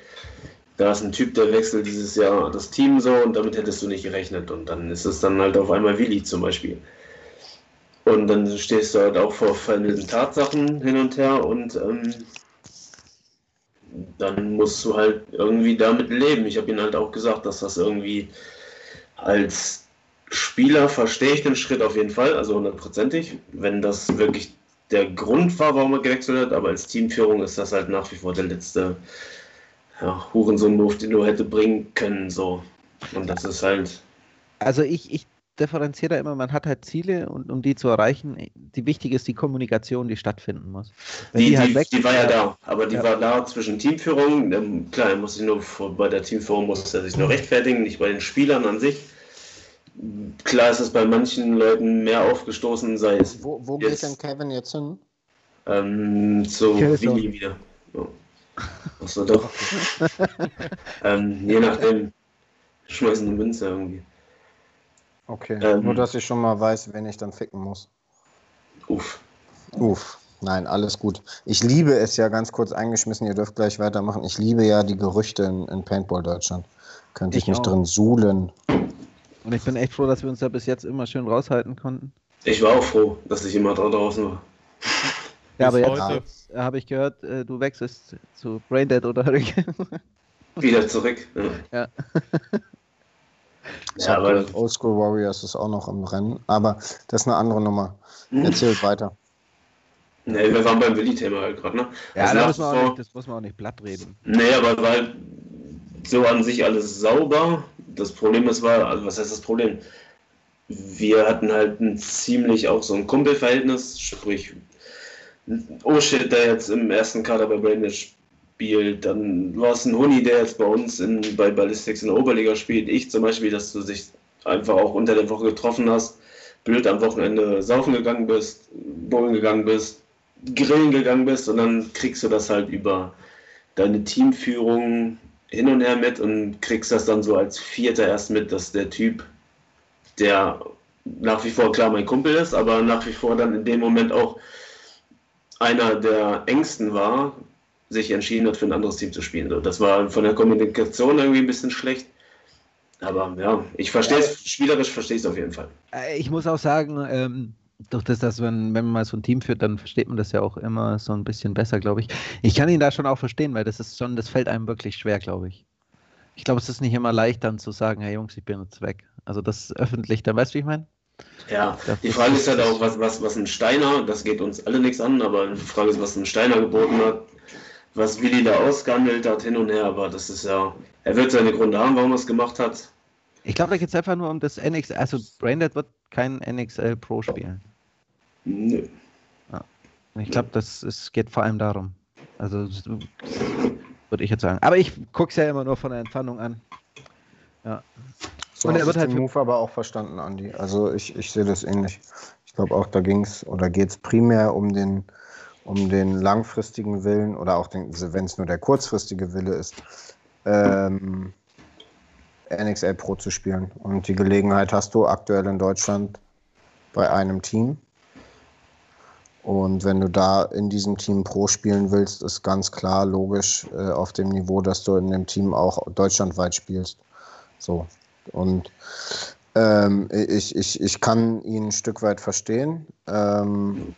da ist ein Typ, der wechselt dieses Jahr das Team so und damit hättest du nicht gerechnet. Und dann ist es dann halt auf einmal Willi zum Beispiel. Und dann stehst du halt auch vor veränderten Tatsachen hin und her und ähm, dann musst du halt irgendwie damit leben. Ich habe ihm halt auch gesagt, dass das irgendwie als Spieler verstehe ich den Schritt auf jeden Fall, also hundertprozentig, wenn das wirklich der Grund war, warum er gewechselt hat, aber als Teamführung ist das halt nach wie vor der letzte ja, Hurensohn-Move, den du hätte bringen können, so. Und das ist halt, Also ich, ich differenziere da immer, man hat halt Ziele und um die zu erreichen, die wichtig ist die Kommunikation, die stattfinden muss. Wenn die, die, halt weg- die war ja da, aber die Ja. war da zwischen Teamführung, ähm, klar, er muss sich nur, bei der Teamführung muss er sich nur rechtfertigen, nicht bei den Spielern an sich. Klar ist es bei manchen Leuten mehr aufgestoßen, sei es Wo, wo Jetzt- geht denn Kevin jetzt hin? Ähm, zu. Willi wieder. Ja. Achso, doch. ähm, je nachdem. Schmeißen eine Münze irgendwie. Okay, Ähm. nur dass ich schon mal weiß, wen ich dann ficken muss. Uff. Uff, nein, alles gut. Ich liebe es ja ganz kurz eingeschmissen, ihr dürft gleich weitermachen. Ich liebe ja die Gerüchte in, in Paintball Deutschland. Könnte ich, Ich mich auch. drin suhlen. Und ich bin echt froh, dass wir uns da bis jetzt immer schön raushalten konnten. Ich war auch froh, dass ich immer da draußen war. Ja, aber jetzt, jetzt habe ich gehört, äh, du wechselst zu Braindead oder Hurricane. Wieder zurück. Ja. ja. Ja, aber Old School Warriors ist auch noch im Rennen, aber das ist eine andere Nummer. Hm. Erzählt weiter. Nee, wir waren beim Willi-Thema halt gerade, ne? Ja, also da muss man nicht, das muss man auch nicht platt reden. Nee, aber weil so an sich alles sauber. Das Problem ist, war, also was heißt das Problem? Wir hatten halt ein ziemlich auch so ein Kumpelverhältnis, sprich, oh shit, der jetzt im ersten Kader bei Brandon spielt, dann war es ein Huni, der jetzt bei uns in, bei Ballistics in der Oberliga spielt. Ich zum Beispiel, dass du dich einfach auch unter der Woche getroffen hast, blöd am Wochenende saufen gegangen bist, bowlen gegangen bist, grillen gegangen bist und dann kriegst du das halt über deine Teamführung hin und her mit und kriegst das dann so als Vierter erst mit, dass der Typ, der nach wie vor klar mein Kumpel ist, aber nach wie vor dann in dem Moment auch einer der engsten war, sich entschieden hat, für ein anderes Team zu spielen. Das war von der Kommunikation irgendwie ein bisschen schlecht. Aber ja, ich verstehe es, spielerisch verstehe ich es auf jeden Fall. Äh, ich muss auch sagen, ähm, durch das, dass wenn, wenn man mal so ein Team führt, dann versteht man das ja auch immer so ein bisschen besser, glaube ich. Ich kann ihn da schon auch verstehen, weil das ist schon, das fällt einem wirklich schwer, glaube ich. Ich glaube, es ist nicht immer leicht, dann zu sagen, hey Jungs, ich bin jetzt weg. Also das öffentlich, dann weißt du, wie ich meine? Ja, die Frage ist halt auch, was, was, was ein Steiner, das geht uns alle nichts an, aber die Frage ist, was ein Steiner geboten hat, was Willi da ausgehandelt hat, hin und her, aber das ist ja, er wird seine Gründe haben, warum er es gemacht hat. Ich glaube, da geht es einfach nur um das NXL, also Branded wird kein NXL Pro spielen. Nö. Ja. Ich glaube, es geht vor allem darum. Also würde ich jetzt sagen. Aber ich gucke es ja immer nur von der Entfernung an. Ja. So und er wird halt den Move aber auch verstanden, Andy. Also ich, ich sehe das ähnlich. Ich glaube auch, da ging es oder geht es primär um den, um den langfristigen Willen oder auch wenn es nur der kurzfristige Wille ist, ähm, NXL Pro zu spielen. Und die Gelegenheit hast du aktuell in Deutschland bei einem Team. Und wenn du da in diesem Team Pro spielen willst, ist ganz klar logisch äh, auf dem Niveau, dass du in dem Team auch deutschlandweit spielst. So. Und ähm, ich, ich, ich kann ihn ein Stück weit verstehen. Ähm,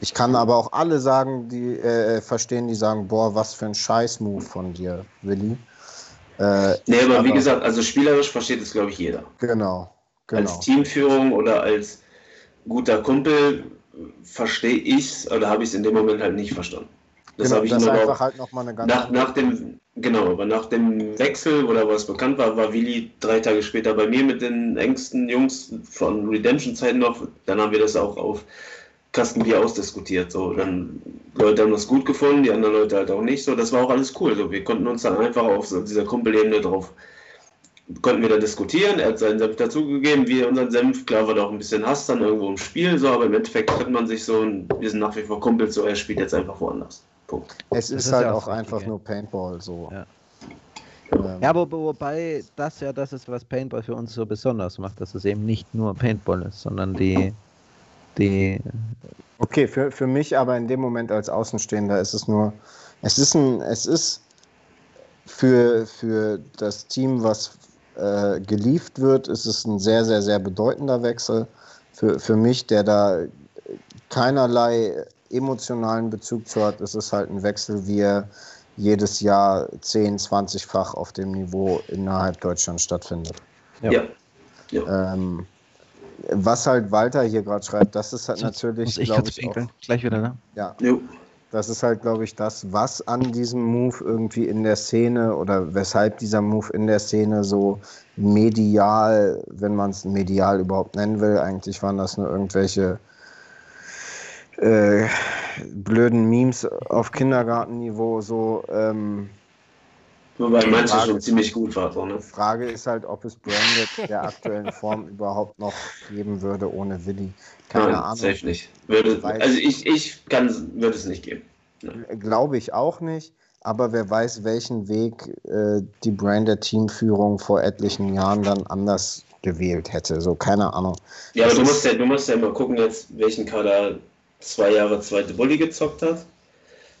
ich kann aber auch alle sagen, die äh, verstehen, die sagen, boah, was für ein Scheiß-Move von dir, Willi. Äh, nee, aber, aber wie gesagt, also spielerisch versteht es, glaube ich, jeder. Genau, genau. Als Teamführung oder als guter Kumpel verstehe ich es oder habe ich es in dem Moment halt nicht verstanden. Das genau, habe ich das nur einfach halt noch mal eine ganz nach, nach dem Genau, aber nach dem Wechsel oder was bekannt war, war Willi drei Tage später bei mir mit den engsten Jungs von Redemption-Zeiten noch. Dann haben wir das auch auf Kastenbier ausdiskutiert. So, dann Leute haben das gut gefunden, die anderen Leute halt auch nicht. So, das war auch alles cool. So, wir konnten uns dann einfach auf so dieser Kumpelebene drauf konnten wir da diskutieren. Er hat seinen Senf dazugegeben, wir unseren Senf. Klar war da auch ein bisschen Hass dann irgendwo im Spiel, so, aber im Endeffekt tritt man sich so und wir sind nach wie vor Kumpels, so er spielt jetzt einfach woanders. Punkt. Es ist, ist halt auch, auch einfach nur Paintball so. Ja. Ähm. Ja, aber wobei das ja das ist, was Paintball für uns so besonders macht, dass es eben nicht nur Paintball ist, sondern die, die Okay, für, für mich aber in dem Moment als Außenstehender ist es nur, es ist ein, es ist für, für das Team, was äh, geliefert wird, ist es ein sehr, sehr, sehr bedeutender Wechsel. Für, für mich, der da keinerlei emotionalen Bezug zu hat, ist es halt ein Wechsel, wie er jedes Jahr 10, 20-fach auf dem Niveau innerhalb Deutschlands stattfindet. Ja. ja. ja. Ähm, was halt Walter hier gerade schreibt, das ist halt natürlich. ich glaube ich, auch, gleich wieder, ne? Ja. Jo. Das ist halt, glaube ich, das, was an diesem Move irgendwie in der Szene oder weshalb dieser Move in der Szene so medial, wenn man es medial überhaupt nennen will, eigentlich waren das nur irgendwelche äh, blöden Memes auf Kindergartenniveau so. Ähm, Wobei manche Frage, schon ziemlich gut war. So, ne? Frage ist halt, ob es Branded der aktuellen Form überhaupt noch geben würde ohne Willi. Keine Nein, Ahnung. Safe nicht. Würde, also ich, ich kann, würde es nicht geben. Glaube ich auch nicht. Aber wer weiß, welchen Weg äh, die Branded Teamführung vor etlichen Jahren dann anders gewählt hätte. So, keine Ahnung. Ja, aber du musst ja, du musst ja immer gucken, jetzt, welchen Kader zwei Jahre zweite Bulli gezockt hat,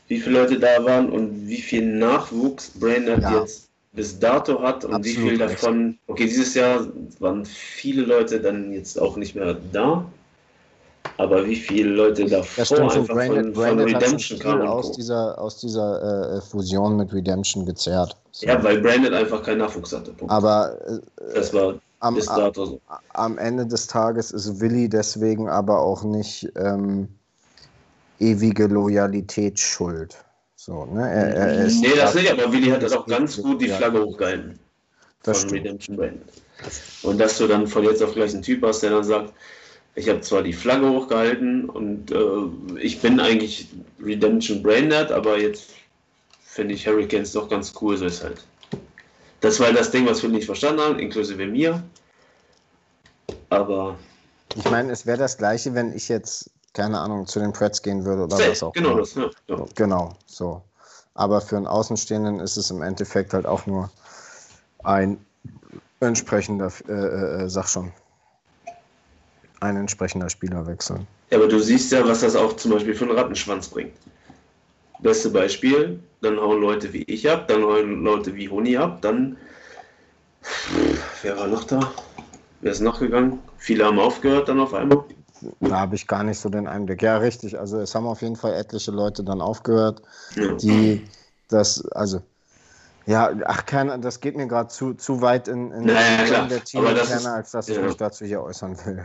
wie viele Leute da waren und wie viel Nachwuchs Brainerd ja. jetzt bis dato hat und Absolut wie viel davon, okay, dieses Jahr waren viele Leute dann jetzt auch nicht mehr da. Aber wie viele Leute davor Das stimmt einfach Branded, von, von Branded Redemption kamen? aus dieser, aus dieser äh, Fusion mit Redemption gezerrt. So. Ja, weil Branded einfach keinen Nachwuchs hatte. Punkt. Aber äh, Das war am, bis dato so. am Ende des Tages ist Willi deswegen aber auch nicht ähm, ewige Loyalität schuld. So, ne? er, er er ist Nee, das nicht, aber Willi hat das auch ganz gut die ja. Flagge hochgehalten. Das von stimmt. Redemption Branded. Und dass du dann von jetzt auf gleich einen Typ hast, der dann sagt, ich habe zwar die Flagge hochgehalten und äh, ich bin eigentlich Redemption Branded, aber jetzt finde ich Hurricanes doch ganz cool, so ist halt. Das war das Ding, was wir nicht verstanden haben, inklusive mir. Aber Ich meine, es wäre das gleiche, wenn ich jetzt, keine Ahnung, zu den Preds gehen würde oder was auch genau immer. das, ja. ja. Genau, so. Aber für einen Außenstehenden ist es im Endeffekt halt auch nur ein entsprechender, äh, äh, sag schon, ein entsprechender Spielerwechsel. Ja, aber du siehst ja, was das auch zum Beispiel für einen Rattenschwanz bringt. Beste Beispiel, dann hauen Leute wie ich ab, dann hauen Leute wie Honi ab, dann. Wer war noch da? Wer ist noch gegangen? Viele haben aufgehört dann auf einmal. Da habe ich gar nicht so den Einblick. Ja, richtig. Also es haben auf jeden Fall etliche Leute dann aufgehört, Ja. die das, also ja, ach, keine, das geht mir gerade zu, zu weit in, in Ja, ja, klar. der Aber das Team ist- als dass ich ja. mich dazu hier äußern will.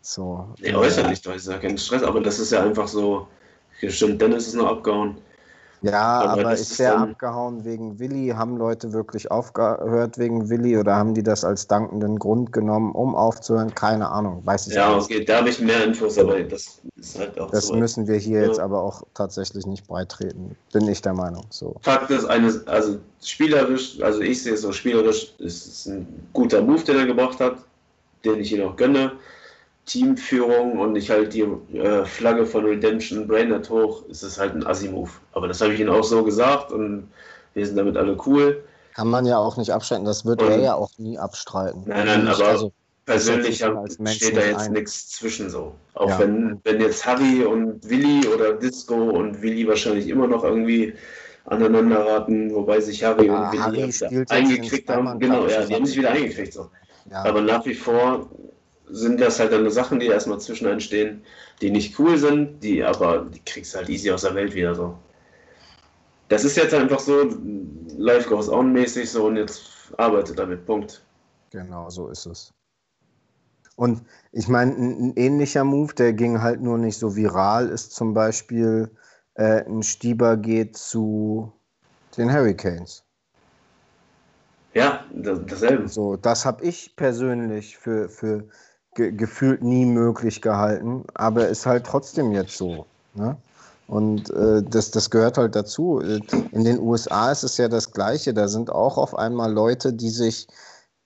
So. Nee, äußerlich, da ist ja kein Stress, aber das ist ja einfach so. Stimmt, Dennis ist noch abgehauen. Ja, Aber aber, ist der abgehauen wegen Willi? Haben Leute wirklich aufgehört wegen Willi oder haben die das als dankenden Grund genommen, um aufzuhören? Keine Ahnung, weiß ich Ja, nicht. okay, da habe ich mehr Infos, aber das ist halt auch Das so. müssen wir hier Ja. jetzt aber auch tatsächlich nicht breitreten. Bin ich der Meinung. So. Fakt ist, eine, also spielerisch, also ich sehe es so spielerisch, ist es ein guter Move, den er gebracht hat, den ich ihm auch gönne. Teamführung und ich halt die äh, Flagge von Redemption Brainerd hoch, ist es halt ein Assi-Move. Aber das habe ich ihm auch so gesagt und wir sind damit alle cool. Kann man ja auch nicht abstreiten. Das wird er ja auch nie abstreiten. Nein, nein, Nicht, aber also, Persönlich steht da jetzt nichts zwischen so. Auch Ja. wenn, wenn jetzt Harry und Willi oder Disco und Willi wahrscheinlich immer noch irgendwie aneinander raten, wobei sich Harry Ja, und Willi Harry eingekriegt in haben. Genau, ja, die haben sich wieder eingekriegt. So. ja. Aber nach wie vor sind das halt dann Sachen, die erstmal zwischen entstehen, die nicht cool sind, die aber die kriegst du halt easy aus der Welt wieder so. Das ist jetzt einfach so, Life goes on mäßig so und jetzt arbeitet damit, Punkt. Genau, so ist es. Und ich meine, ein, ähnlicher Move, der ging halt nur nicht so viral, ist zum Beispiel äh, ein Stieber geht zu den Hurricanes. Ja, das, dasselbe. So, das habe ich persönlich für, für ge gefühlt nie möglich gehalten, aber ist halt trotzdem jetzt so. Ne? Und äh, das, das gehört halt dazu. In den USA ist es ja das Gleiche. Da sind auch auf einmal Leute, die sich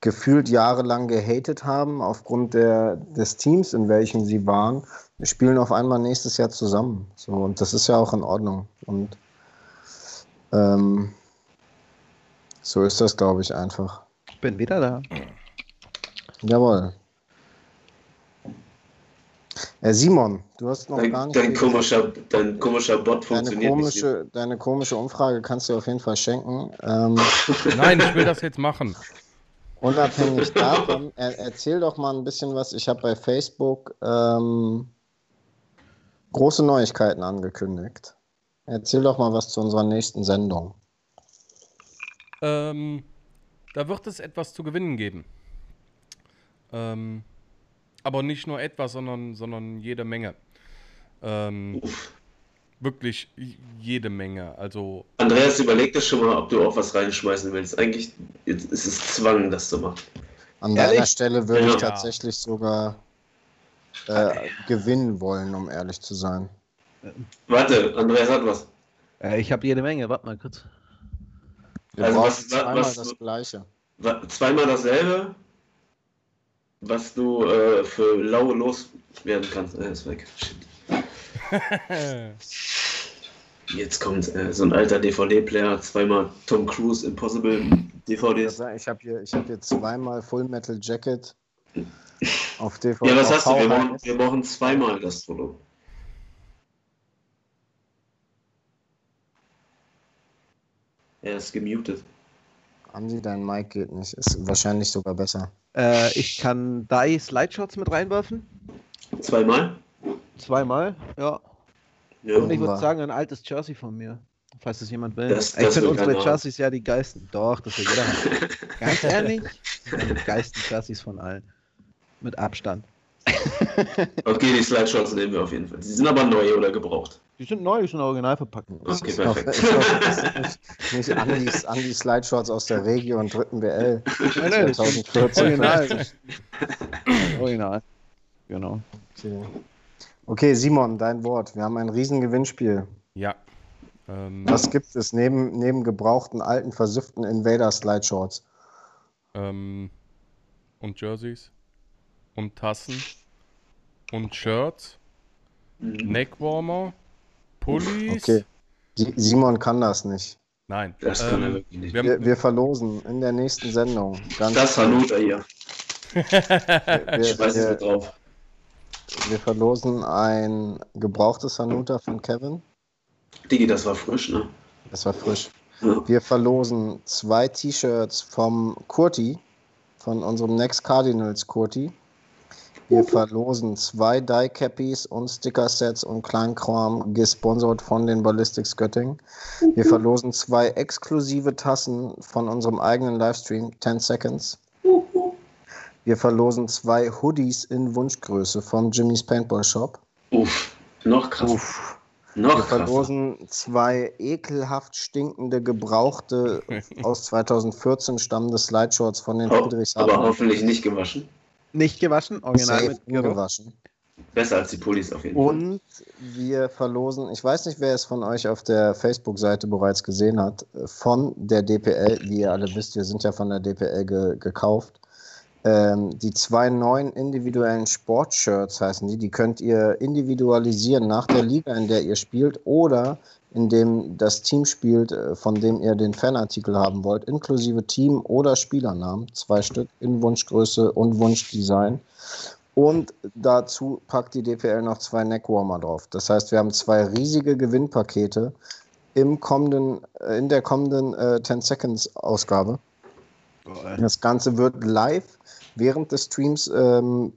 gefühlt jahrelang gehatet haben aufgrund der, des Teams, in welchem sie waren, spielen auf einmal nächstes Jahr zusammen. So, und das ist ja auch in Ordnung. Und ähm, so ist das, glaube ich, einfach. Ich bin wieder da. Jawohl. Äh, Simon, du hast noch gar Dein, nicht. dein, komischer, dein komischer Bot deine, funktioniert nicht. komische, deine komische Umfrage kannst du auf jeden Fall schenken. Ähm, Nein, ich will das jetzt machen. unabhängig davon, er, erzähl doch mal ein bisschen was. Ich habe bei Facebook ähm, große Neuigkeiten angekündigt. Erzähl doch mal was zu unserer nächsten Sendung. Ähm, da wird es etwas zu gewinnen geben. Ähm, aber nicht nur etwas, sondern, sondern jede Menge. Ähm, wirklich jede Menge. Also, Andreas, überleg dir schon mal, ob du auch was reinschmeißen willst. Eigentlich ist es Zwang, das zu machen. An Ehrlich? deiner Stelle würde ich Ja. tatsächlich sogar äh, gewinnen wollen, um ehrlich zu sein. Warte, Andreas hat was. Äh, ich habe jede Menge. Warte mal kurz. Wir Also was- zweimal was- das Gleiche. Zweimal dasselbe, was du äh, für lau loswerden kannst. Er ist weg. Shit. Jetzt kommt äh, so ein alter DVD-Player, zweimal Tom Cruise Impossible DVDs. Ich habe hier, ich hab hier zweimal Full Metal Jacket auf DVD. Ja, was hast du? Wir brauchen, wir brauchen zweimal das Foto. Er ist gemutet. Andi, dein Mic geht nicht. Ist wahrscheinlich sogar besser. Äh, ich kann drei Slideshots mit reinwerfen. Zweimal? Zweimal, ja. Ja, Und ich würde sagen, ein altes Jersey von mir. Falls es jemand will. Das- ich das finde will unsere Jerseys ja die geilsten. Doch, das will jeder haben. Ganz ehrlich, das die geilsten Jerseys von allen. Mit Abstand. Okay, die Slideshots nehmen wir auf jeden Fall. Die sind aber neu oder gebraucht. Die sind neu, die sind original verpackt. Okay, Ist noch, perfekt. das nicht, nicht Andis, Andis Slideshots aus der Regio und dritten BL. Nein, nein, das sind 2014. original. original. Genau. Okay. okay, Simon, dein Wort. Wir haben ein riesen Gewinnspiel. Ja. Ähm, Was gibt es neben, neben gebrauchten, alten, versifften Invader-Slideshorts? ähm, und Jerseys. Und Tassen. Und Shirts. Mhm. Neckwarmer. Pullis. Okay. Si- Simon kann das nicht. Nein. Das kann er ähm, wirklich nicht. wir Wir, verlosen in der nächsten Sendung. Ganz Das Hanuta hier. wir, Ich weiß es drauf. wir verlosen ein gebrauchtes Hanuta von Kevin. Digi, das war frisch, ne? Das war frisch. Ja. Wir verlosen zwei T-Shirts vom Kurti, von unserem Next Cardinals Kurti. Wir verlosen zwei Die-Cappies und Sticker-Sets und Kleinkram, gesponsert von den Ballistics Göttingen. Wir verlosen zwei exklusive Tassen von unserem eigenen Livestream, 10 Seconds. Wir verlosen zwei Hoodies in Wunschgröße vom Jimmy's Paintball Shop. Uff, noch krass. Uff. Wir Noch krasser. verlosen zwei ekelhaft stinkende, gebrauchte, aus 2014 stammende Slideshorts von den Oh, aber Friedrichshafen. hoffentlich nicht gewaschen. Nicht gewaschen, original Safe mit Geruch. ungewaschen. Besser als die Pullis auf jeden Fall. Und wir verlosen, ich weiß nicht, wer es von euch auf der Facebook-Seite bereits gesehen hat, von der DPL, wie ihr alle wisst, wir sind ja von der DPL ge gekauft. Ähm, die zwei neuen individuellen Sportshirts heißen die, die könnt ihr individualisieren nach der Liga, in der ihr spielt oder in dem das Team spielt, äh, von dem ihr den Fanartikel haben wollt, inklusive Team oder Spielernamen, zwei Stück in Wunschgröße und Wunschdesign. Und dazu packt die DPL noch zwei Neckwarmer drauf. Das heißt, wir haben zwei riesige Gewinnpakete im kommenden, äh, in der kommenden äh, 10 Seconds Ausgabe. Das Ganze wird live während des Streams ähm,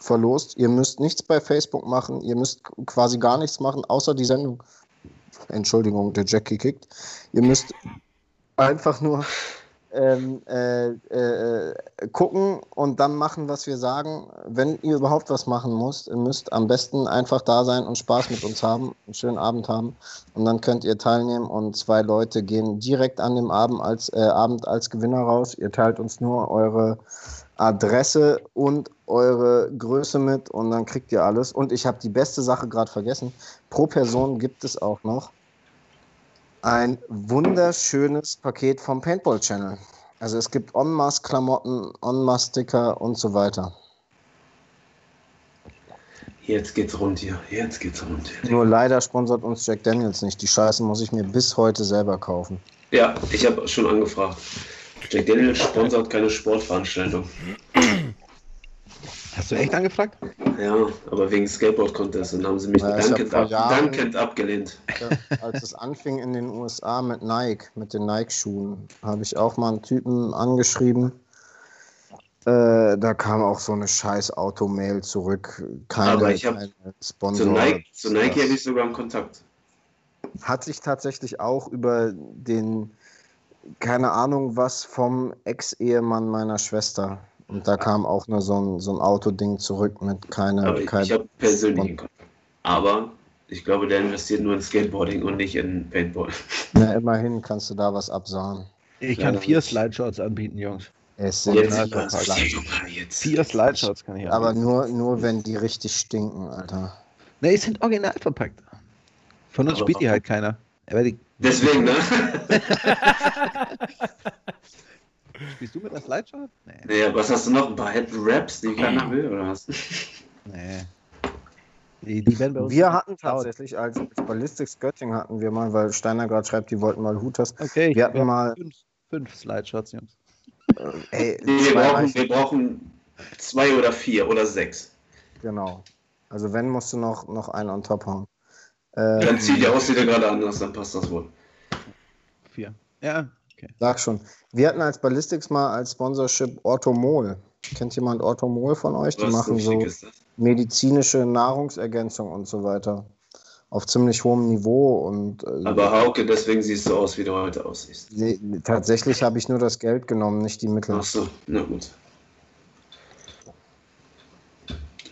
verlost. Ihr müsst nichts bei Facebook machen, ihr müsst quasi gar nichts machen, außer die Sendung. Entschuldigung, der Jackie kickt. Ihr müsst einfach nur ähm, äh, äh, gucken und dann machen, was wir sagen. Wenn ihr überhaupt was machen müsst, ihr müsst am besten einfach da sein und Spaß mit uns haben, einen schönen Abend haben und dann könnt ihr teilnehmen und zwei Leute gehen direkt an dem Abend als, äh, Abend als Gewinner raus. Ihr teilt uns nur eure Adresse und eure Größe mit und dann kriegt ihr alles. Und ich habe die beste Sache gerade vergessen. Pro Person gibt es auch noch ein wunderschönes Paket vom Paintball Channel. Also es gibt En-Masse-Klamotten, En-Masse-Sticker und so weiter. Jetzt geht's rund hier. Jetzt geht's rund hier. Nur leider sponsert uns Jack Daniels nicht. Die Scheiße muss ich mir bis heute selber kaufen. Ja, ich habe schon angefragt. Jack Daniels sponsert keine Sportveranstaltung. Hast du echt angefragt? Ja, aber wegen Skateboard-Contest und haben sie mich Ja, dankend, ab, Jahren- dankend abgelehnt. Als es anfing in den USA mit Nike, mit den Nike-Schuhen, habe ich auch mal einen Typen angeschrieben. Äh, da kam auch so eine scheiß Automail zurück. Keine, Aber ich keine Zu Sponsor. Nike, zu Nike hätte ich sogar einen Kontakt. Hat sich tatsächlich auch über den, keine Ahnung was, vom Ex-Ehemann meiner Schwester. Und da kam auch nur so ein, so ein Autoding zurück mit keine. Aber ich, kein- ich habe persönlichen Kontakt. Aber ich glaube, der investiert nur in Skateboarding und nicht in Paintball. Na, immerhin kannst du da was absahen. Ich kann vier Slideshots anbieten, Jungs. Es sind Jetzt, halt jetzt, Slide- Junge, jetzt. Vier Slideshots kann ich anbieten. aber nur, nur wenn die richtig stinken, Alter. Ne, die sind original verpackt. Von uns Aber spielt die halt keiner. Deswegen, ne? spielst du mit der Slideshot? Nee. naja, was hast du noch? Ein paar Head-Raps, die keiner will, oder was? nee. Die, die werden bei uns. Wir hatten tatsächlich, als, als Ballistics Göttingen hatten wir mal, weil Steiner gerade schreibt, die wollten mal Hutas. Okay, Wir hatten haben mal- Fünf, fünf Slideshots, Jungs. Ey, Nee, wir brauchen, wir brauchen zwei oder vier oder sechs. Genau. Also wenn, musst du noch, noch einen on top hauen. Dann Äh, zieh die Aussieht gerade anders, dann passt das wohl. Vier. Ja, okay. sag schon. Wir hatten als Ballistics mal als Sponsorship Orthomol. Kennt jemand Orthomol von euch? Die Was machen so medizinische Nahrungsergänzung und so weiter. Auf ziemlich hohem Niveau und äh, Aber Hauke, deswegen siehst du aus, wie du heute aussiehst. nee, tatsächlich habe ich nur das Geld genommen, nicht die Mittel. Ach so, na gut.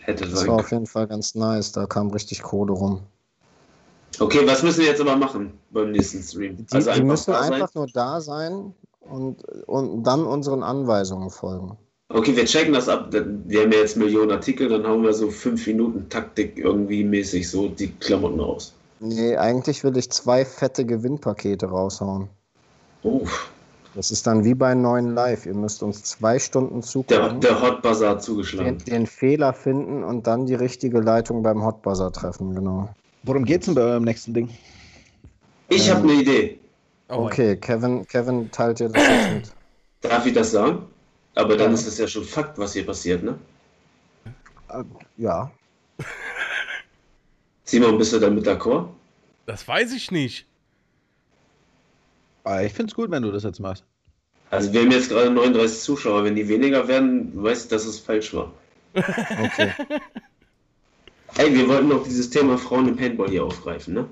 Hätte Das war auf jeden Fall ganz nice, da kam richtig Kohle rum. Okay, was müssen wir jetzt aber machen beim nächsten Stream? Die, die müssen einfach nur da sein und, und dann unseren Anweisungen folgen. Okay, wir checken das ab. Wir haben ja jetzt Millionen Artikel, dann hauen wir so fünf Minuten Taktik irgendwie mäßig so die Klamotten raus. Nee, eigentlich will ich zwei fette Gewinnpakete raushauen. Uff, Das ist dann wie bei neuen Live. Ihr müsst uns zwei Stunden der, zugucken, der Hot Bazaar den, zugeschlagen. den Fehler finden und dann die richtige Leitung beim Hotbuzzer treffen, genau. Worum geht's denn bei eurem nächsten Ding? Ich habe eine Idee. Oh, Okay, Kevin, Kevin teilt dir das jetzt mit. Darf ich das sagen? Aber dann Ja. ist es ja schon Fakt, was hier passiert, ne? Äh, Ja, Simon, bist du damit d'accord? Das weiß ich nicht. Ah, ich find's gut, wenn du das jetzt machst. Also wir haben jetzt gerade 39 Zuschauer. Wenn die weniger werden, weiß ich, dass es falsch war. okay. Ey, wir wollten noch dieses Thema Frauen im Paintball hier aufgreifen, ne?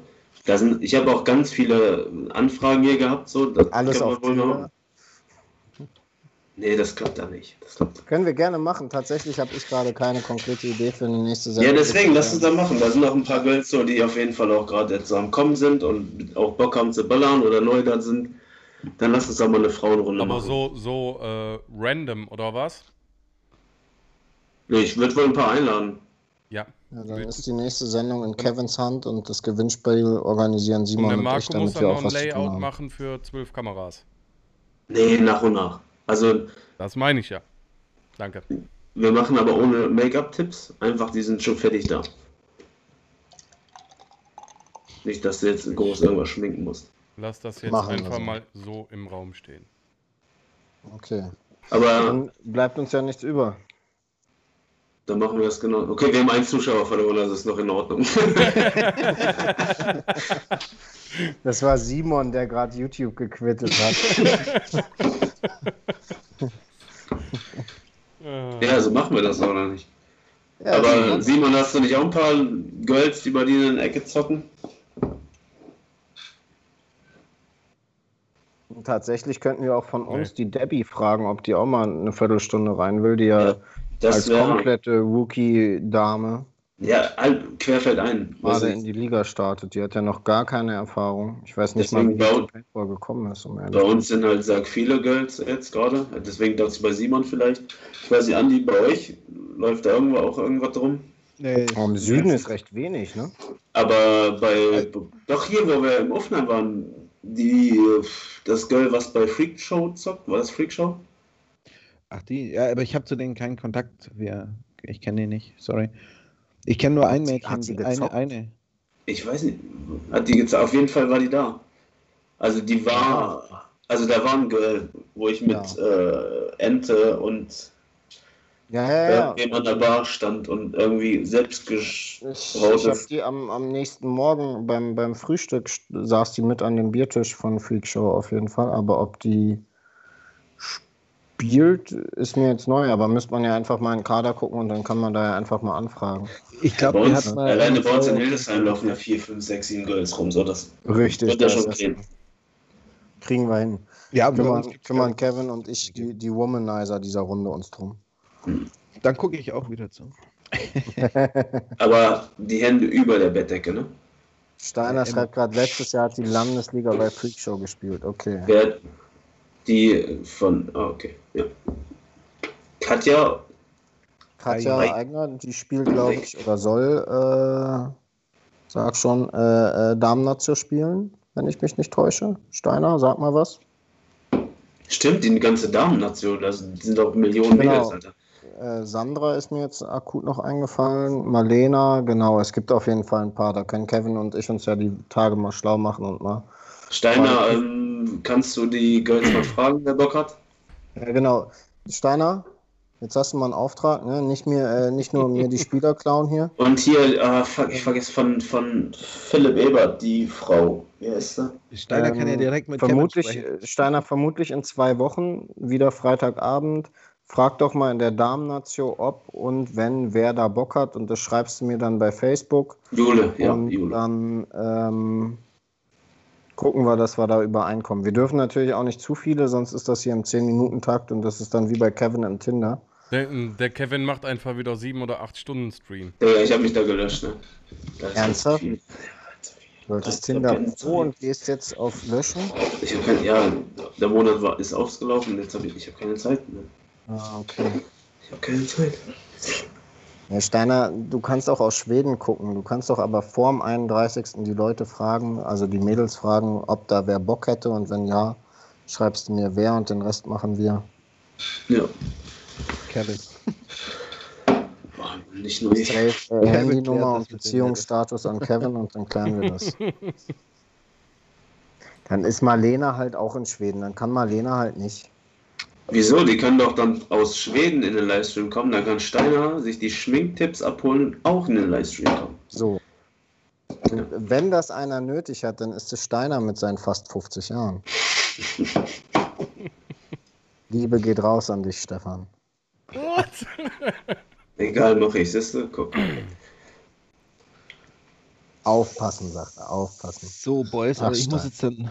Da sind, ich habe auch ganz viele Anfragen hier gehabt, so. Das Alles auf noch- Nee, das klappt da nicht. Das klappt. Können wir gerne machen. Tatsächlich habe ich gerade keine konkrete Idee für eine nächste Ja, Sendung. deswegen, lass uns da machen. Da sind noch ein paar Girls so, die auf jeden Fall auch gerade am Kommen sind und auch Bock haben zu ballern oder neu da sind. Dann lass uns doch mal eine Frauenrunde Aber machen. so, so äh, random, oder was? Nee, ich würde wohl ein paar einladen. Ja. Dann ist die nächste Sendung in Kevins Hand und das Gewinnspiel organisieren Und Simon der und, ich, Marco damit muss dann wir noch auch ein zu tun Layout machen für zwölf Kameras. Nee, nach und nach. Also, Das meine ich ja. Danke. wir machen aber ohne Make-up-Tipps. Einfach, die sind schon fertig da. Nicht, dass du jetzt groß irgendwas schminken musst. Lass das jetzt Machen einfach mal so im Raum stehen. Okay. Aber Dann bleibt uns ja nichts über. Dann machen wir das genau. Okay, wir haben einen Zuschauer verloren, das ist noch in Ordnung. Das war Simon, der gerade YouTube gequittet hat. Ja, so machen wir das oder nicht? Ja, Aber Simon, Simon, hast du nicht auch ein paar Girls, die bei dir in der Ecke zocken? tatsächlich könnten wir auch von uns Nee. die Debbie fragen, ob die auch mal eine Viertelstunde rein will, die ja, Ja, Das als wäre komplette Rookie-Dame ja halt querfeld ein. Gerade in die Liga startet. Die hat ja noch gar keine Erfahrung. Ich weiß nicht Deswegen mal, wie die Paintball gekommen ist. Um Bei uns sind halt sehr viele Girls jetzt gerade. Deswegen dachte ich bei Simon vielleicht. Ich weiß nicht, Andi, bei euch läuft da irgendwo auch irgendwas drum. Nee. Oh, Im Süden ist recht wenig, ne? Aber bei. Doch hier, wo wir im Offenheim waren, die. Das Girl, was bei Freak Show zockt, war das Freak Show? Ach, die, ja, aber ich habe zu denen keinen Kontakt. Wir, ich kenne die nicht, sorry. Ich kenne nur ein Mädchen, hat sie eine, gezockt? Also eine. Ich weiß nicht. Hat die gezeigt? Auf jeden Fall war die da. Also die war. Also da war ein Girl, wo ich mit äh, Ente und Ja, ja, ja. an der Bar stand und irgendwie selbst gesch Ich, ich habe die am, am nächsten Morgen beim, beim Frühstück st- saß die mit an dem Biertisch von Freak Show auf jeden Fall. Aber ob die spielt, ist mir jetzt neu. Aber müsste man ja einfach mal in den Kader gucken und dann kann man da ja einfach mal anfragen. Ich Bei glaube, mal. alleine bei uns in Hildesheim laufen ja 4, 5, 6, 7 Girls rum. So, das Richtig, wird ja schon gehen. kriegen wir hin. Ja, bei Kümmern, kümmern Kevin und ich, die, die Womanizer dieser Runde, uns drum. Dann gucke ich auch wieder zu. Aber die Hände über der Bettdecke, ne? Steiner Ja, schreibt gerade, letztes Jahr hat die Landesliga bei Freak Show gespielt. Okay. Wer die von. Ah, okay. Ja. Katja, Katja Ei. Eigner, die spielt, glaube ich, oder soll, äh, sag schon, äh, äh, Damen-Nazio spielen, wenn ich mich nicht täusche. Steiner, sag mal was. stimmt, die ganze Damennation, da sind auch Millionen Genau. Mädels, Alter. Äh, Sandra ist mir jetzt akut noch eingefallen. Marlena, genau, es gibt auf jeden Fall ein paar. Da können Kevin und ich uns ja die Tage mal schlau machen und mal. Steiner, ähm, kannst du die Girls mal fragen, wer Bock hat? Ja, genau. Steiner, jetzt hast du mal einen Auftrag, ne? Nicht, mir, äh, nicht nur mir die Spieler klauen hier. Und hier, ah, fuck, ich vergesse von, von Philipp Ebert, die Frau. Wer ist sie? Steiner Ähm, kann ja direkt mit Vermutlich, äh, Steiner, vermutlich in zwei Wochen, wieder Freitagabend, frag doch mal in der Damen-Natio, ob und wenn, wer da Bock hat und das schreibst du mir dann bei Facebook. Jule, ja, und Jule. dann ähm, gucken wir, dass wir da übereinkommen. Wir dürfen natürlich auch nicht zu viele, sonst ist das hier im 10-Minuten-Takt und das ist dann wie bei Kevin im Tinder. Der, der Kevin macht einfach wieder sieben oder acht Stunden Stream. Ja, ich habe mich da gelöscht, ne? Das ist Ernsthaft? viel. Du Ich Tinder hab keine. Pro und gehst jetzt auf Löschen. Ich habe kein, ja, der Monat war, ist ausgelaufen, jetzt habe ich, ich habe keine Zeit mehr. Ah, okay. Ich habe keine Zeit. Ja, Steiner, du kannst auch aus Schweden gucken. Du kannst doch aber vorm 31. die Leute fragen, also die Mädels fragen, ob da wer Bock hätte und wenn ja, schreibst du mir wer und den Rest machen wir. Ja, Kevin. boah, nicht nur ich. Äh, Handynummer und Beziehungsstatus an Kevin und dann klären wir das. Dann ist Marlene halt auch in Schweden. Dann kann Marlene halt nicht. Wieso? Die können doch dann aus Schweden in den Livestream kommen. Da kann Steiner sich die Schminktipps abholen und auch in den Livestream kommen. So. Wenn das einer nötig hat, dann ist es Steiner mit seinen fast 50 Jahren. Liebe geht raus an dich, Stefan. What? Egal, mach ich. Siehst du? Guck. Aufpassen, sagt er, aufpassen. So, Boys, Ach, also ich muss jetzt dann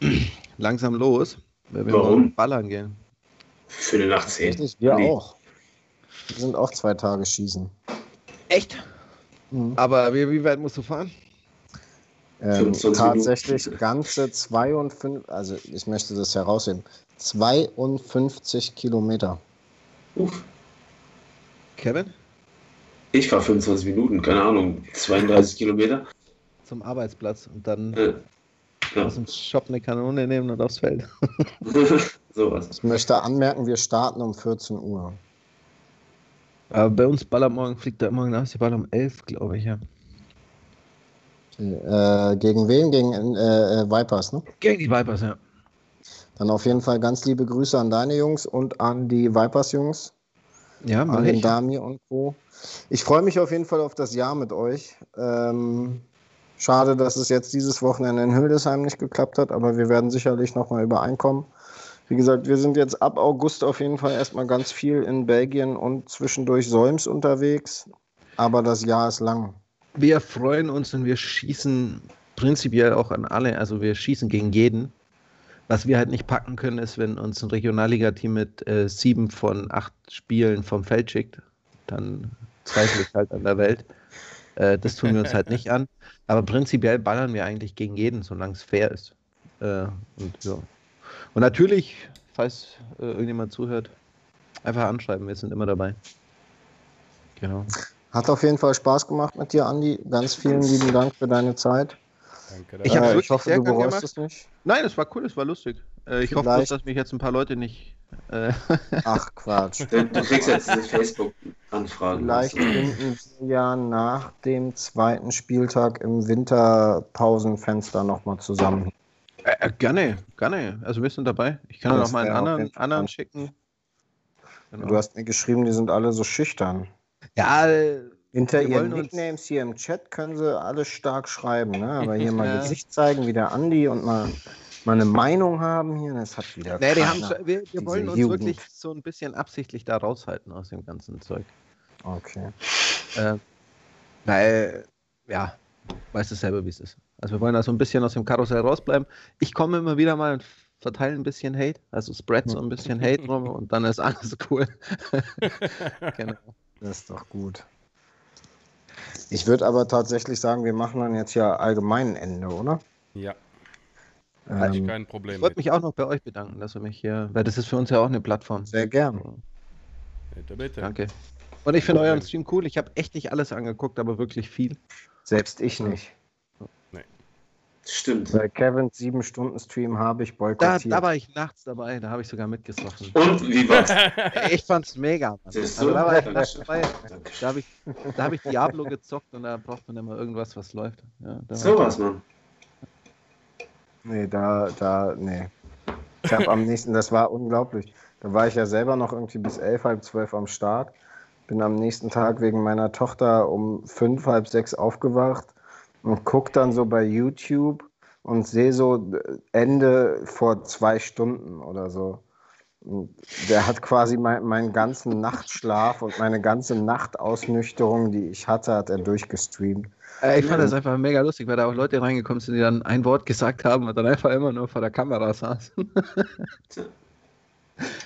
langsam los, weil wir Warum? ballern gehen. Für den 18. Richtig, wir Nee. auch. Wir sind auch zwei Tage schießen. Echt? Mhm. Aber wie, wie weit musst du fahren? Ähm, 25 tatsächlich ganze 52, also ich möchte das herausheben, 52 Kilometer. Uff. Kevin? Ich fahre 25 Minuten, keine Ahnung, 32 Kilometer. Zum Arbeitsplatz und dann Äh, Ja. aus dem Shop eine Kanone nehmen und aufs Feld. Sowas. Ich möchte anmerken, wir starten um 14 Uhr. Aber bei uns ballert morgen, fliegt da morgen aus, die Ball um 11, glaube ich, ja. Äh, gegen wen? Gegen äh, äh, Vipers, ne? Gegen die Vipers, ja. Dann auf jeden Fall ganz liebe Grüße an deine Jungs und an die Vipers-Jungs, Ja, an den ich. Dami und Co. Ich freue mich auf jeden Fall auf das Jahr mit euch. Ähm, schade, dass es jetzt dieses Wochenende in Hildesheim nicht geklappt hat, aber wir werden sicherlich nochmal übereinkommen. Wie gesagt, wir sind jetzt ab August auf jeden Fall erstmal ganz viel in Belgien und zwischendurch Solms unterwegs. Aber das Jahr ist lang. Wir freuen uns und wir schießen prinzipiell auch an alle. Also wir schießen gegen jeden. Was wir halt nicht packen können, ist, wenn uns ein Regionalliga-Team mit äh, sieben von acht Spielen vom Feld schickt, dann zweifle ich halt an der Welt. Äh, das tun wir uns halt nicht an. Aber prinzipiell ballern wir eigentlich gegen jeden, solange es fair ist. Äh, und, ja. und natürlich, falls äh, irgendjemand zuhört, einfach anschreiben. Wir sind immer dabei. Genau. Hat auf jeden Fall Spaß gemacht mit dir, Andi. Ganz vielen lieben Dank für deine Zeit. Danke. Ich Äh, ich hoffe, sehr du bereust gemacht. es nicht. Nein, es war cool, es war lustig. Äh, ich hoffe Vielleicht- dass mich jetzt ein paar Leute nicht. Äh, Ach Quatsch. Du, du kriegst jetzt diese Facebook-Anfragen. Vielleicht finden wir ja nach dem zweiten Spieltag im Winterpausenfenster nochmal zusammen. äh, gerne, gerne. Also wir sind dabei. Ich kann Das noch mal einen anderen, anderen schicken. Genau. Du hast mir geschrieben, die sind alle so schüchtern. ja, äh, Hinter Wir ihren wollen uns- Nicknames hier im Chat können sie alle stark schreiben, ne? aber hier mal. Gesicht zeigen wie der Andi und mal, mal eine Meinung haben hier, das hat wieder nee, die haben, keiner. schon- wir, wir wollen uns Jugend. wirklich so ein bisschen absichtlich da raushalten aus dem ganzen Zeug. Okay. Äh, weil, ja, weißt du selber, wie es ist. Also wir wollen da so ein bisschen aus dem Karussell rausbleiben. Ich komme immer wieder mal und verteile ein bisschen Hate, also spread so ein bisschen Hate rum und dann ist alles cool. genau. Das ist doch gut. Ich würde aber tatsächlich sagen, wir machen dann jetzt ja allgemein ein Ende, oder? Ja, Ähm, kein Problem Ich wollte mich auch noch bei euch bedanken, dass ihr mich hier, weil das ist für uns ja auch eine Plattform. sehr gern. Bitte, bitte. Danke. Und ich finde euren Stream cool. Ich habe echt nicht alles angeguckt, aber wirklich viel. Selbst ich nicht. Stimmt. Bei Kevins sieben Stunden Stream habe ich Da, boykottiert. da war ich nachts dabei, da habe ich sogar mitgesoffen. Und wie war's? Ich fand's mega. Also da war ich nachts dabei. Da habe ich, da hab ich Diablo gezockt und da braucht man immer irgendwas, was läuft. Ja, da So was, Mann. Nee, da, da, nee. Ich habe am nächsten, das war unglaublich. Da war ich ja selber noch irgendwie bis elf, halb zwölf am Start. Bin am nächsten Tag wegen meiner Tochter um fünf, halb sechs aufgewacht und guck dann so bei YouTube und sehe so Ende vor zwei Stunden oder so. Der hat quasi mein, meinen ganzen Nachtschlaf und meine ganze Nachtausnüchterung, die ich hatte, hat er durchgestreamt. Äh, Ich fand das einfach mega lustig, weil da auch Leute reingekommen sind, die dann ein Wort gesagt haben und dann einfach immer nur vor der Kamera saßen.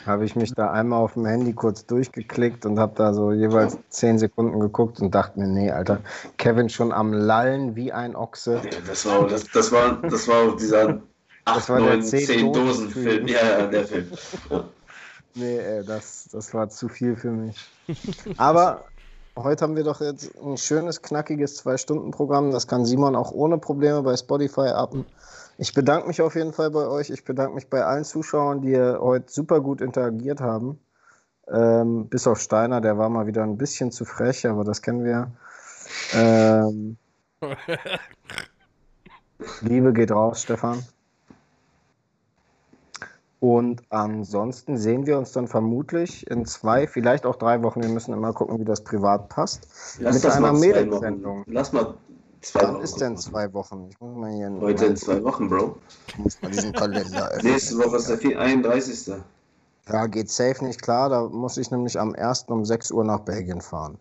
Habe ich mich da einmal auf dem Handy kurz durchgeklickt und habe da so jeweils zehn Sekunden geguckt und dachte mir, nee, Alter, Kevin schon am Lallen wie ein Ochse. Ja, das war, das, das war, das war dieser 8, Das war der 9, 10 Zehn-Dosen-Film. Dosen-Film. Ja, ja, der Film. Ja. Nee, ey, das, das war zu viel für mich. Aber heute haben wir doch jetzt ein schönes, knackiges Zwei-Stunden-Programm. Das kann Simon auch ohne Probleme bei Spotify appen. Ich bedanke mich auf jeden Fall bei euch. Ich bedanke mich bei allen Zuschauern, die heute super gut interagiert haben. Ähm, bis auf Steiner, der war mal wieder ein bisschen zu frech, aber das kennen wir. Ähm, Liebe geht raus, Stefan. Und ansonsten sehen wir uns dann vermutlich in zwei, vielleicht auch drei Wochen. Wir müssen immer gucken, wie das privat passt. Lass Mit einer Mädelsendung. Lass mal zwei Wann Wochen. ist denn zwei Wochen? Ich muss mal hier Heute in zwei Wochen, Bro. ich muss mal diesen Kalender öffnen. Nächste Woche ist der vier- 31. Ja, geht safe nicht klar. Da muss ich nämlich am 1. um 6 Uhr nach Belgien fahren.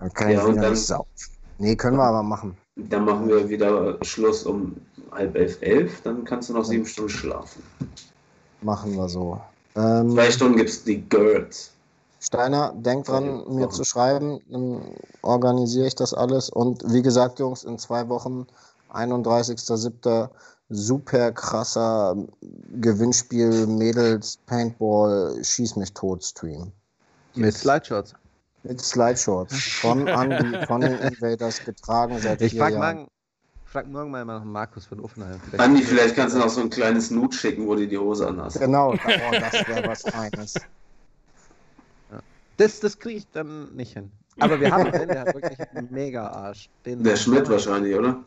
Dann kann Ja, ich wieder dann- nicht saufen. Nee, können wir aber machen. Dann machen wir wieder Schluss um halb elf, elf. Dann kannst du noch sieben Stunden schlafen. Machen wir so. Ähm, Zwei Stunden gibt's die Girls. Steiner, denk dran, Ja, mir zu schreiben. Dann organisiere ich das alles. Und wie gesagt, Jungs, in zwei Wochen, 31.07. super krasser Gewinnspiel, Mädels, Paintball, Schieß mich tot Stream. Mit Slideshots. Mit Slideshorts von Andy, von den Invaders getragen seit Ich vier frag, Jahren. morgen, frag morgen mal nach Markus von Offenheim. Vielleicht- Andi, vielleicht kannst du noch so ein kleines Nut schicken, wo du die Hose anhast. Genau, oh, das wäre was Feines. Das, das kriege ich dann nicht hin. Aber wir haben einen, der hat wirklich einen mega Arsch. Den Der Schmidt wahrscheinlich, oder?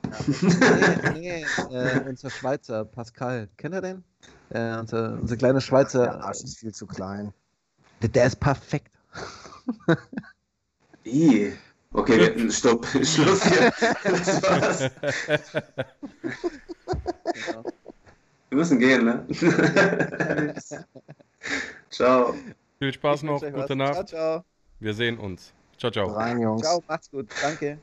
Nee, nee äh, unser Schweizer Pascal. Kennt ihr den? Äh, unser, unser kleiner Der Schweizer. Arsch ist viel zu klein. Der, der ist perfekt. I. Okay, wir- stopp. Schluss hier. Das war's. Genau. Wir müssen gehen, ne? Ciao. Viel Spaß noch, gute Nacht. Ciao, ciao. Wir sehen uns. Ciao, ciao. Rein, Jungs. Ciao, macht's gut. Danke.